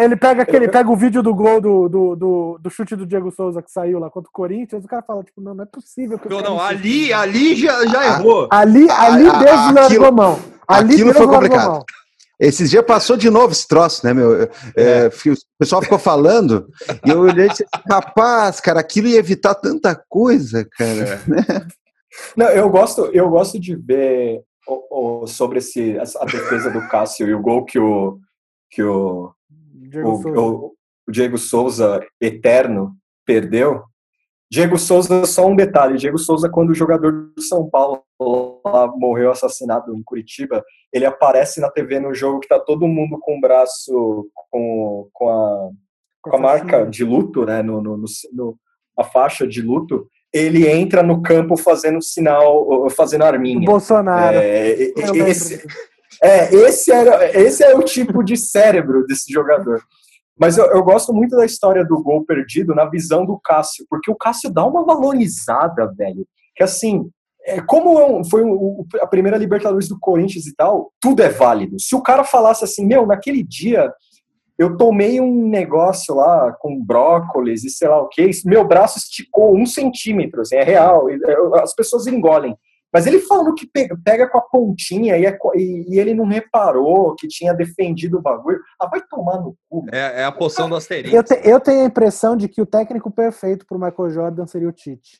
Ele pega aquele, pega o vídeo do gol do, do, do, do chute do Diego Souza que saiu lá contra o Corinthians, o cara fala, tipo, não, não é possível Não, não, ali, ali já, já errou. Ali, ali A- a- Deus largou a mão. Ali aquilo Deus foi largou a complicado. mão. Esses dias passou de novo esse troço, né, meu? É, fi- o pessoal ficou falando e eu olhei e disse: assim, rapaz, cara, aquilo ia evitar tanta coisa, cara. Não, eu gosto, eu gosto de ver o- o- sobre esse, essa- a defesa do Cássio e o gol que o, que o, Diego o, Souza. o- o Diego Souza, eterno, perdeu. Diego Souza, só um detalhe: Diego Souza, quando o jogador do São Paulo lá morreu assassinado em Curitiba, ele aparece na TV no jogo que tá todo mundo com o braço com, com a com a marca de luto, né, no, no, no- a faixa de luto, ele entra no campo fazendo sinal, fazendo O arminha. Bolsonaro. É, esse, é, esse, era, esse é o tipo de cérebro desse jogador. Mas eu, eu gosto muito da história do gol perdido na visão do Cássio, porque o Cássio dá uma valorizada, velho. Que assim, é, como é um- foi o- a primeira Libertadores do Corinthians e tal, tudo é válido. Se o cara falasse assim, meu, naquele dia eu tomei um negócio lá com brócolis e sei lá o que, meu braço esticou um centímetro, assim, é real, é, as pessoas engolem. Mas ele falando que pega, pega com a pontinha e, é e- e ele não reparou que tinha defendido o bagulho. Ah, vai tomar no cu. É, é a poção do asterisco. Eu, te- eu tenho a impressão de que o técnico perfeito pro Michael Jordan seria o Tite.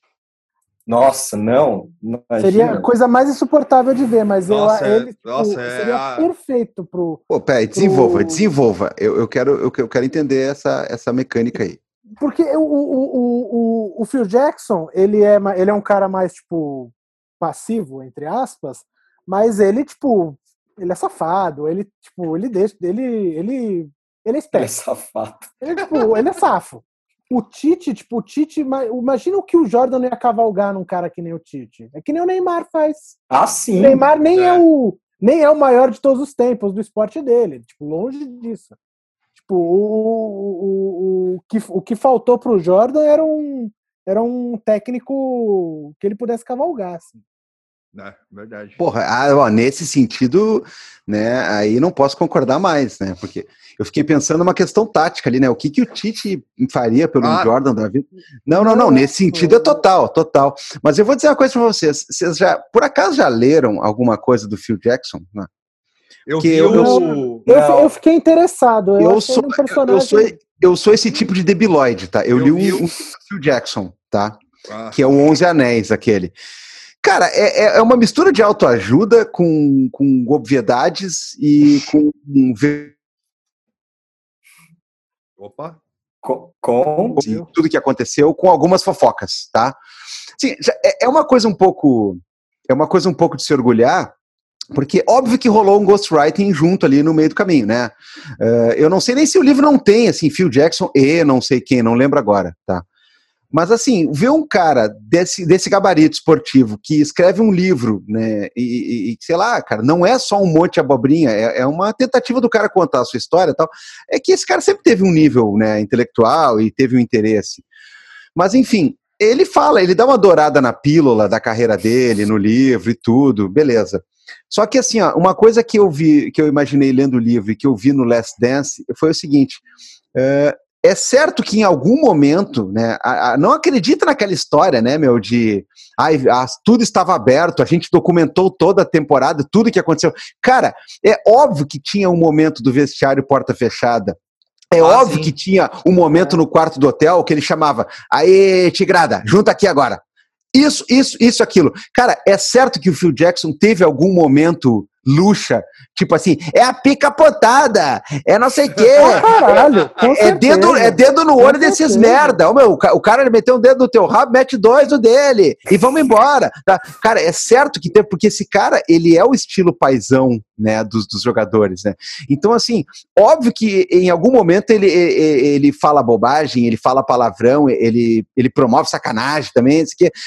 Nossa, não. Imagina. Seria a coisa mais insuportável de ver, mas Nossa, eu, é- ele tipo, nossa, é seria a- perfeito pro. Pô, peraí, desenvolva, Pro- desenvolva. Eu, eu, quero, eu, eu quero entender essa, essa mecânica aí. Porque o, o, o, o, o Phil Jackson, ele é, ele é um cara mais, tipo, passivo, entre aspas, mas ele, tipo, ele é safado, ele, tipo, ele deixa, ele, ele, ele é Ele é esperto. safado. Ele, tipo, ele é safo. O Tite, tipo, o Tite, ima- imagina o que o Jordan ia cavalgar num cara que nem o Tite. É que nem o Neymar faz. Ah, O sim. Neymar nem é. É. o nem é o maior de todos os tempos do esporte dele, tipo, longe disso. Tipo, o, o, o, o, que, o que faltou pro Jordan era um era um técnico que ele pudesse cavalgar, assim. É, verdade. Porra, ah, ó, nesse sentido, né, aí não posso concordar mais, né, porque eu fiquei pensando numa questão tática ali, né, o que que o Tite faria pelo ah, Jordan da vida? Não, não, não, nesse sentido é total, total. Mas eu vou dizer uma coisa para vocês, vocês já, por acaso já leram alguma coisa do Phil Jackson? Né? Eu, eu, eu, eu, eu, fiquei interessado. Eu, eu sou, personagem... eu, sou, eu sou esse tipo de debiloide, tá? Eu, li um, um Phil Jackson, tá? Ah. Que é o Onze Anéis, aquele. Cara, é, é, é uma mistura de autoajuda com, com obviedades e com. Opa! Com, com tudo que aconteceu, com algumas fofocas, tá? Sim, é, é uma coisa um pouco. É uma coisa um pouco de se orgulhar, porque óbvio que rolou um ghostwriting junto ali no meio do caminho, né? Uh, eu não sei nem se o livro não tem, assim, Phil Jackson e não sei quem, não lembro agora, tá? Mas, assim, ver um cara desse, desse gabarito esportivo que escreve um livro, né, e, e, sei lá, cara, não é só um monte de abobrinha, é, é, uma tentativa do cara contar a sua história e tal, é que esse cara sempre teve um nível, né, intelectual e teve um interesse. Mas, enfim, ele fala, ele dá uma dourada na pílula da carreira dele, no livro e tudo, beleza. Só que, assim, ó, uma coisa que eu vi, que eu imaginei lendo o livro e que eu vi no Last Dance foi o seguinte, uh, é certo que em algum momento, né, a, a, não acredita naquela história, né, meu, de ai, a, tudo estava aberto, a gente documentou toda a temporada, tudo que aconteceu. Cara, é óbvio que tinha um momento do vestiário porta fechada. É ah, óbvio sim. que tinha um momento no quarto do hotel que ele chamava, aí, Tigrada, junta aqui agora. Isso, isso, isso, aquilo. Cara, é certo que o Phil Jackson teve algum momento luxa. Tipo assim, é a pica potada, é não sei o quê. Caralho, é, dedo, é dedo no olho desses merda. O, meu, o cara ele meteu um dedo no teu rabo, mete dois no dele e vamos embora. Tá? Cara, é certo que tem, porque esse cara, ele é o estilo paisão, né, dos, dos jogadores, né? Então, assim, óbvio que em algum momento ele, ele fala bobagem, ele fala palavrão, ele, ele promove sacanagem também,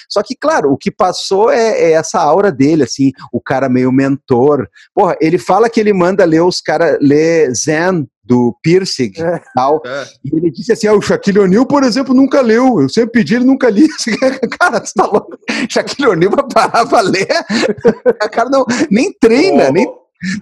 só que, claro, o que passou é, é essa aura dele, assim, o cara meio mentor, Porra, ele fala que ele manda ler os caras ler Zen do Piercing é. tal. É. E ele disse assim: ah, o Shaquille O'Neal, por exemplo, nunca leu. Eu sempre pedi, ele nunca li. Cara, você tá louco? Shaquille O'Neal vai parar pra ler. O cara não, nem treina, oh. nem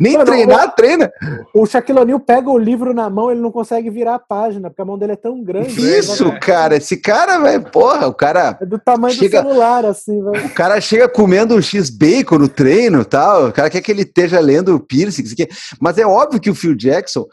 nem Mano, treinar, o, treina. O Shaquille O'Neal pega o livro na mão, ele não consegue virar a página, porque a mão dele é tão grande. Né? Isso, né? cara. Esse cara, velho, porra, o cara. É do tamanho chega, do celular, assim, velho. O cara chega comendo um X-Bacon no treino e tal. O cara quer que ele esteja lendo o piercing. Mas é óbvio que o Phil Jackson.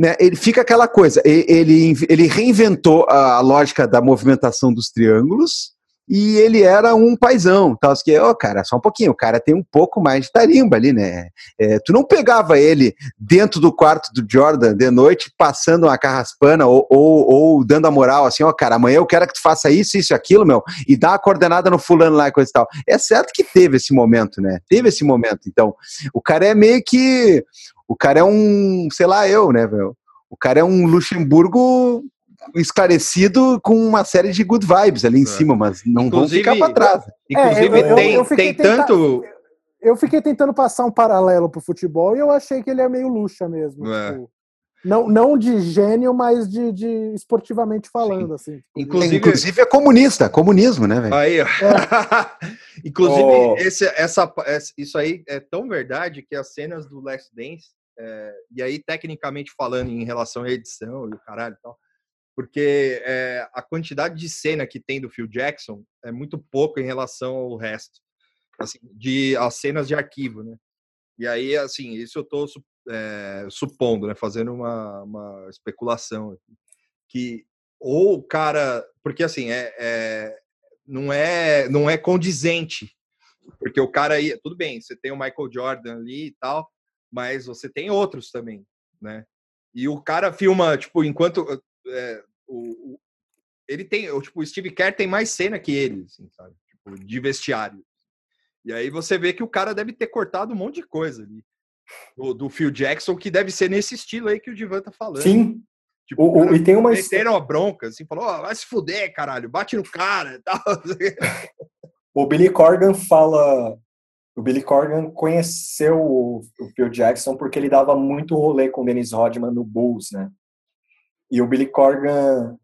Né, ele fica aquela coisa, ele, ele reinventou a lógica da movimentação dos triângulos, e ele era um paizão, tal, que, ó, cara, só um pouquinho, o cara tem um pouco mais de tarimba ali, né? É, tu não pegava ele dentro do quarto do Jordan de noite, passando uma carraspana ou, ou, ou dando a moral assim, ó, cara, amanhã eu quero que tu faça isso, isso, aquilo, meu, e dá a coordenada no fulano lá e coisa e tal. É certo que teve esse momento, né? Teve esse momento. Então, o cara é meio que. O cara é um, sei lá, eu, né, velho? O cara é um Luxemburgo esclarecido com uma série de good vibes ali em é. cima, mas não inclusive, vão ficar para trás. Inclusive, é, eu, tem, eu, eu tem tanto. Eu fiquei tentando passar um paralelo pro futebol e eu achei que ele é meio luxa mesmo. É. Tipo, não, não de gênio, mas de, de esportivamente falando, Sim. assim. Tipo, inclusive, inclusive é comunista, comunismo, né, velho? Aí, é. inclusive, oh. esse, essa, isso aí é tão verdade que as cenas do Last Dance, é, e aí, tecnicamente falando, em relação à edição e o caralho e tal, porque é, a quantidade de cena que tem do Phil Jackson é muito pouco em relação ao resto, assim, de as cenas de arquivo, né? E aí, assim, isso eu estou é, supondo, né, fazendo uma, uma especulação que ou o cara, porque assim é, é, não é não é condizente, porque o cara aí, tudo bem, você tem o Michael Jordan ali e tal, mas você tem outros também, né? E o cara filma, tipo, enquanto é, o, o, ele tem, o, tipo, o Steve Kerr tem mais cena que ele, assim, sabe? Tipo, de vestiário. E aí você vê que o cara deve ter cortado um monte de coisa ali. Do, do Phil Jackson, que deve ser nesse estilo aí que o Divan tá falando. Sim. Tipo, o, o, e tem uma meteram a bronca, assim, falou, oh, vai se fuder, caralho, bate no cara e tal. o Billy Corgan fala. O Billy Corgan conheceu o, o Phil Jackson porque ele dava muito rolê com o Dennis Rodman no Bulls, né? E o Billy Corgan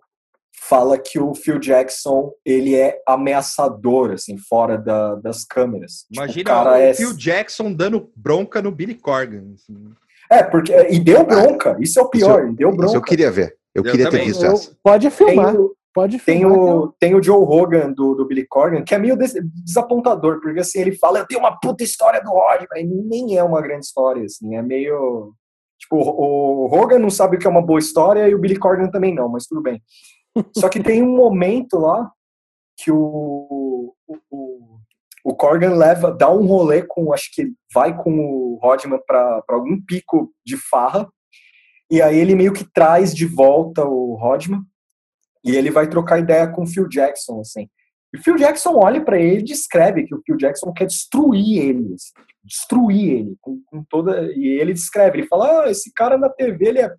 fala que o Phil Jackson ele é ameaçador assim fora da, das câmeras. Imagina tipo, o, cara o é... Phil Jackson dando bronca no Billy Corgan. Assim. É, porque e deu bronca. Isso é o pior. Isso, deu bronca. Isso eu queria ver. Eu, eu queria também. ter visto essa. Pode filmar. Tem Pode filmar, tem o, tem o Joe Rogan do, do Billy Corgan, que é meio des, desapontador, porque assim, ele fala, eu tenho uma puta história do ódio, mas nem é uma grande história, assim, é meio. Tipo, o, Rogan não sabe o que é uma boa história e o Billy Corgan também não, mas tudo bem. Só que tem um momento lá que o, o, o Corgan leva, dá um rolê com, acho que vai com o Rodman para algum pico de farra, e aí ele meio que traz de volta o Rodman, e ele vai trocar ideia com o Phil Jackson, assim. E Phil Jackson olha para ele e descreve que o Phil Jackson quer destruir ele, assim, destruir ele com, com, toda e ele descreve, ele fala: "Ah, esse cara na TV ele é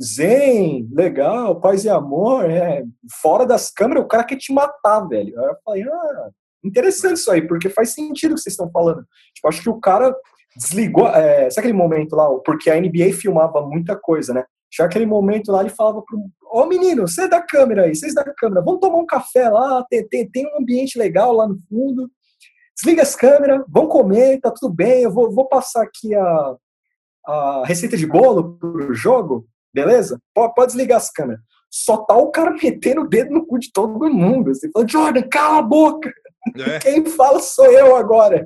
zen, legal, paz e amor, é fora das câmeras, o cara quer te matar, velho". Aí eu falei: "Ah, interessante isso aí, porque faz sentido o que vocês estão falando". Tipo, acho que o cara desligou, é, sabe aquele momento lá, porque a NBA filmava muita coisa, né? Já aquele momento lá, ele falava pro. Ô menino, você é da câmera aí, vocês da câmera, vamos tomar um café lá, tem, tem, tem um ambiente legal lá no fundo. Desliga as câmeras, vão comer, tá tudo bem. Eu vou, vou passar aqui a, a receita de bolo pro jogo, beleza? Pode, pode desligar as câmeras. Só tá o cara metendo o dedo no cu de todo mundo. Assim, falando, Jordan, cala a boca! É. Quem fala sou eu agora.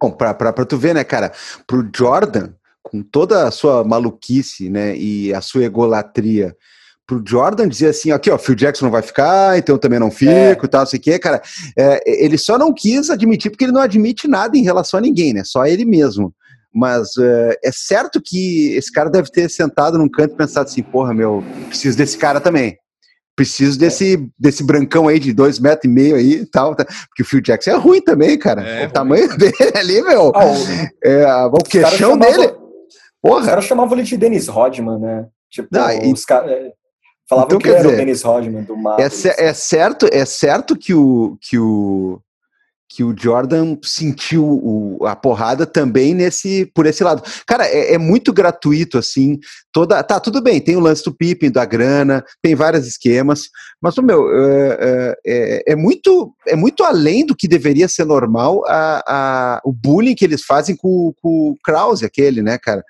Bom, pra, pra, pra tu ver, né, cara? Pro Jordan, com toda a sua maluquice, né, e a sua egolatria, pro Jordan dizer assim, aqui ó, Phil Jackson não vai ficar, então eu também não fico, é. e tal, sei que, cara, é, ele só não quis admitir porque ele não admite nada em relação a ninguém, né, só ele mesmo. Mas é, é certo que esse cara deve ter sentado num canto e pensado assim, porra, meu, preciso desse cara também. Preciso desse, é. desse brancão aí de dois metros e meio aí e tal. Tá? Porque o Phil Jackson é ruim também, cara. É, o ruim. tamanho dele ali, meu. Ah, o, é, o queixão dele. Porra. Os caras chamavam ele de Dennis Rodman, né? Tipo, não, os caras. É, falavam então, que era dizer, o Dennis Rodman do mar. É, é, certo, é certo que o, que o que o Jordan sentiu o, a porrada também nesse por esse lado. Cara, é, é, muito gratuito assim. Toda tá tudo bem. Tem o lance do Pippen, da grana, tem vários esquemas, mas meu é, é, é, é, muito é muito além do que deveria ser normal a, a o bullying que eles fazem com, com o Krause, aquele, né, cara?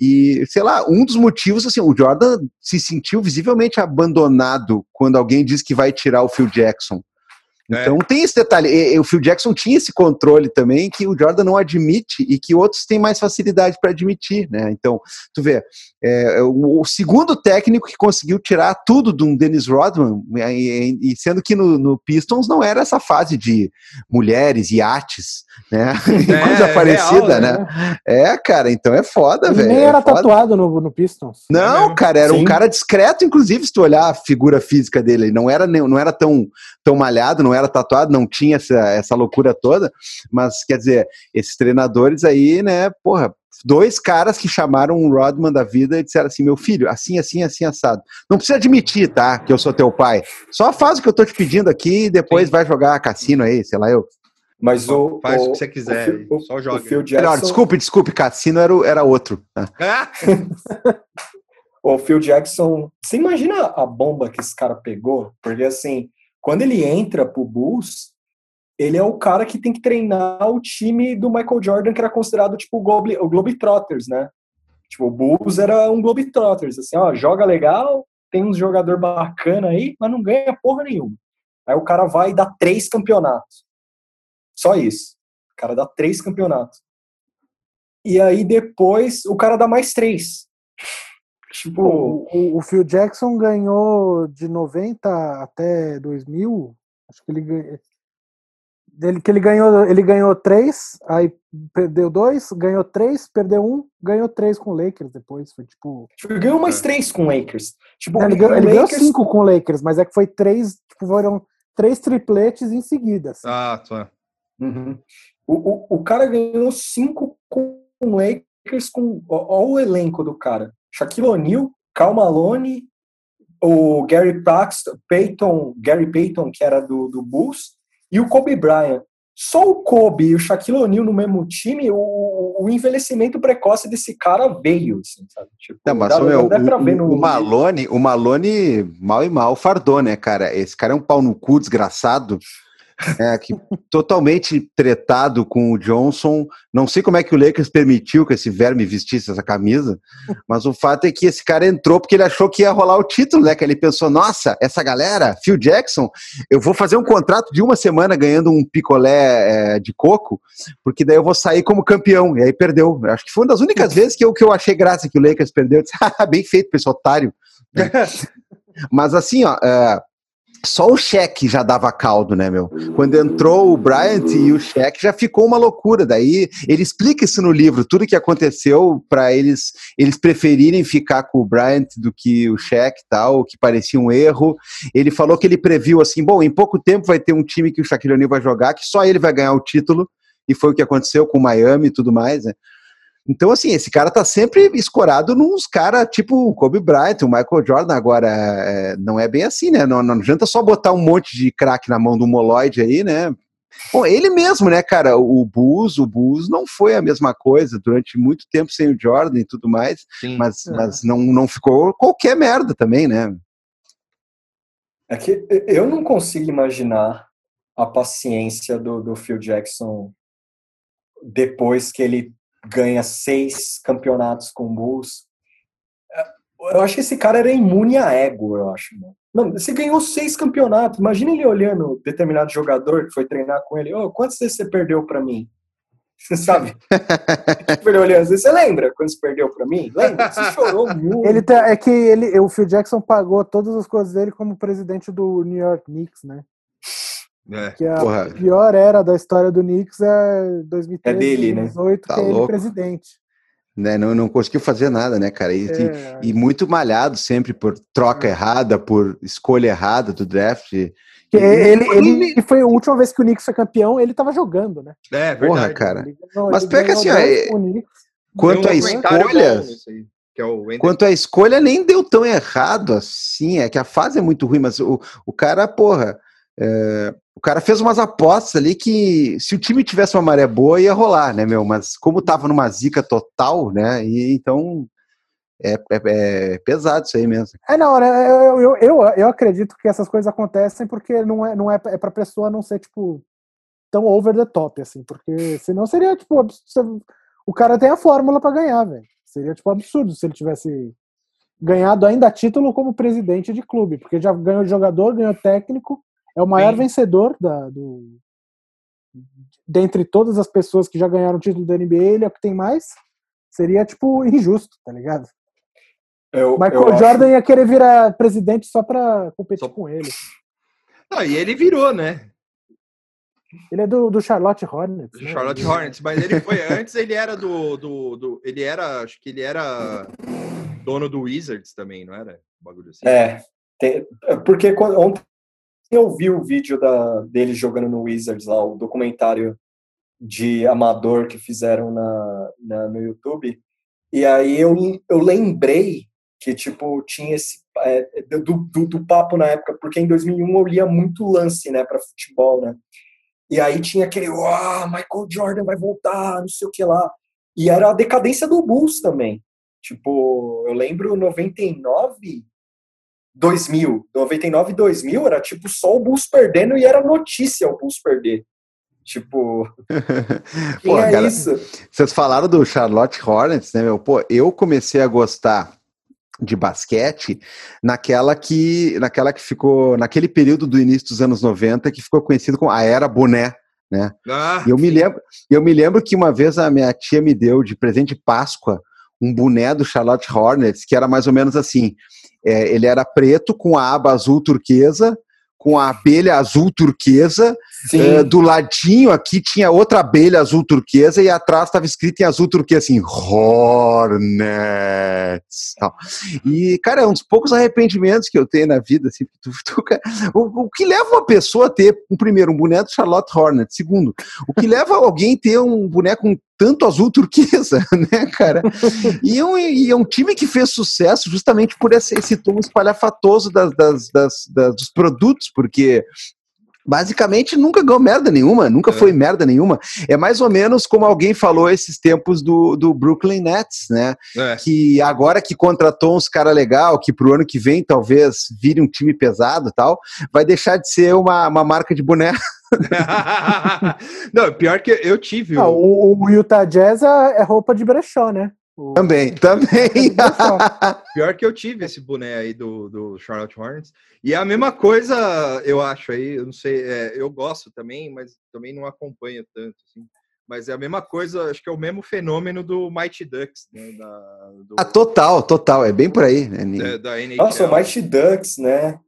E sei lá, um dos motivos assim, o Jordan se sentiu visivelmente abandonado quando alguém diz que vai tirar o Phil Jackson. É. Então é. tem esse detalhe. E, o Phil Jackson tinha esse controle também que o Jordan não admite e que outros têm mais facilidade para admitir, né? Então, tu vê, é, o, o, segundo técnico que conseguiu tirar tudo de um Dennis Rodman, e, e sendo que no, no, Pistons não era essa fase de mulheres, iates, né? É, Coisa é parecida, real, né? né? É, cara, então é foda, velho. Nem era é tatuado no, no Pistons. Não, cara, era Sim. um cara discreto, inclusive, se tu olhar a figura física dele, não era, não era tão, tão malhado, não era tatuado, não tinha essa, essa loucura toda, mas quer dizer, esses treinadores aí, né, porra, dois caras que chamaram um Rodman da vida e disseram assim: meu filho, assim, assim, assim, assado. Não precisa admitir, tá? Que eu sou teu pai. Só faz o que eu tô te pedindo aqui e depois Sim. vai jogar cassino aí, sei lá eu. Mas o. Faz o, o que você quiser, o, o, só joga. O Jackson... Melhor, desculpe, desculpe, cassino era, era outro. Tá? o Phil Jackson. Você imagina a bomba que esse cara pegou? Porque assim, quando ele entra pro Bulls, ele é o cara que tem que treinar o time do Michael Jordan, que era considerado tipo o, o Globetrotters, né? Tipo, o Bulls era um Globetrotters, assim, ó, joga legal, tem uns jogador bacana aí, mas não ganha porra nenhuma. Aí o cara vai dá três campeonatos. Só isso. O cara dá três campeonatos. E aí depois o cara dá mais três. Tipo, o, o Phil Jackson ganhou de 90 até 2000, acho que ele ganhou ele, que ele ganhou, ele ganhou três, aí perdeu dois, ganhou três, perdeu um, ganhou três com o Lakers depois. Foi tipo. Ele ganhou mais três com o Lakers. Tipo, ele, ganhou, ele Lakers... ganhou cinco com o Lakers, mas é que foi três, tipo, foram três tripletes em seguida. Assim. Ah, tá. Uhum. O, o, o cara ganhou cinco com o Lakers com. Olha o elenco do cara. Shaquille O'Neal, Cal Malone, o Gary Paxton, Payton, Gary Payton, que era do, do Bulls, e o Kobe Bryant. só o Kobe e o Shaquille O'Neal no mesmo time, o, o envelhecimento precoce desse cara veio, assim, sabe? Tipo, não, mas dá, meu, dá o, no... o, Malone, o Malone mal e mal fardou, né, cara? Esse cara é um pau no cu desgraçado. É, que totalmente tretado com o Johnson. Não sei como é que o Lakers permitiu que esse verme vestisse essa camisa, mas o fato é que esse cara entrou porque ele achou que ia rolar o título, né? Que ele pensou, nossa, essa galera, Phil Jackson, eu vou fazer um contrato de uma semana ganhando um picolé é, de coco, porque daí eu vou sair como campeão. E aí perdeu. Acho que foi uma das únicas vezes que eu, que eu achei graça que o Lakers perdeu. disse, bem feito, pessoal otário. mas assim, ó. Uh, só o cheque já dava caldo, né, meu? Quando entrou o Bryant e o cheque já ficou uma loucura. Daí ele explica isso no livro, tudo que aconteceu para eles eles preferirem ficar com o Bryant do que o cheque tal, que parecia um erro. Ele falou que ele previu assim, bom, em pouco tempo vai ter um time que o Shaquille O'Neal vai jogar, que só ele vai ganhar o título. E foi o que aconteceu com o Miami e tudo mais, né? Então, assim, esse cara tá sempre escorado nos caras tipo o Kobe Bryant, o Michael Jordan. Agora, é, não é bem assim, né? Não, não adianta só botar um monte de craque na mão do moloide aí, né? Bom, ele mesmo, né, cara? O Bulls, o Bulls não foi a mesma coisa durante muito tempo sem o Jordan e tudo mais, Sim. mas, é. mas não, não ficou qualquer merda também, né? É que eu não consigo imaginar a paciência do, do Phil Jackson depois que ele ganha seis campeonatos com o Bulls. É, eu acho que esse cara era imune a ego, eu acho. Mano. Não, você ganhou seis campeonatos. Imagina ele olhando determinado jogador que foi treinar com ele. Oh, quantos vezes você perdeu para mim? Você sabe? tipo, ele olhando, você lembra quando você perdeu para mim? Lembra? Você chorou muito. Ele tá, é que ele, o Phil Jackson pagou todas as coisas dele como presidente do New York Knicks, né? É. Que a Porra. pior era da história do Knicks é 2013, é dele, 2018, né? tá que é ele presidente. Né, não, não conseguiu fazer nada, né, cara? E, é. e, e muito malhado sempre por troca é. errada, por escolha errada do draft. Que ele, ele, ele, foi a última vez que o Knicks foi campeão, ele tava jogando, né? É, verdade. Porra, cara. Mas pega assim, ó, quanto a escolhas, é quanto a escolha nem deu tão errado assim, é que a fase é muito ruim, mas o, o cara, porra, é, o cara fez umas apostas ali que se o time tivesse uma maré boa ia rolar, né, meu? Mas como tava numa zica total, né? E então é, é, é pesado isso aí mesmo. É, não, né, eu, eu, eu, eu, acredito que essas coisas acontecem porque não é, não é, é pra pessoa não ser, tipo, tão over the top, assim, porque senão seria, tipo, o cara tem a fórmula para ganhar, velho. Seria, tipo, absurdo se ele tivesse ganhado ainda título como presidente de clube, porque já ganhou jogador, ganhou técnico, é o maior Sim. vencedor da, do, dentre todas as pessoas que já ganharam o título da NBA, ele é o que tem mais. Seria, tipo, injusto, tá ligado? Eu, Michael eu Jordan acho... ia querer virar presidente só pra competir só... com ele. Não, e ele virou, né? Ele é do, do Charlotte Hornets. Né? Charlotte Hornets, mas ele foi antes, ele era do, do, do, Ele era. Acho que ele era dono do Wizards também, não era? Um bagulho assim. É. Tem, porque ontem eu vi o vídeo da, dele jogando no Wizards lá, o documentário de amador que fizeram na, na no YouTube. E aí eu, eu lembrei que, tipo, tinha esse... É, do, do, do, papo na época, porque em 2001 eu lia muito lance, né, para futebol, né? E aí tinha aquele, ah, Michael Jordan vai voltar, não sei o que lá. E era a decadência do Bulls também. Tipo, eu lembro 99, 2000, 99 e 2000 era tipo só o Bulls perdendo e era notícia o Bulls perder. Tipo, Pô, é cara, isso? Vocês falaram do Charlotte Hornets, né, meu? Pô, eu comecei a gostar de basquete naquela que naquela que ficou naquele período do início dos anos 90 que ficou conhecido como a era boné né? Ah, eu me lembro eu me lembro que uma vez a minha tia me deu de presente de Páscoa um boné do Charlotte Hornets que era mais ou menos assim é, ele era preto com a aba azul turquesa, com a abelha azul turquesa. É, do ladinho aqui tinha outra abelha azul turquesa e atrás estava escrito em azul turquesa assim, Hornets. Tal. E, cara, é um dos poucos arrependimentos que eu tenho na vida. Assim, tu, tu, o, o, que leva uma pessoa a ter, um, primeiro, um boneco Charlotte Hornets. Segundo, o que leva alguém a ter um boneco com tanto azul turquesa, né, cara? E, um, e é um time que fez sucesso justamente por esse, esse tom espalhafatoso das, das, das, das, dos produtos, porque basicamente nunca ganhou merda nenhuma, nunca é. foi merda nenhuma. É mais ou menos como alguém falou esses tempos do, do Brooklyn Nets, né? É. Que agora que contratou uns cara legal, que pro ano que vem talvez vire um time pesado tal, vai deixar de ser uma, uma marca de boneco. Não, pior que eu tive. Não, o... o Utah Jazz é, é roupa de brechó, né? O... Também, também. Pior que eu tive esse boné aí do, do Charlotte Hornets. E é a mesma coisa, eu acho aí, eu não sei, é, eu gosto também, mas também não acompanho tanto, assim. Mas é a mesma coisa, acho que é o mesmo fenômeno do Mighty Ducks, né? Da, do... Ah, total, total, é bem por aí. Né? Da, da Nossa, o Mighty Ducks, né?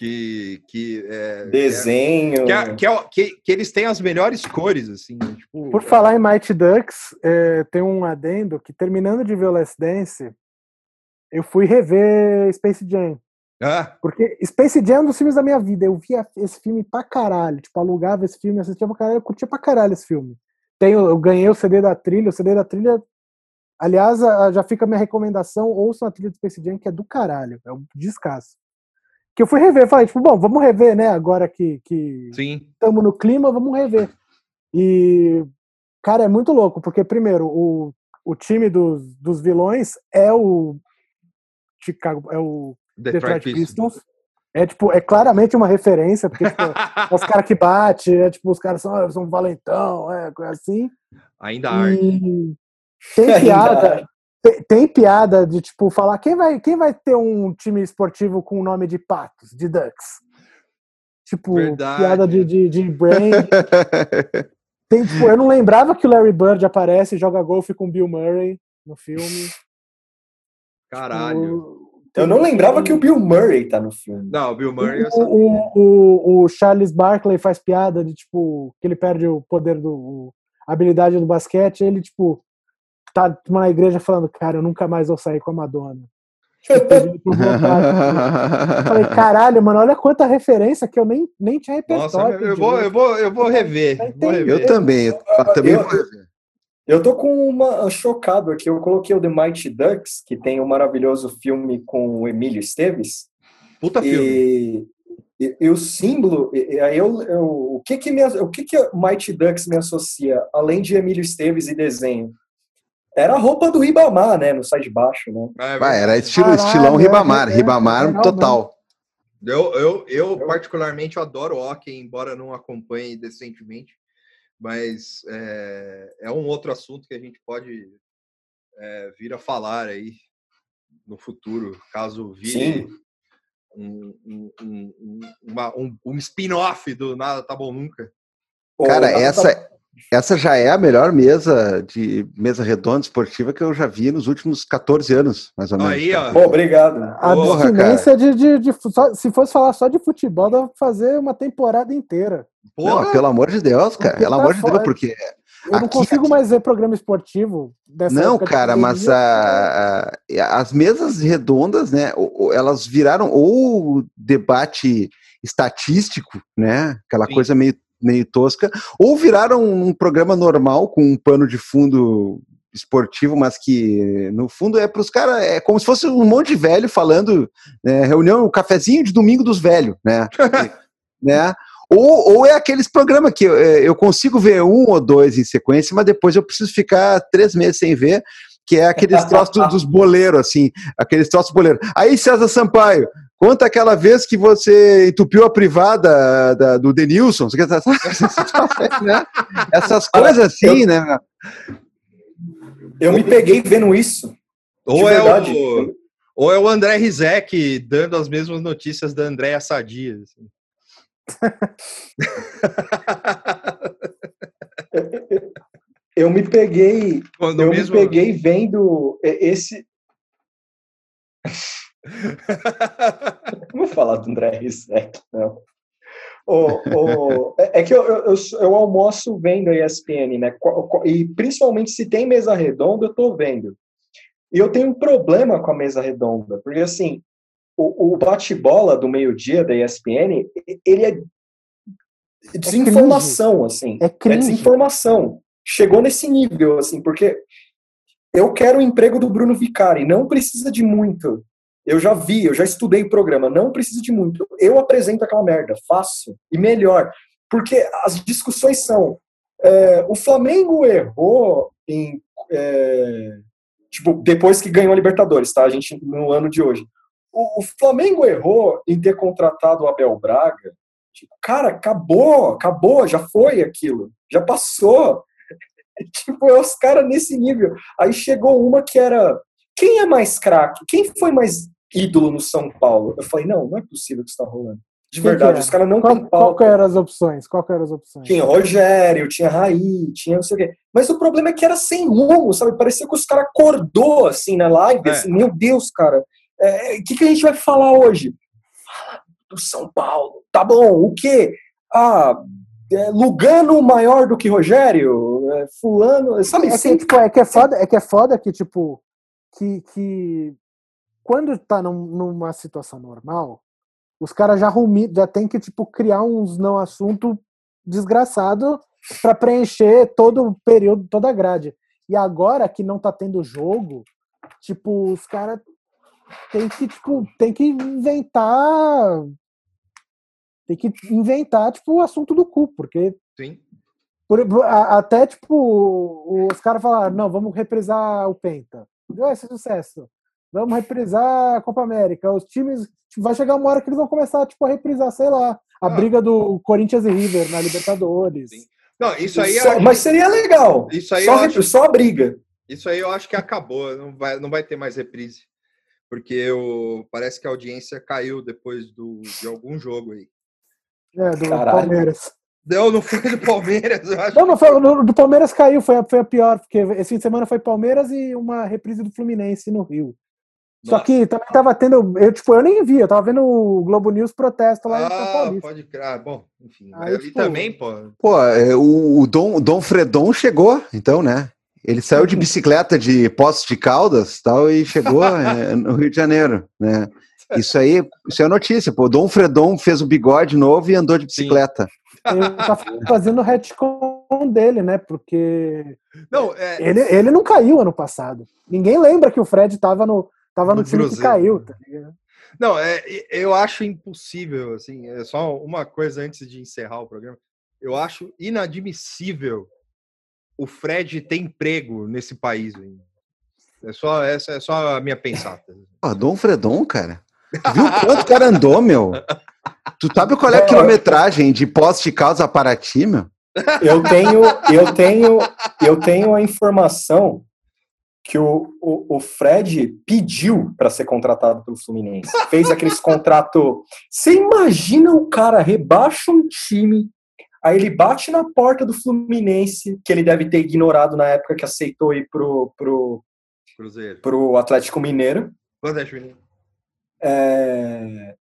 Que, que é, desenho. que, é, que, é, que, que, eles têm as melhores cores assim né, tipo, por falar em Mighty Ducks é, tem um adendo que terminando de ver o Last Dance eu fui rever Space Jam. Ah. porque Space Jam é um dos filmes da minha vida. Eu via esse filme pra caralho. Tipo alugava esse filme assistia pra caralho. Eu curtia pra caralho esse filme. Tenho, eu ganhei o CD da trilha. O CD da trilha aliás já fica a minha recomendação. Ouçam a trilha do Space Jam que é do caralho. É um descasso que eu fui rever, falei, tipo, bom, vamos rever, né? Agora que estamos no clima, vamos rever. E, cara, é muito louco, porque, primeiro, o, o time dos, dos vilões é o Chicago, é o Detroit, Detroit Pistons. É, tipo, é claramente uma referência, porque tipo, é os caras que bate, é tipo, os caras são, são valentão, é assim. Ainda e... Tem piada, tem, tem, piada de tipo falar quem vai, quem vai ter um time esportivo com o nome de patos, de ducks. Tipo, Verdade. piada de, de, de brand. tem, tipo, eu não lembrava que o Larry Bird aparece e joga golfe com Bill Murray no filme. Caralho. Tipo, eu não lembrava que o Bill Murray tá no filme. Não, o Bill Murray o, o, o, o, Charles Barkley faz piada de tipo que ele perde o poder do a habilidade do basquete, ele tipo tá na igreja falando, cara, eu nunca mais vou sair com a Madonna. Tipo, falei, caralho, mano, olha quanta referência que eu nem, nem tinha repertório. Nossa, eu vou, eu vou, eu vou rever. Vou rever. Eu também, eu, também eu, vou rever. Eu tô com uma chocado aqui. Eu coloquei o The Mighty Ducks, que tem um maravilhoso filme com o Emílio Esteves. Puta e, filme. E, e, o símbolo, aí eu, eu, o que que me, o que que Mighty Ducks me associa além de Emílio Esteves e desenho? Era a roupa do Ribamar, né? No sai de baixo, né? Ah, era estilo, Caralho, estilão Ribamar, é, Ribamar é, total. Eu, eu, eu, particularmente, adoro hockey, embora não acompanhe decentemente, mas é, é um outro assunto que a gente pode é, vir a falar aí no futuro, caso vire um, um, um, um, um spin-off do Nada Tá Bom Nunca. Cara, essa, tá essa já é a melhor mesa de mesa redonda esportiva que eu já vi nos últimos 14 anos, mais ou menos. Aí, ó. Pô, obrigado. A abstinência de, de, de, só, se fosse falar só de futebol, dá pra fazer uma temporada inteira. Porra. Não, pelo amor de Deus, cara. Pelo tá amor de Deus, porque. Eu não aqui, consigo aqui... mais ver programa esportivo dessa Não, cara, mas a, a, as mesas redondas, né, elas viraram ou debate estatístico, né, aquela Sim. coisa meio meio tosca, ou viraram um programa normal com um pano de fundo esportivo, mas que no fundo é para os caras, é como se fosse um monte de velho falando, né, reunião, o cafezinho de domingo dos velhos, né? né? Ou, ou é aqueles programas que eu, é, eu consigo ver um ou dois em sequência, mas depois eu preciso ficar três meses sem ver, que é aqueles troços dos boleiros, assim, aqueles troços boleiros. Aí, César Sampaio, Conta aquela vez que você entupiu a privada da, do Denilson. né? Essas coisas assim, né? Eu me peguei vendo isso. Ou é, o, ou é o André Rizek dando as mesmas notícias da Andréa Sadia. Assim. eu me peguei, Quando eu mesmo... me peguei vendo esse não vou falar do André Rizek, não. O, o, é, é que eu, eu, eu, almoço vendo a ESPN, né? E principalmente se tem mesa redonda, eu tô vendo. E eu tenho um problema com a mesa redonda, porque assim, o, o bate-bola do meio-dia da ESPN, ele é, é desinformação, é assim. É, é desinformação. Chegou nesse nível, assim, porque eu quero o emprego do Bruno Vicari, não precisa de muito Eu já vi, eu já estudei o programa, não precisa de muito. Eu apresento aquela merda, faço e melhor. Porque as discussões são: é, o Flamengo errou em. É, tipo, depois que ganhou a Libertadores, tá? A gente no ano de hoje. O, o Flamengo errou em ter contratado o Abel Braga. Tipo, cara, acabou, acabou, já foi aquilo, já passou. tipo, é os caras nesse nível. Aí chegou uma que era. Quem é mais craque? Quem foi mais ídolo no São Paulo? Eu falei, não, não é possível que isso tá rolando. De Quem verdade, que os caras não Qual, têm qual pauta. que eram as opções? Qual eram as opções? Tinha Rogério, tinha Raí, tinha não sei o quê. Mas o problema é que era sem rumo, sabe? Parecia que os caras acordou assim na live, É. assim, meu Deus, cara, o que, que a gente vai falar hoje? Fala do São Paulo. Tá bom, o quê? Ah, é, Lugano maior do que Rogério? É, fulano, sabe? É que, Sempre tipo, é que é foda, é que é foda que, tipo, que, que quando tá num- numa situação normal, os caras já rumi, já tem que, tipo, criar uns não assunto desgraçado para preencher todo o período, toda a grade. E agora que não tá tendo jogo, tipo, os caras tem que, tipo, tem que inventar tem que inventar, tipo, o assunto do cu, porque Sim. por- até, tipo, os caras falaram, não, vamos reprisar o Penta. Deu esse sucesso. Vamos reprisar a Copa América. Os times. tipo, vai chegar uma hora que eles vão começar, tipo, a reprisar, sei lá, a Ah. briga do Corinthians e River na Libertadores. Sim. Não, isso aí, Só- eu- mas seria legal. Isso aí só, eu acho- só a briga. isso aí eu acho que acabou. Não vai, não vai ter mais reprise. Porque o, parece que a audiência caiu depois do, de algum jogo aí. É, do Caralho. Palmeiras. Não, não foi do Palmeiras, eu acho. Não, não foi, no- do Palmeiras caiu, foi a, foi a pior, porque esse fim de semana foi Palmeiras e uma reprise do Fluminense no Rio. Só Nossa. que também tava tendo. Eu, tipo, eu nem vi, eu tava vendo o Globo News protesto lá em São Ah, Paulista. pode crer. Ah, bom, enfim. Aí, e tipo, também, pô. Pô, é, o, o Dom, Dom Fredon chegou, então, né? Ele saiu de bicicleta de Poços de Caldas tal, e chegou é, no Rio de Janeiro, né? Isso aí, isso é notícia, pô. O Dom Fredon fez o bigode novo e andou de bicicleta. Ele tá fazendo o retcon dele, né? Porque Não, é, ele, ele não caiu ano passado. Ninguém lembra que o Fred tava no, tava no, No time que Cruzeiro. caiu, tá ligado? Não, é, eu acho impossível, assim, é só uma coisa antes de encerrar o programa. Eu acho inadmissível o Fred ter emprego nesse país ainda. É só, essa é só a minha pensata. Pô, Dom Fredon, cara. Viu quanto o cara andou, meu? Tu sabe qual é a É, quilometragem de Poços de Caldas a Paraty, meu? Eu tenho, eu tenho, eu tenho a informação que o, o, o Fred pediu para ser contratado pelo Fluminense. Fez aqueles contrato. Você imagina o cara rebaixa um time, aí ele bate na porta do Fluminense, que ele deve ter ignorado na época que aceitou ir pro, pro, Cruzeiro. pro Atlético Mineiro. Quanto é, menino? É,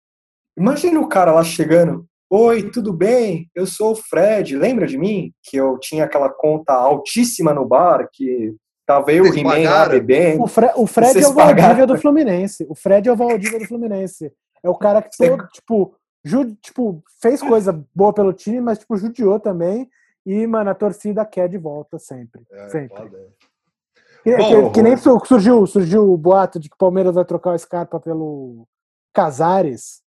Imagina o cara lá chegando. Oi, tudo bem? Eu sou o Fred. Lembra de mim? Que eu tinha aquela conta altíssima no bar, que tava eu e o Vocês He-Man lá bebendo. O, Fre- o Fred Vocês é o Valdívia pagaram. do Fluminense. O Fred é o Valdívia do Fluminense. É o cara que Você- todo, tipo, ju- tipo, fez coisa boa pelo time, mas tipo, judiou também. E, mano, a torcida quer de volta sempre. É, sempre. foda. Que, Bom, que- que nem su- surgiu, surgiu o boato de que o Palmeiras vai trocar o Scarpa pelo Casares.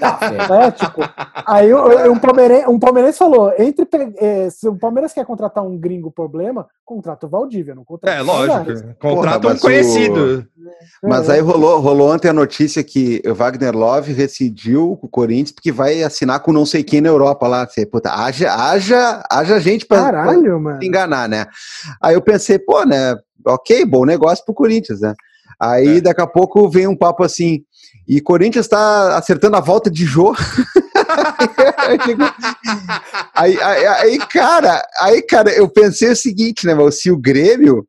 Tá. É, tipo, aí o- um, palmeirense, um palmeirense falou: entre, eh, se o Palmeiras quer contratar um gringo problema, contrata o Valdívia, não contrata É, o lógico. Contrata Porra, um mas conhecido. Mas É. aí rolou, rolou ontem a notícia que o Wagner Love rescindiu com o Corinthians porque vai assinar com não sei quem na Europa lá. Você, puta, haja, haja, haja gente pra, pra Caralho, enganar, né? Aí eu pensei, pô, né? Ok, bom negócio pro Corinthians, né? Aí É. daqui a pouco vem um papo assim, e Corinthians tá acertando a volta de Jô. Aí, aí, aí, cara, aí, cara, eu pensei o seguinte, né, meu, se o Grêmio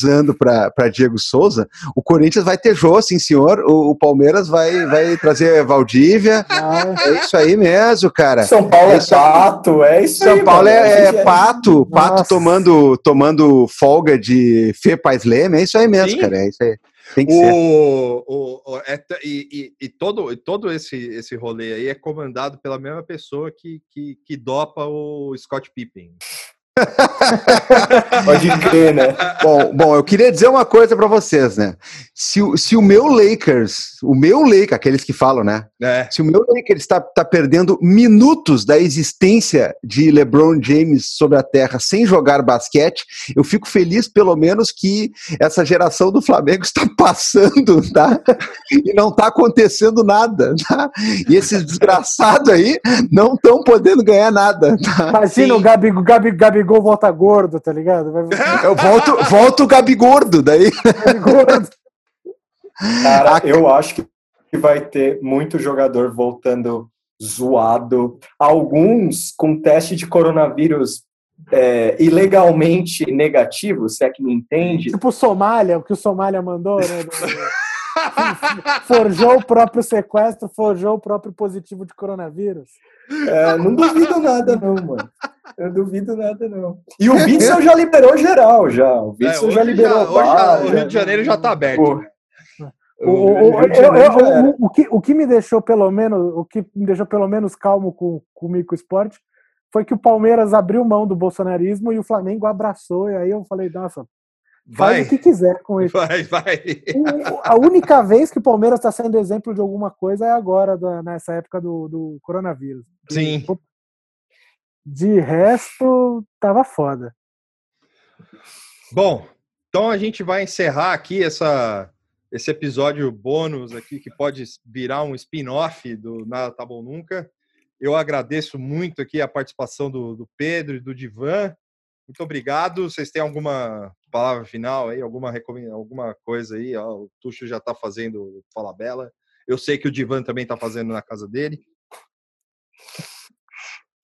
usando para Diego Souza, o Corinthians vai ter Jô, sim senhor, o, o Palmeiras vai, vai trazer Valdívia, Ah, é isso aí mesmo, cara. São Paulo é aí. pato, é isso aí. São Paulo mano. é, é pato, pato Nossa. tomando, tomando folga de Fê Paz Leme, é isso aí mesmo, Sim. cara, é isso aí. Tem que ser. O, o, o- é e, e- e todo, e todo esse, esse rolê aí é comandado pela mesma pessoa que, que, que dopa o Scott Pippen. Pode crer, né? Bom, bom, eu queria dizer uma coisa para vocês, né? Se, o- se o meu Lakers, o meu Lakers, aqueles que falam, né? É. Se o meu Lakers está tá perdendo minutos da existência de LeBron James sobre a Terra sem jogar basquete, eu fico feliz, pelo menos, que essa geração do Flamengo está passando, tá? E não está acontecendo nada, tá? E esses desgraçados aí não estão podendo ganhar nada, tá? Imagina o Gabi, Gabi, Gabigol volta gordo, tá ligado? Eu volto, volto o Gabigordo daí. Gabi gordo. Cara, A- eu acho que vai ter muito jogador voltando zoado. Alguns com teste de coronavírus é, ilegalmente negativo, se é que me entende. Tipo o Somália, o que o Somália mandou, né? Forjou o próprio sequestro, forjou o próprio positivo de coronavírus. É, não duvido nada, não, mano. Eu duvido nada, não. E o Witzel já liberou geral, já. O É, Witzel hoje já liberou já- hoje bar, já- o já- Rio de Janeiro já tá aberto. O, o- o- eu- o- que, o que me deixou pelo menos, o que me deixou pelo menos calmo com, com o Mico Esporte foi que o Palmeiras abriu mão do bolsonarismo e o Flamengo abraçou. E aí eu falei, nossa, faz Vai, o que quiser com isso. vai, vai. A única vez que o Palmeiras está sendo exemplo de alguma coisa é agora, da- nessa época do, do coronavírus. Sim. De resto, tava foda. Bom, então a gente vai encerrar aqui essa, esse episódio bônus aqui, que pode virar um spin-off do Nada Tá Bom Nunca. Eu agradeço muito aqui a participação do, do Pedro e do Divan. Muito obrigado. Vocês têm alguma palavra final aí, alguma, alguma coisa aí? Ó, o Tuxo já está fazendo Fala Bela. Eu sei que o Divan também está fazendo na casa dele.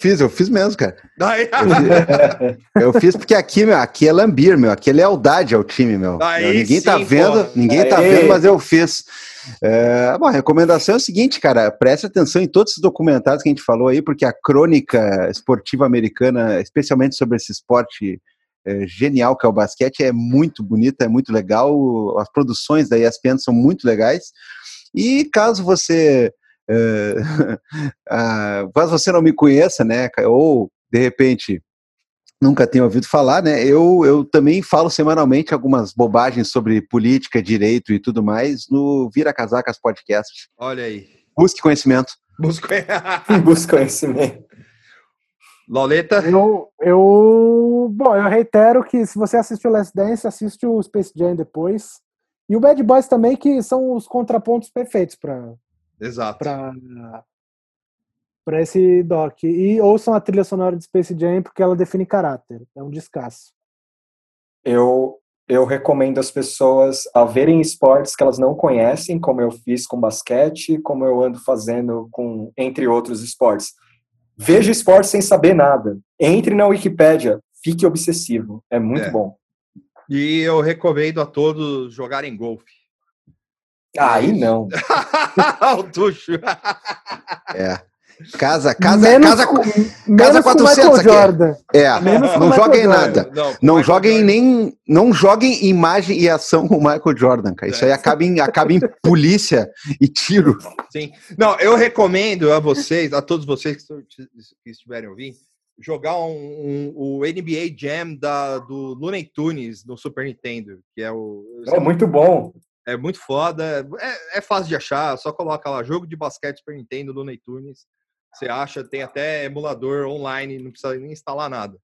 Fiz, eu fiz mesmo, cara. Aí, Eu fiz porque aqui, meu, aqui é lambir, meu, aqui é lealdade ao time, meu. Aí ninguém tá sim, vendo, porra. ninguém tá Aê. vendo, mas eu fiz. É, bom, a recomendação é o seguinte, cara, preste atenção em todos esses documentários que a gente falou aí, porque a crônica esportiva americana, especialmente sobre esse esporte é, genial que é o basquete, é muito bonita, é muito legal. As produções da ESPN são muito legais. E caso você caso você não me conheça, né, ou de repente nunca tenha ouvido falar, né? Eu, eu também falo semanalmente algumas bobagens sobre política, direito e tudo mais no Vira Casacas Podcast. Olha aí. Busque conhecimento. Busca... Busca conhecimento. Loleta. Eu, eu, bom, eu reitero que se você assistiu o Last Dance, assiste o Space Jam depois. E o Bad Boys também, que são os contrapontos perfeitos para Exato. para para esse doc. E ouçam a trilha sonora de Space Jam porque ela define caráter. É um descasso. Eu, eu recomendo as pessoas a verem esportes que elas não conhecem, como eu fiz com basquete, como eu ando fazendo com, entre outros esportes. Veja esporte sem saber nada. Entre na Wikipédia, fique obsessivo. É muito É. bom. E eu recomendo a todos jogarem golfe. Aí não. o Tuxo. É. Casa, casa, menos casa, com, casa menos com 400 Michael aqui. Jordan. é. Menos Não joguem nada. Não, Não joguem nem, não joguem imagem e ação com o Michael Jordan, cara. Isso aí É. acaba em, acaba em polícia e tiro. Sim. Não, eu recomendo a vocês, a todos vocês que estiverem ouvindo, jogar um, um- o NBA Jam da, do Looney Tunes no Super Nintendo, que é o. É muito bom. É muito foda. É, é fácil de achar. Só coloca lá jogo de basquete Super Nintendo Looney Tunes. Você acha, tem até emulador online, não precisa nem instalar nada.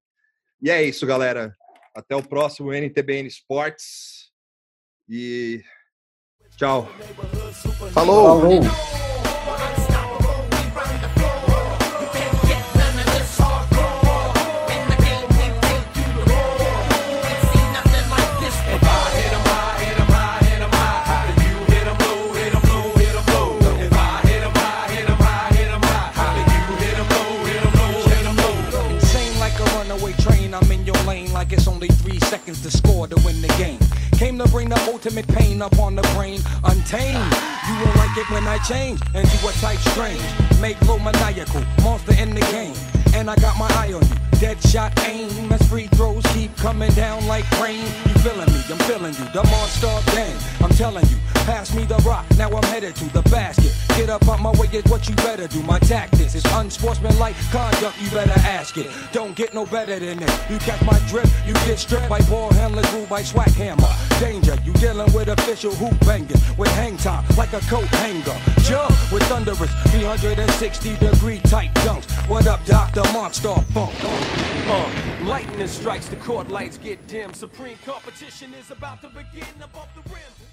E é isso, galera. Até o próximo NTBN Sports. E tchau. Falou! Falou. Like it's only three seconds to score to win the game. Came to bring the ultimate pain up on the brain, untamed. You won't like it when I change and into a type strange. Make low maniacal, monster in the game. And I got my eye on you, dead shot aim. As free throws keep coming down like rain. You feeling me, I'm feeling you, the monster gang. I'm telling you, Pass me the rock, now I'm headed to the basket. Get up on my way is what you better do. My tactics is unsportsmanlike conduct, you better ask it. Don't get no better than this. You catch my drip, you get stripped by ball handlers, ruled by swag hammer. Danger, you dealing with official hoop bangers with hang time like a coat hanger. Jump with thunderous 360 degree tight dunks. What up, Dr. Monster Funk? Uh, lightning strikes, the court lights get dim. Supreme competition is about to begin above the rim.